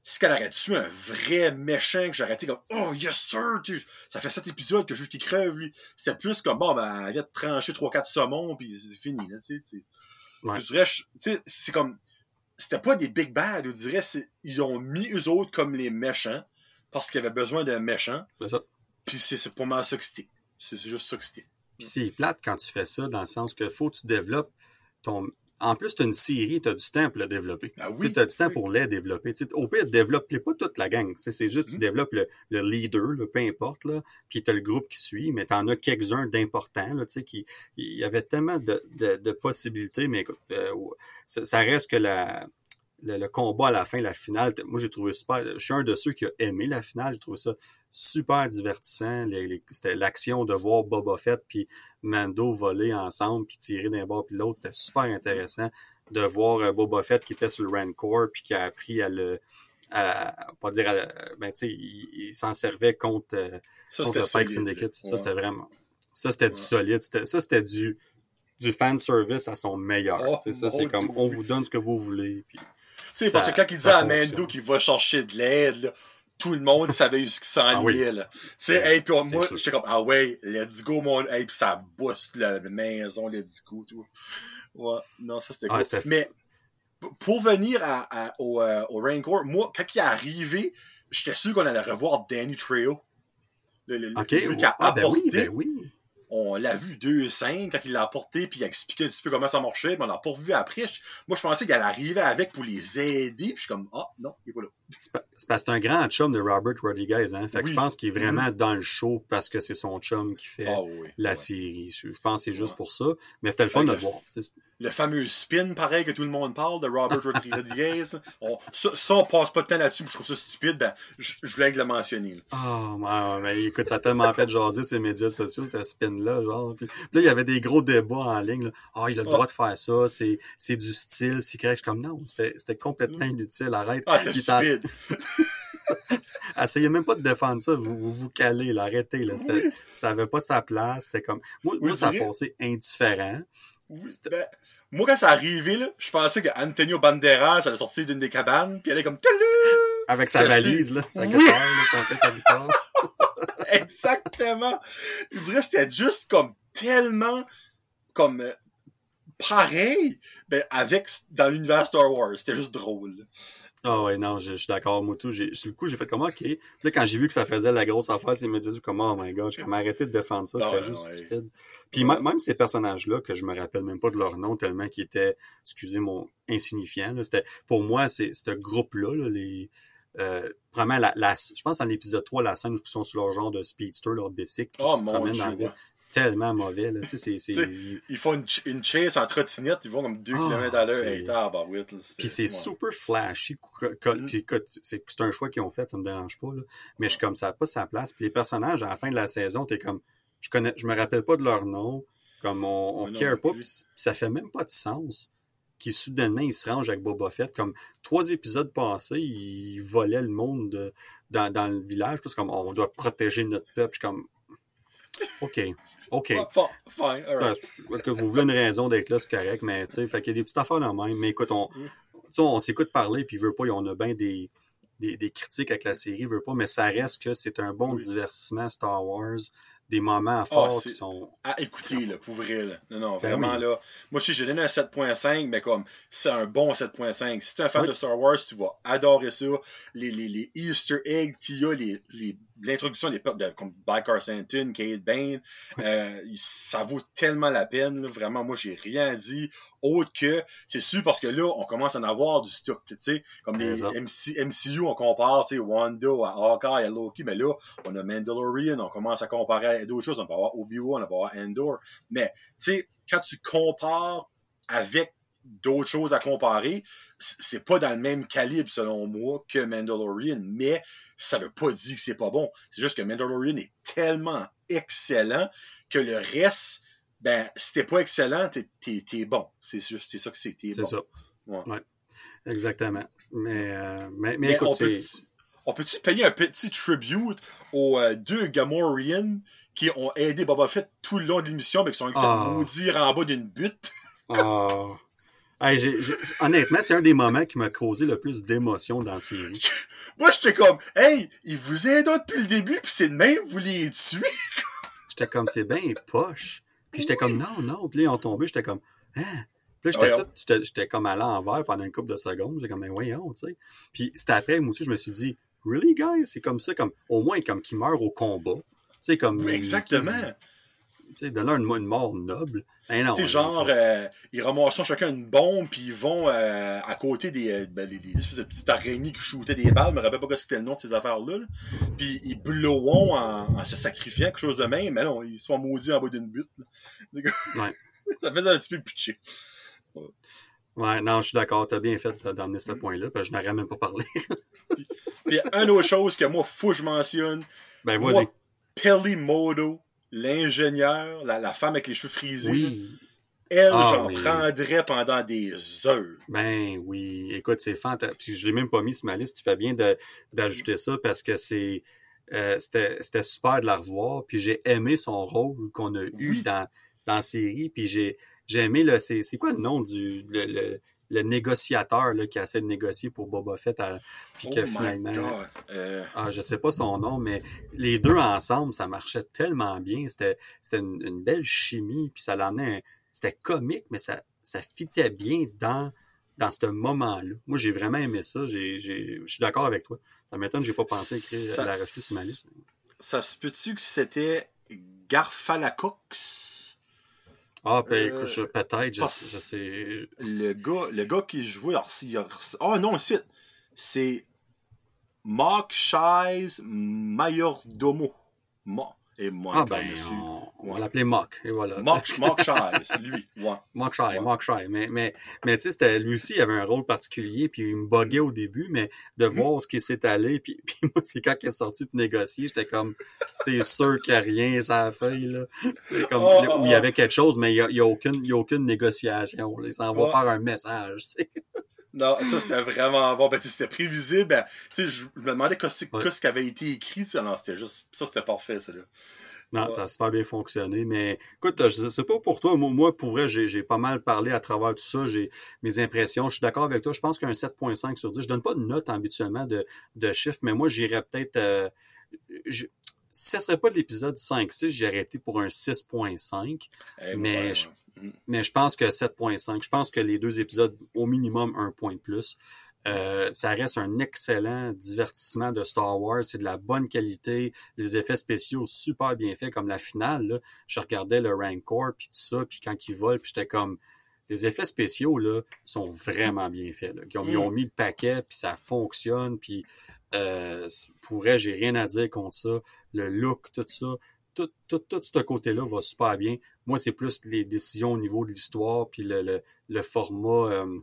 si qu'elle aurait tué un vrai méchant, que j'aurais été comme, oh, yes, sir, tu ça fait sept épisodes que je veux qu'il crève, lui. C'était plus comme, bon, ben, elle vient de trancher 3-4 saumons, puis c'est fini, là, tu sais, c'est- Ouais. comme. C'était pas des big bad, je dirais. Ils ont mis eux autres comme les méchants parce qu'ils avaient besoin d'un méchant. C'est ça. Puis c'est c'est pas mal ça que c'était. C'est c'est juste ça que c'était. Puis c'est plate quand tu fais ça, dans le sens que faut que tu développes ton, en plus, tu as une série, tu as du temps pour le développer. Ben oui, tu as du temps oui. pour les développer. T'sais, au pire, développe pas toute la gang. C'est juste, tu Mhm. développes le, le leader, là, peu importe, là, puis tu as le groupe qui suit, mais tu en as quelques-uns d'importants. Il y avait tellement de, de, de possibilités, mais écoute, euh, ça, ça reste que la, le, le combat à la fin, la finale, moi j'ai trouvé super. Je suis un de ceux qui a aimé la finale. J'ai trouvé ça super divertissant. C'était l'action de voir Boba Fett puis Mando voler ensemble puis tirer d'un bord puis de l'autre. C'était super intéressant de voir euh, Boba Fett qui était sur le Rancor puis qui a appris à le à, pas dire à, ben tu sais il, il s'en servait contre euh, Ça, contre le Pike. Syndicate. Ça, Ouais. c'était vraiment. Ça, c'était du solide. Ça, c'était du, du fan service à son meilleur. Oh, ça, c'est comme on vous donne ce que vous voulez. Puis, Tu sais, parce que quand il dit à Mando qu'il va chercher de l'aide, là, tout le monde savait ce qui s'en Ah oui. là. Tu sais, hey, puis moi, j'étais comme, ah ouais, let's go, mon, hey, puis ça booste la maison, let's go, tout. Ouais, non, ça c'était Ah, cool. Mais, pour venir à, à- au, euh, au Rancor, moi, quand il est arrivé, j'étais sûr qu'on allait revoir Danny Trejo. Le, le, qui a ah, ben oui, ben oui. On l'a vu deux scènes quand il l'a apporté puis il a expliqué un petit peu comment ça marchait, mais on l'a pas revu après. Moi, je pensais qu'elle arrivait avec pour les aider, puis je suis comme, ah, non, il est pas là. C'est pa- c'est parce que c'est un grand chum de Robert Rodriguez. Hein? Fait que Oui. je pense qu'il est vraiment dans le show parce que c'est son chum qui fait Ah oui. la ouais. série. Je pense que c'est juste Ouais. pour ça. Mais c'était le fun de le- voir. Le fameux spin, pareil, que tout le monde parle, de Robert Rodriguez. on, ça, ça, on passe pas de temps là-dessus, je trouve ça stupide, ben, je, je voulais le mentionner. là. Oh, mais écoute, ça a tellement fait jaser ces médias sociaux, cette spin-là, genre. Puis, puis là, il y avait des gros débats en ligne. là. Ah, il a le droit de faire ça, c'est, c'est du style, c'est correct. Je suis comme, non, c'était, c'était complètement inutile, arrête. Ah, c'est stupide. Essayez même pas de défendre ça, vous vous, vous calez, là, arrêtez, là. Ça avait pas sa place, c'était comme... Moi, Oui, moi ça a passé indifférent. Oui, ben, moi, quand ça arrivé, là, je pensais que Antonio Banderas allait sortir d'une des cabanes, puis elle est comme! Avec sa valise, là, sa guitare, là, son à guitare. Exactement. Je dirais que c'était juste comme tellement comme euh, pareil ben, avec dans l'univers Star Wars. C'était juste drôle. Ah ouais, non, je, je suis d'accord, moi tout. J'ai, sur le coup, j'ai fait comme OK. Puis là, quand j'ai vu que ça faisait la grosse affaire, c'est médias, j'ai comme Oh my god, j'ai comme arrêté de défendre ça, c'était ouais, juste ouais. stupide. Puis même- ces personnages-là, que je me rappelle même pas de leur nom, tellement qu'ils étaient, excusez mon insignifiant, c'était pour moi, c'est ce groupe-là, là, les. Euh, vraiment, la, la, je pense dans l'épisode 3, la scène où ils sont sur leur genre de speedster, leur bicycle, puis Oh se promènent dieu. dans la ville, ouais. tellement mauvais. Là, tu sais, c'est, Ils font une, ch- une chase en trottinette, ils vont comme 2 Ah, km à l'heure. c'était- Puis c'est ouais. super flashy. Mm. Écoute, c'est un choix qu'ils ont fait, ça me dérange pas. Là. Mais je suis comme ça pas sa place. Puis les personnages, à la fin de la saison, t'es comme je connais, je me rappelle pas de leur nom. Comme on, on non care pas, puis ça fait même pas de sens. Qui soudainement ils se rangent avec Boba Fett. Comme trois épisodes passés, ils volaient le monde de- dans, dans le village. Puis c'est comme on doit protéger notre peuple. Je suis comme OK. OK. Fine, Ben, c'est- que vous voulez une raison d'être là, c'est correct, mais tu sais, fait qu'il y a des petites affaires dans le même. Mais écoute, on, Mm. on s'écoute parler, puis il veut pas, on a bien des, des, des critiques avec la série, veut pas, mais ça reste que c'est un bon Oui. divertissement Star Wars, des moments forts Ah, qui sont. à écouter, là, pour vrai, là. Non, non, Ben vraiment, oui. là. Moi, je j'ai donné un 7.5, mais comme, c'est un bon 7.5. Si t'es un fan Oui. de Star Wars, tu vas adorer ça. Les, les, les Easter eggs qu'il y a, les, les, l'introduction des peuples de, comme Bakar Santon, Kate Bane, euh, ça vaut tellement la peine, là. Vraiment, moi, j'ai rien dit autre que, c'est sûr, parce que là, on commence à en avoir du stock, tu sais. Comme les. MC, MCU, on compare, tu sais, Wanda à Hawkeye, à Loki, mais là, on a Mandalorian, on commence à comparer à d'autres choses, on va avoir Obi-Wan, on va avoir Endor. Mais, tu sais, quand tu compares avec d'autres choses à comparer, c'est pas dans le même calibre, selon moi, que Mandalorian, mais ça veut pas dire que c'est pas bon. C'est juste que Mandalorian est tellement excellent que le reste, ben, si t'es pas excellent, t'es, t'es bon. C'est juste, c'est ça que c'est, t'es C'est bon. ça. Ouais. Ouais. Exactement. Mais, euh, mais, mais, Mais écoute, on c'est. peut, on peut-tu payer un petit tribute aux euh, deux Gamorreans qui ont aidé Boba Fett tout le long de l'émission, mais qui sont Ah. maudire en bas d'une butte? Ah. Hey, honnêtement, c'est un des moments qui m'a causé le plus d'émotion dans la série. Moi, j'étais comme, hey, ils vous aident depuis le début, puis c'est de même, vous les tuez. J'étais comme, c'est bien poche. Puis j'étais comme, non, non. Puis là, ils ont tombé, j'étais comme, hein? Puis là, j'étais comme à l'envers pendant une couple de secondes. J'étais comme, mais voyons, tu sais. Puis c'était après, moi aussi, je me suis dit, really, guys? C'est comme ça, comme, au moins, comme qu'ils meurent au combat. Tu sais, comme. Oui, exactement. Sais, donne-leur une, une mort noble. Ben non, Tu sais, là, genre, euh, ils ramassent chacun une bombe, puis ils vont euh, à côté des euh, ben, les, les espèces de petites araignées qui shootaient des balles. Je me rappelle pas c'était le nom de ces affaires-là. là. Puis ils blowent en, en se sacrifiant, quelque chose de même. Mais non, ils se font maudits en bas d'une butte. là. Ouais. Ça faisait un petit peu pitcher. Ouais, non, je suis d'accord, t'as bien fait d'emmener ce point-là, parce que je n'aurais même pas parlé. Puis une autre chose que moi, faut que je mentionne, ben, vas-y. L'ingénieur, la, la femme avec les cheveux frisés, Oui. elle, Ah, j'en oui. prendrais pendant des heures. Ben oui, écoute, c'est fantastique. Je l'ai même pas mis sur ma liste. Tu fais bien d'ajouter ça parce que c'est euh, c'était super de la revoir. Puis j'ai aimé son rôle qu'on a eu Oui. dans dans la série. Puis j'ai j'ai aimé le c'est c'est quoi le nom du le, le, le négociateur là, qui essaie de négocier pour Boba Fett à- puis Oh que my finalement. Euh, ah, je sais pas son nom, mais les deux ensemble, ça marchait tellement bien. C'était, c'était une, une belle chimie, puis ça l'emmenait. un- C'était comique, mais ça, ça fitait bien dans, dans ce moment-là. Moi, j'ai vraiment aimé ça. J'ai, j'ai, je suis d'accord avec toi. Ça m'étonne, j'ai pas pensé à écrire, Ça- la rajouter sur ma liste. ça se peut-tu que c'était Garfalacox? Ah, ben, Euh, écoute, je- peut-être, je, je sais. Le gars, le gars qui jouait. alors, s'il a- Ah non, c'est. C'est. Mark Shies Mayordomo. Ma- Et moi, Ah, ben, monsieur. on, l'appeler Mock. Et voilà. Mark, Mark Shies, lui. Ouais. Mark Shy, Ouais. Mark Shy. Mais, mais, mais tu sais, c'était, lui aussi, il avait un rôle particulier, puis il me buguait au début, mais de Mm. voir ce qui s'est allé, puis, puis moi, c'est quand il est sorti pour négocier, j'étais comme, c'est sûr qu'il n'y a rien sur la feuille, là. C'est comme, Oh, là, où oh, il y oh. avait quelque chose, mais il n'y a, y a aucune, y a aucune négociation, là. Il s'en va faire un message, tu sais. Non, ça c'était vraiment bon. Ben, c'était prévisible. Ben, tu sais, je me demandais qu'est-ce Ouais. qui avait été écrit. tu sais. Non, c'était juste. Ça, c'était parfait, ça. Là. Non, Ouais. ça a super bien fonctionné. Mais écoute, je sais pas pour toi. Moi, pour vrai, j'ai j'ai pas mal parlé à travers tout ça. J'ai mes impressions. Je suis d'accord avec toi. Je pense qu'un 7.5 sur 10. Je donne pas de note habituellement de, de chiffres, mais moi, j'irais peut-être. euh, si ça serait pas de l'épisode 5-6, j'irais été pour un 6.5. Eh, Mais ouais, je-. Mais je pense que 7.5. Je pense que les deux épisodes, au minimum, un point de plus. Euh, ça reste un excellent divertissement de Star Wars. C'est de la bonne qualité. Les effets spéciaux super bien faits, comme la finale. Là, je regardais le Rancor, puis tout ça, puis quand il vole, puis j'étais comme... Les effets spéciaux, là, sont vraiment bien faits. Là. Ils, ont, ils ont mis le paquet, puis ça fonctionne, puis euh, pour vrai, j'ai rien à dire contre ça. Le look, tout ça, tout, tout, tout ce côté-là va super bien. Moi, c'est plus les décisions au niveau de l'histoire, puis le, le, le format, euh,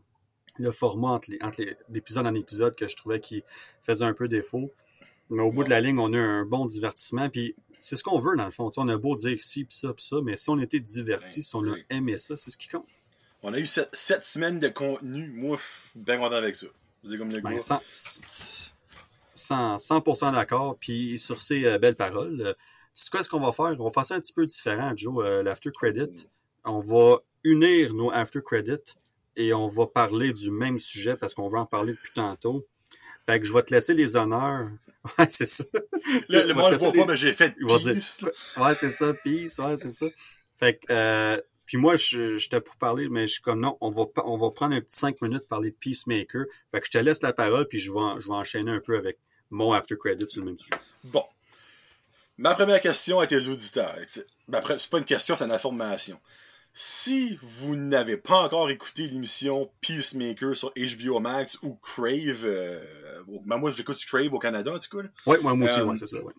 le format entre, les, entre les, d'épisode en épisode que je trouvais qui faisait un peu défaut. Mais au bout de la ligne, on a un bon divertissement, puis c'est ce qu'on veut dans le fond. Tu sais, on a beau dire ci, puis ça, puis ça, mais si on était divertis, Ouais, si on a oui. aimé ça, c'est ce qui compte. On a eu sept, sept semaines de contenu. Moi, je suis bien content avec ça. C'est comme le Ben, gars. sans, 100%, 100% d'accord. Puis sur ces euh, belles paroles, euh, tu sais quoi ce qu'on va faire? On va faire ça un petit peu différent, Joe. Euh, L'after credit, on va unir nos after credits et on va parler du même sujet parce qu'on va en parler depuis tantôt. Fait que je vais te laisser les honneurs. Ouais, c'est ça. Le le voit laisser pas, mais j'ai fait dire- peace, là. Ouais, c'est ça, peace, ouais, c'est ça. Fait que, euh, puis moi, je- j'étais pour parler, mais je suis comme non, on va, pas- on va prendre un petit cinq minutes pour parler de Peacemaker. Fait que je te laisse la parole, puis je vais, en- je vais enchaîner un peu avec mon after credit sur le même sujet. Bon. Ma première question à tes auditeurs. c'est- ben, pas une question, c'est une information. Si vous n'avez pas encore écouté l'émission Peacemaker sur HBO Max ou Crave, euh, ben, moi j'écoute Crave au Canada en tout cas, Ouais, moi, moi aussi, Euh, ouais, c'est ça, ouais.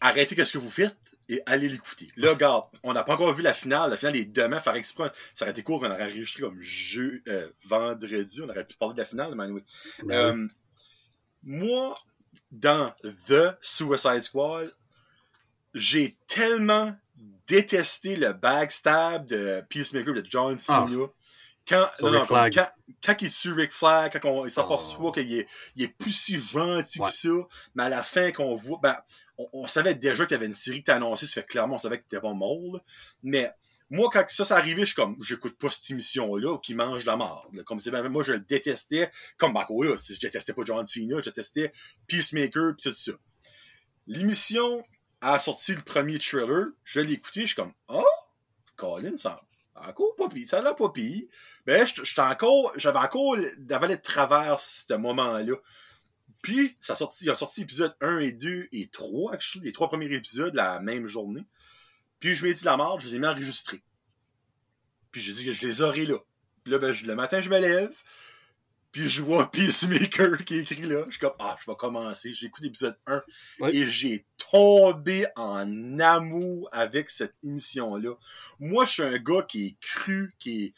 arrêtez ce que vous faites et allez l'écouter. Là, regarde, on n'a pas encore vu la finale. La finale est demain, faire exprès. Ça aurait été court qu'on aurait enregistré comme jeu, euh, vendredi. On aurait pu parler de la finale, mais anyway. Ben oui. Euh, moi, dans The Suicide Squad, j'ai tellement détesté le backstab de Peacemaker de John Cena. Quand, non, non, quand, quand il tue Rick Flag, quand on, il s'aperçoit Oh. qu'il est, il est plus si gentil Ouais. que ça, mais à la fin qu'on voit, ben, on, on savait déjà qu'il y avait une série qui était annoncée, ça fait clairement on savait qu'il était pas mort, mais moi, quand ça s'est arrivé, je suis comme, j'écoute pas cette émission-là qui mange la marde. là. Comme c'est ben, moi, je le détestais. Comme Marco, là, je détestais pas John Cena, je détestais Peacemaker, pis tout ça. L'émission a sorti le premier trailer, je l'ai écouté, je suis comme, oh, Colin, ça encore pas pire, ça a l'air pas pire. Ben, j'étais encore, j'avais encore d'avalé de travers ce moment-là. Puis, ça sorti, il a sorti épisode 1 et 2 et 3, actually, les trois premiers épisodes la même journée. Puis je m'ai dit de la mort, je les ai mis enregistrés. Puis j'ai dit que je les aurais là. Puis là, ben, je- le matin, je me lève. Puis je vois Peacemaker qui écrit là. Je suis comme, ah, je vais commencer. J'écoute l'épisode 1. Ouais. Et j'ai tombé en amour avec cette émission-là. Moi, je suis un gars qui est cru, qui est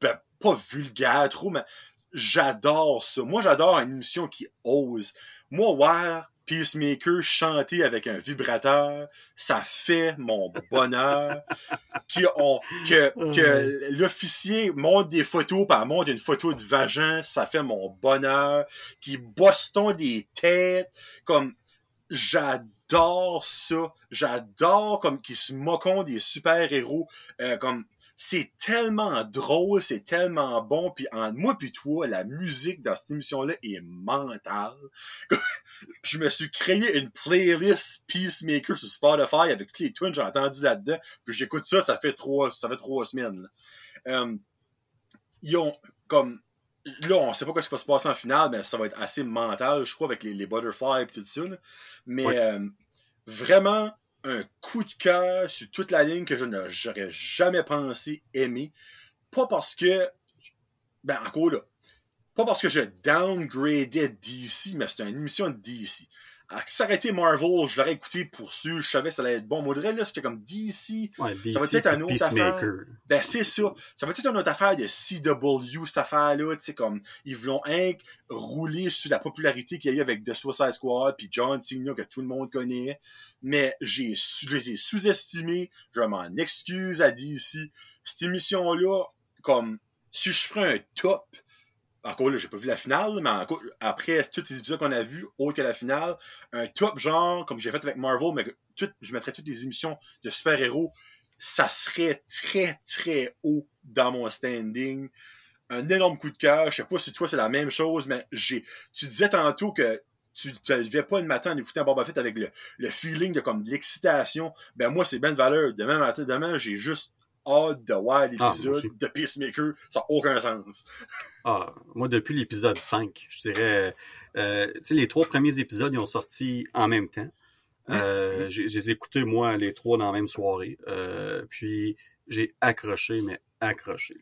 ben, pas vulgaire trop, mais j'adore ça. Moi, j'adore une émission qui ose. Moi, voir Peacemaker chanter avec un vibrateur, ça fait mon bonheur. Qui ont- que que l'officier montre des photos, elle montre une photo de vagin, ça fait mon bonheur. Qui boston des têtes, comme j'adore ça. J'adore comme qu'ils se moquent des super-héros. Euh, comme c'est tellement drôle, c'est tellement bon. Puis en moi puis toi, la musique dans cette émission-là est mentale. je me suis créé une playlist Peacemaker sur Spotify avec tous les tunes que j'ai entendu là-dedans. Puis j'écoute ça, ça fait trois, ça fait trois semaines. Euh, ils ont comme là, on sait pas ce qui va se passer en finale, mais ça va être assez mental, je crois, avec les, les butterflies et tout ça. là. Mais euh, vraiment un coup de cœur sur toute la ligne que je n'aurais jamais pensé aimer. Pas parce que, ben encore là, pas parce que je downgradais DC, mais c'était une émission de DC. Si ça aurait été Marvel, je l'aurais écouté pour sûr, je savais que ça allait être bon. Moi, là, c'était comme DC. Ouais, Ça va DC être un autre Peacemaker. Ben, c'est ça. Ça va être une autre affaire de CW, cette affaire-là, tu sais, comme, ils voulont un rouler sur la popularité qu'il y a eu avec The Suicide Squad, puis John Cena, que tout le monde connaît. Mais j'ai, je les ai sous-estimés, je m'en excuse à DC. Cette émission-là, comme, si je ferais un top, encore là, j'ai pas vu la finale, mais après tous les épisodes qu'on a vus, autre que la finale, un top genre, comme j'ai fait avec Marvel, mais tout- je mettrais toutes les émissions de super-héros, ça serait très, très haut dans mon standing. Un énorme coup de cœur. Je sais pas si toi c'est la même chose, mais j'ai. Tu disais tantôt que tu te levais pas le matin en écoutant Boba Fett avec le, feeling de comme l'excitation. Ben moi, c'est ben de valeur. Demain matin, demain, j'ai juste hâte de voir Ah, l'épisode aussi. de Peacemaker. Ça n'a aucun sens. Ah, moi, depuis l'épisode 5, je dirais, euh, tu sais, les trois premiers épisodes, ils ont sorti en même temps. Euh, j'ai- Je les ai écoutés, moi, les trois dans la même soirée. Euh, puis, j'ai accroché, mais accroché.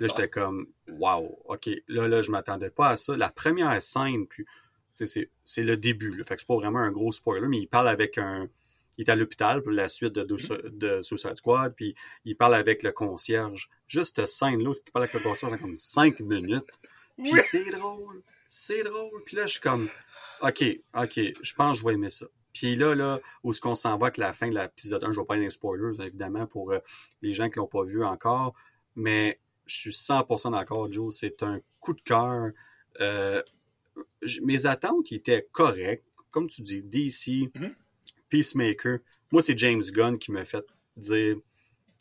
Là, j'étais comme, wow, OK, là, là, je m'attendais pas à ça. La première scène, puis, c'est le début, là. Fait que c'est pas vraiment un gros spoiler, mais il parle avec un... Il est à l'hôpital pour la suite de, de, de Suicide Squad, puis il parle avec le concierge. Juste cette scène-là, où il parle avec le concierge, ça comme cinq minutes. Puis Oui. c'est drôle. C'est drôle. Puis là, je suis comme, OK, OK, je pense que je vais aimer ça. Puis là, là, où est-ce qu'on s'en va avec la fin de l'épisode 1, je vais pas aller spoilers, évidemment, pour euh, les gens qui l'ont pas vu encore, mais je suis 100% d'accord, Joe, c'est un coup de cœur. Euh, mes attentes étaient correctes. Comme tu dis, DC, Mhm. Peacemaker. Moi, c'est James Gunn qui m'a fait dire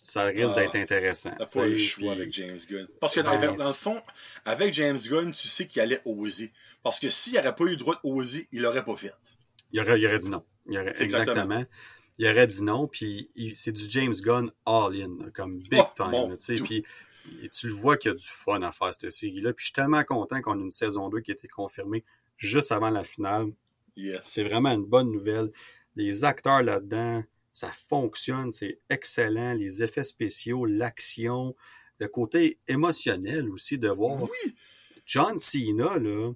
ça risque Ah, d'être intéressant. T'as pas le choix puis- avec James Gunn. Parce que dans, Ben, dans le fond, avec James Gunn, tu sais qu'il allait oser. Parce que s'il n'aurait pas eu le droit d'oser, il l'aurait pas fait. Il aurait, il aurait dit non. Il aurait, C'est exactement. exactement. Il aurait dit non, puis c'est du James Gunn all-in, comme big Oh, time. bon, tu sais, puis tu le vois qu'il y a du fun à faire cette série-là. Puis je suis tellement content qu'on ait une saison 2 qui a été confirmée juste avant la finale. Yes. C'est vraiment une bonne nouvelle. Les acteurs là-dedans, ça fonctionne, c'est excellent. Les effets spéciaux, l'action, le côté émotionnel aussi de voir Oui. John Cena, là,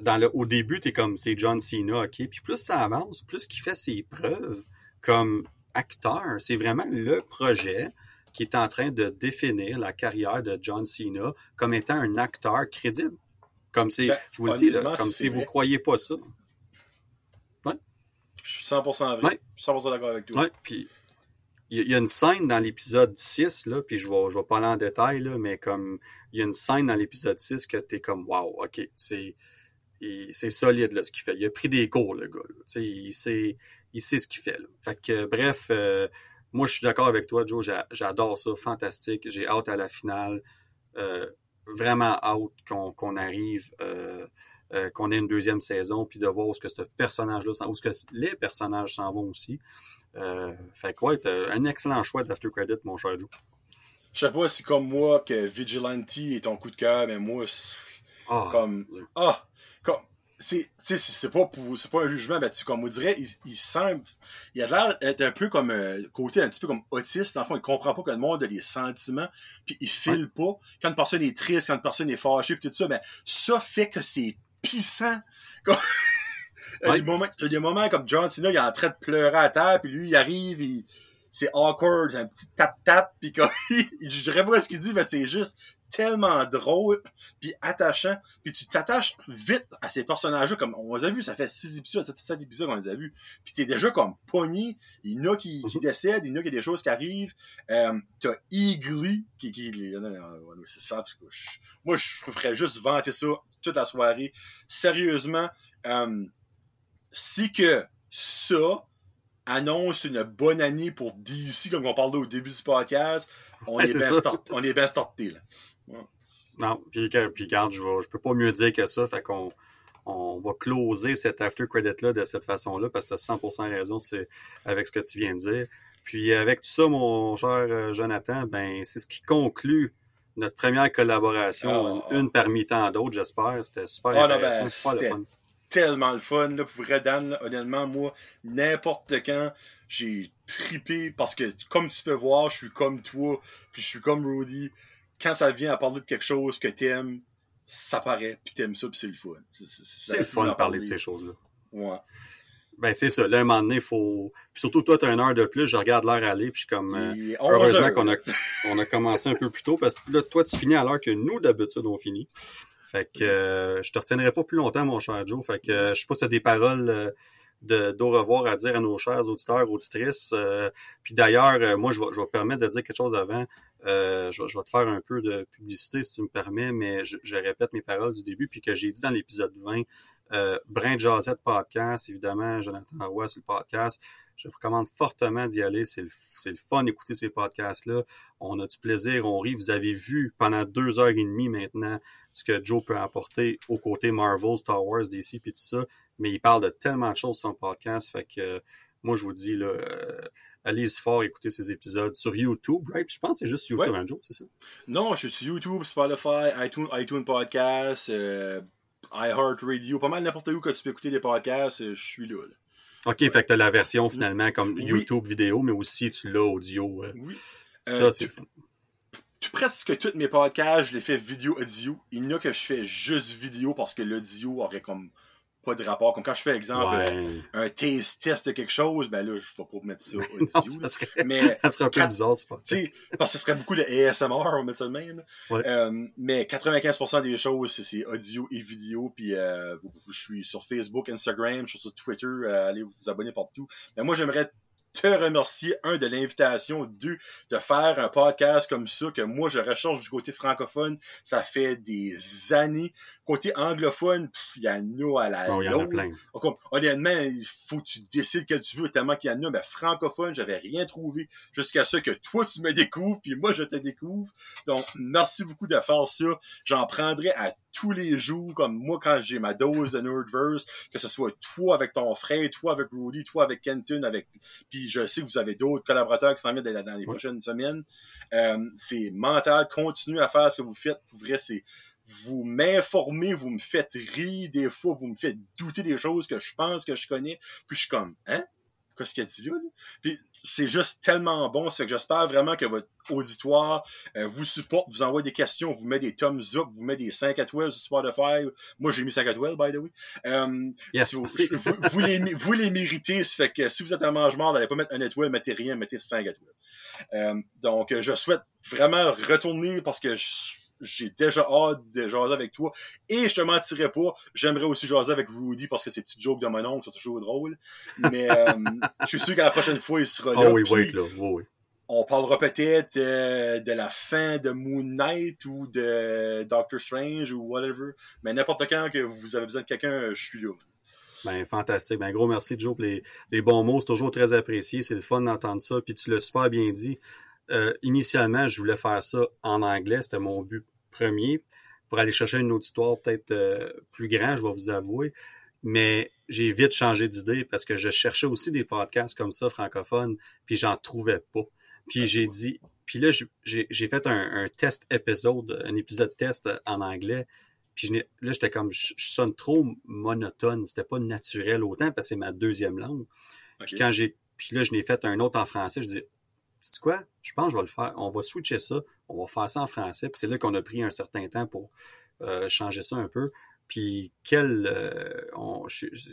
dans le, au début, t'es comme, c'est John Cena, ok. Puis plus ça avance, plus qu'il fait ses preuves comme acteur. C'est vraiment le projet qui est en train de définir la carrière de John Cena comme étant un acteur crédible. Comme c'est, Ben, je vous le dis, là, comme si vous croyez pas ça. Je suis 100% vrai. Ouais. Je suis 100% d'accord avec toi. Ouais, puis il y, a- une scène dans l'épisode 6, là, puis je vais, je vais pas aller en détail, là, mais comme il y a une scène dans l'épisode 6 que t'es comme wow, ok, c'est c'est solide là, ce qu'il fait. Il a pris des cours, le gars. là. Tu sais, il sait, il sait ce qu'il fait. Là. Fait que bref, euh, moi je suis d'accord avec toi, Joe, j'a- j'adore ça, fantastique. J'ai hâte à la finale. Euh, vraiment hâte qu'on qu'on arrive. Euh, euh, qu'on ait une deuxième saison, puis de voir où ce que ce personnage-là, s'en- où ce que les personnages s'en vont aussi. Euh, fait que ouais, un excellent choix d'After Credit, mon cher Joe. Je sais pas si comme moi que Vigilante est ton coup de cœur, mais moi, c'est Ah, comme. Ah! Comme. c'est c'est pas pour c'est pas un jugement ben, comme on dirait il, il semble il a l'air d'être un peu comme euh, côté un petit peu comme autiste en fond il comprend pas que le monde a des sentiments puis il file pas quand une personne est triste quand une personne est fâchée puis tout ça ben ça fait que c'est pissant comme... il, y a des moments, il y a des moments comme John Cena il est en train de pleurer à terre puis lui il arrive il c'est awkward, un petit tap-tap, puis comme, je dirais pas ce qu'il dit, mais c'est juste tellement drôle, puis attachant, puis tu t'attaches vite à ces personnages-là, comme on les a vus, ça fait six épisodes, sept épisodes qu'on les a vus, puis t'es déjà comme pogné, il y en a qui, qui mhm. décèdent, il y en a qui a des choses qui arrivent, euh, t'as Eagly, qui, qui, c'est ça, moi je ferais juste vanter ça toute la soirée, sérieusement, euh, si que ça, annonce une bonne année pour DC, comme on parlait au début du podcast, on, est, bien start, on est bien starté. Là. Non, puis, puis regarde, je, je peux pas mieux dire que ça, fait qu'on on va closer cet after credit-là de cette façon-là, parce que tu as 100% raison c'est avec ce que tu viens de dire. Puis avec tout ça, mon cher euh, Jonathan, ben c'est ce qui conclut notre première collaboration, ah. une, parmi tant d'autres, j'espère. C'était super ah, intéressant, ben, super le fun tellement le fun. Là, pour vrai, Dan, honnêtement, moi, n'importe quand, j'ai tripé parce que, comme tu peux voir, je suis comme toi, puis je suis comme Rudy. Quand ça vient à parler de quelque chose que t'aimes, ça paraît, puis t'aimes ça, puis c'est le fun. C'est le fun de parler de ces choses-là. Ouais. Ben, c'est ça. Là, un moment donné, faut. Puis surtout, toi, t'as une heure de plus, je regarde l'heure aller, puis je suis comme. Euh, heureusement qu'on a, on a commencé un peu plus tôt, parce que là, toi, tu finis à l'heure que nous, d'habitude, on finit. Fait que euh, je te retiendrai pas plus longtemps, mon cher Joe. Fait que euh, je sais pas si tu as des paroles euh, de d'au revoir à dire à nos chers auditeurs, auditrices. puis d'ailleurs, moi, je vais, je vais permettre de dire quelque chose avant. je, je, vais te faire un peu de publicité, si tu me permets, mais je, je répète mes paroles du début, puis que j'ai dit dans l'épisode 20. Euh, Jazette Podcast, évidemment, Jonathan Roy sur le podcast. Je vous recommande fortement d'y aller. C'est le, le, fun d'écouter ces podcasts-là. On a du plaisir, on rit. Vous avez vu pendant deux heures et demie maintenant ce que Joe peut apporter au côté Marvel, Star Wars, DC, puis tout ça. Mais il parle de tellement de choses sur son podcast. Fait que moi, je vous dis, là, euh, allez-y fort, écouter ces épisodes sur YouTube, right? Je pense que c'est juste YouTube, hein, Joe, c'est ça? Non, je suis sur YouTube, Spotify, iTunes, iTunes Podcast, euh, iHeartRadio, pas mal n'importe où que tu peux écouter des podcasts, euh, je suis là. OK, fait que tu as la version finalement comme YouTube vidéo, mais aussi tu l'as audio. Euh. Oui. Ça, euh, c'est presque tous mes podcasts, je les fais vidéo audio. Il y en a que je fais juste vidéo parce que l'audio aurait comme pas de rapport. Comme quand je fais, exemple, euh, un taste test de quelque chose, ben là, je vais pas mettre ça audio. ça, serait, mais, ça serait un peu bizarre, c'est pas. Parce que ce serait beaucoup de ASMR, on mettre ça de même. Euh, mais 95% des choses, c'est audio et vidéo. Puis euh, je suis sur Facebook, Instagram, je suis sur Twitter, allez vous abonner partout. Mais moi, j'aimerais te remercier, un, de l'invitation, deux, de faire un podcast comme ça, que moi, je recherche du côté francophone. Ça fait des années. Côté anglophone, il y en a à la il y en a plein. honnêtement, il faut que tu décides quel tu veux, tellement qu'il y en a. Mais francophone, j'avais rien trouvé jusqu'à ce que toi, tu me découvres, puis moi, je te découvre. Donc, merci beaucoup de faire ça. J'en prendrai à tous les jours, comme moi quand j'ai ma dose de Nerdverse, que ce soit toi avec ton frère, toi avec Rudy, toi avec Kenton, avec puis je sais que vous avez d'autres collaborateurs qui s'en viennent dans les prochaines semaines. Euh, c'est mental, continuez à faire ce que vous faites. Pour vrai, c'est vous m'informez, vous me faites rire des fois, vous me faites douter des choses que je pense que je connais, puis je suis comme, hein? Qu'est-ce qu'il a dit là? Puis c'est juste tellement bon, c'est que j'espère vraiment que votre auditoire euh, vous supporte, vous envoie des questions, vous met des thumbs up, vous met des 5 étoiles sur Spotify. Moi, j'ai mis 5 étoiles, by the way. Euh, vous, les, vous les méritez, ça fait que si vous êtes un mange-mort, n'allez pas mettre un étoile, mettez rien, mettez 5 étoiles. Euh, donc, je souhaite vraiment retourner parce que je, j'ai déjà hâte de jaser avec toi. Et je te mentirais pas, j'aimerais aussi jaser avec Rudy parce que ces petites jokes de mon oncle sont toujours drôles. Mais euh, je suis sûr qu'à la prochaine fois, il sera là. Oh oui, oui, là. oui. On parlera peut-être euh, de la fin de Moon Knight ou de Doctor Strange ou whatever. Mais n'importe quand que vous avez besoin de quelqu'un, je suis là. Ben, fantastique. Ben, gros merci, Joe, pour les, les bons mots. C'est toujours très apprécié. C'est le fun d'entendre ça. Puis tu l'as super bien dit. Euh, initialement, je voulais faire ça en anglais. C'était mon but premier pour aller chercher une auditoire peut-être euh, plus grand, je vais vous avouer. Mais j'ai vite changé d'idée parce que je cherchais aussi des podcasts comme ça francophones, puis j'en trouvais pas. Puis j'ai dit, puis là j'ai fait un, test épisode, un épisode test en anglais, Puis je là, j'étais comme, je, sonne trop monotone. C'était pas naturel autant parce que c'est ma deuxième langue. Puis quand j'ai, puis là, je n'ai fait un autre en français. Je dis, c'est quoi? Je pense que je vais le faire. On va switcher ça. On va faire ça en français. Puis c'est là qu'on a pris un certain temps pour euh, changer ça un peu. Puis quelle euh,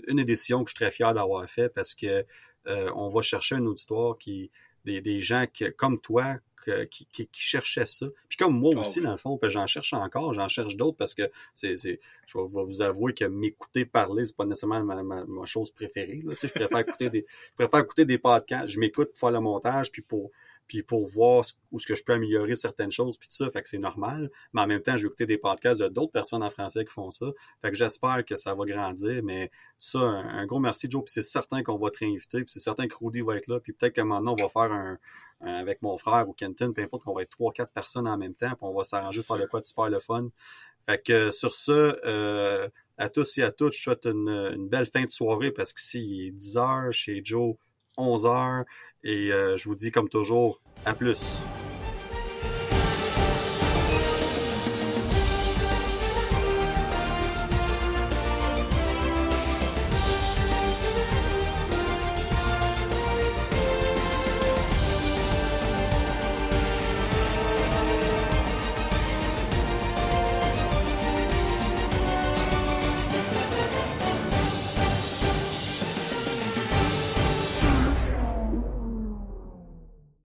une des décisions que je suis très fier d'avoir fait parce que euh, on va chercher un auditoire qui des, des gens que, comme toi qui, qui, qui, cherchaient ça. Puis comme moi ah aussi, dans le fond, j'en cherche encore, j'en cherche d'autres parce que c'est, c'est, je vais vous avouer que m'écouter parler, c'est pas nécessairement ma, ma, chose préférée. Là. Tu sais, je préfère écouter des. Je préfère écouter des podcasts. Je m'écoute pour faire le montage, puis pour puis pour voir où ce que je peux améliorer certaines choses, puis tout ça, fait que c'est normal. Mais en même temps, je vais écouter des podcasts de d'autres personnes en français qui font ça. Fait que j'espère que ça va grandir, mais ça, un, gros merci, Joe, puis c'est certain qu'on va te réinviter, puis c'est certain que Rudy va être là, puis peut-être qu'à un moment donné, on va faire un, avec mon frère ou Kenton, peu importe qu'on va être trois, quatre personnes en même temps, puis on va s'arranger pour faire le quoi de super le fun. Fait que sur ça, euh, à tous et à toutes, je souhaite une, une belle fin de soirée parce que il est 10 heures chez Joe, 11 heures. Et euh, je vous dis comme toujours, à plus.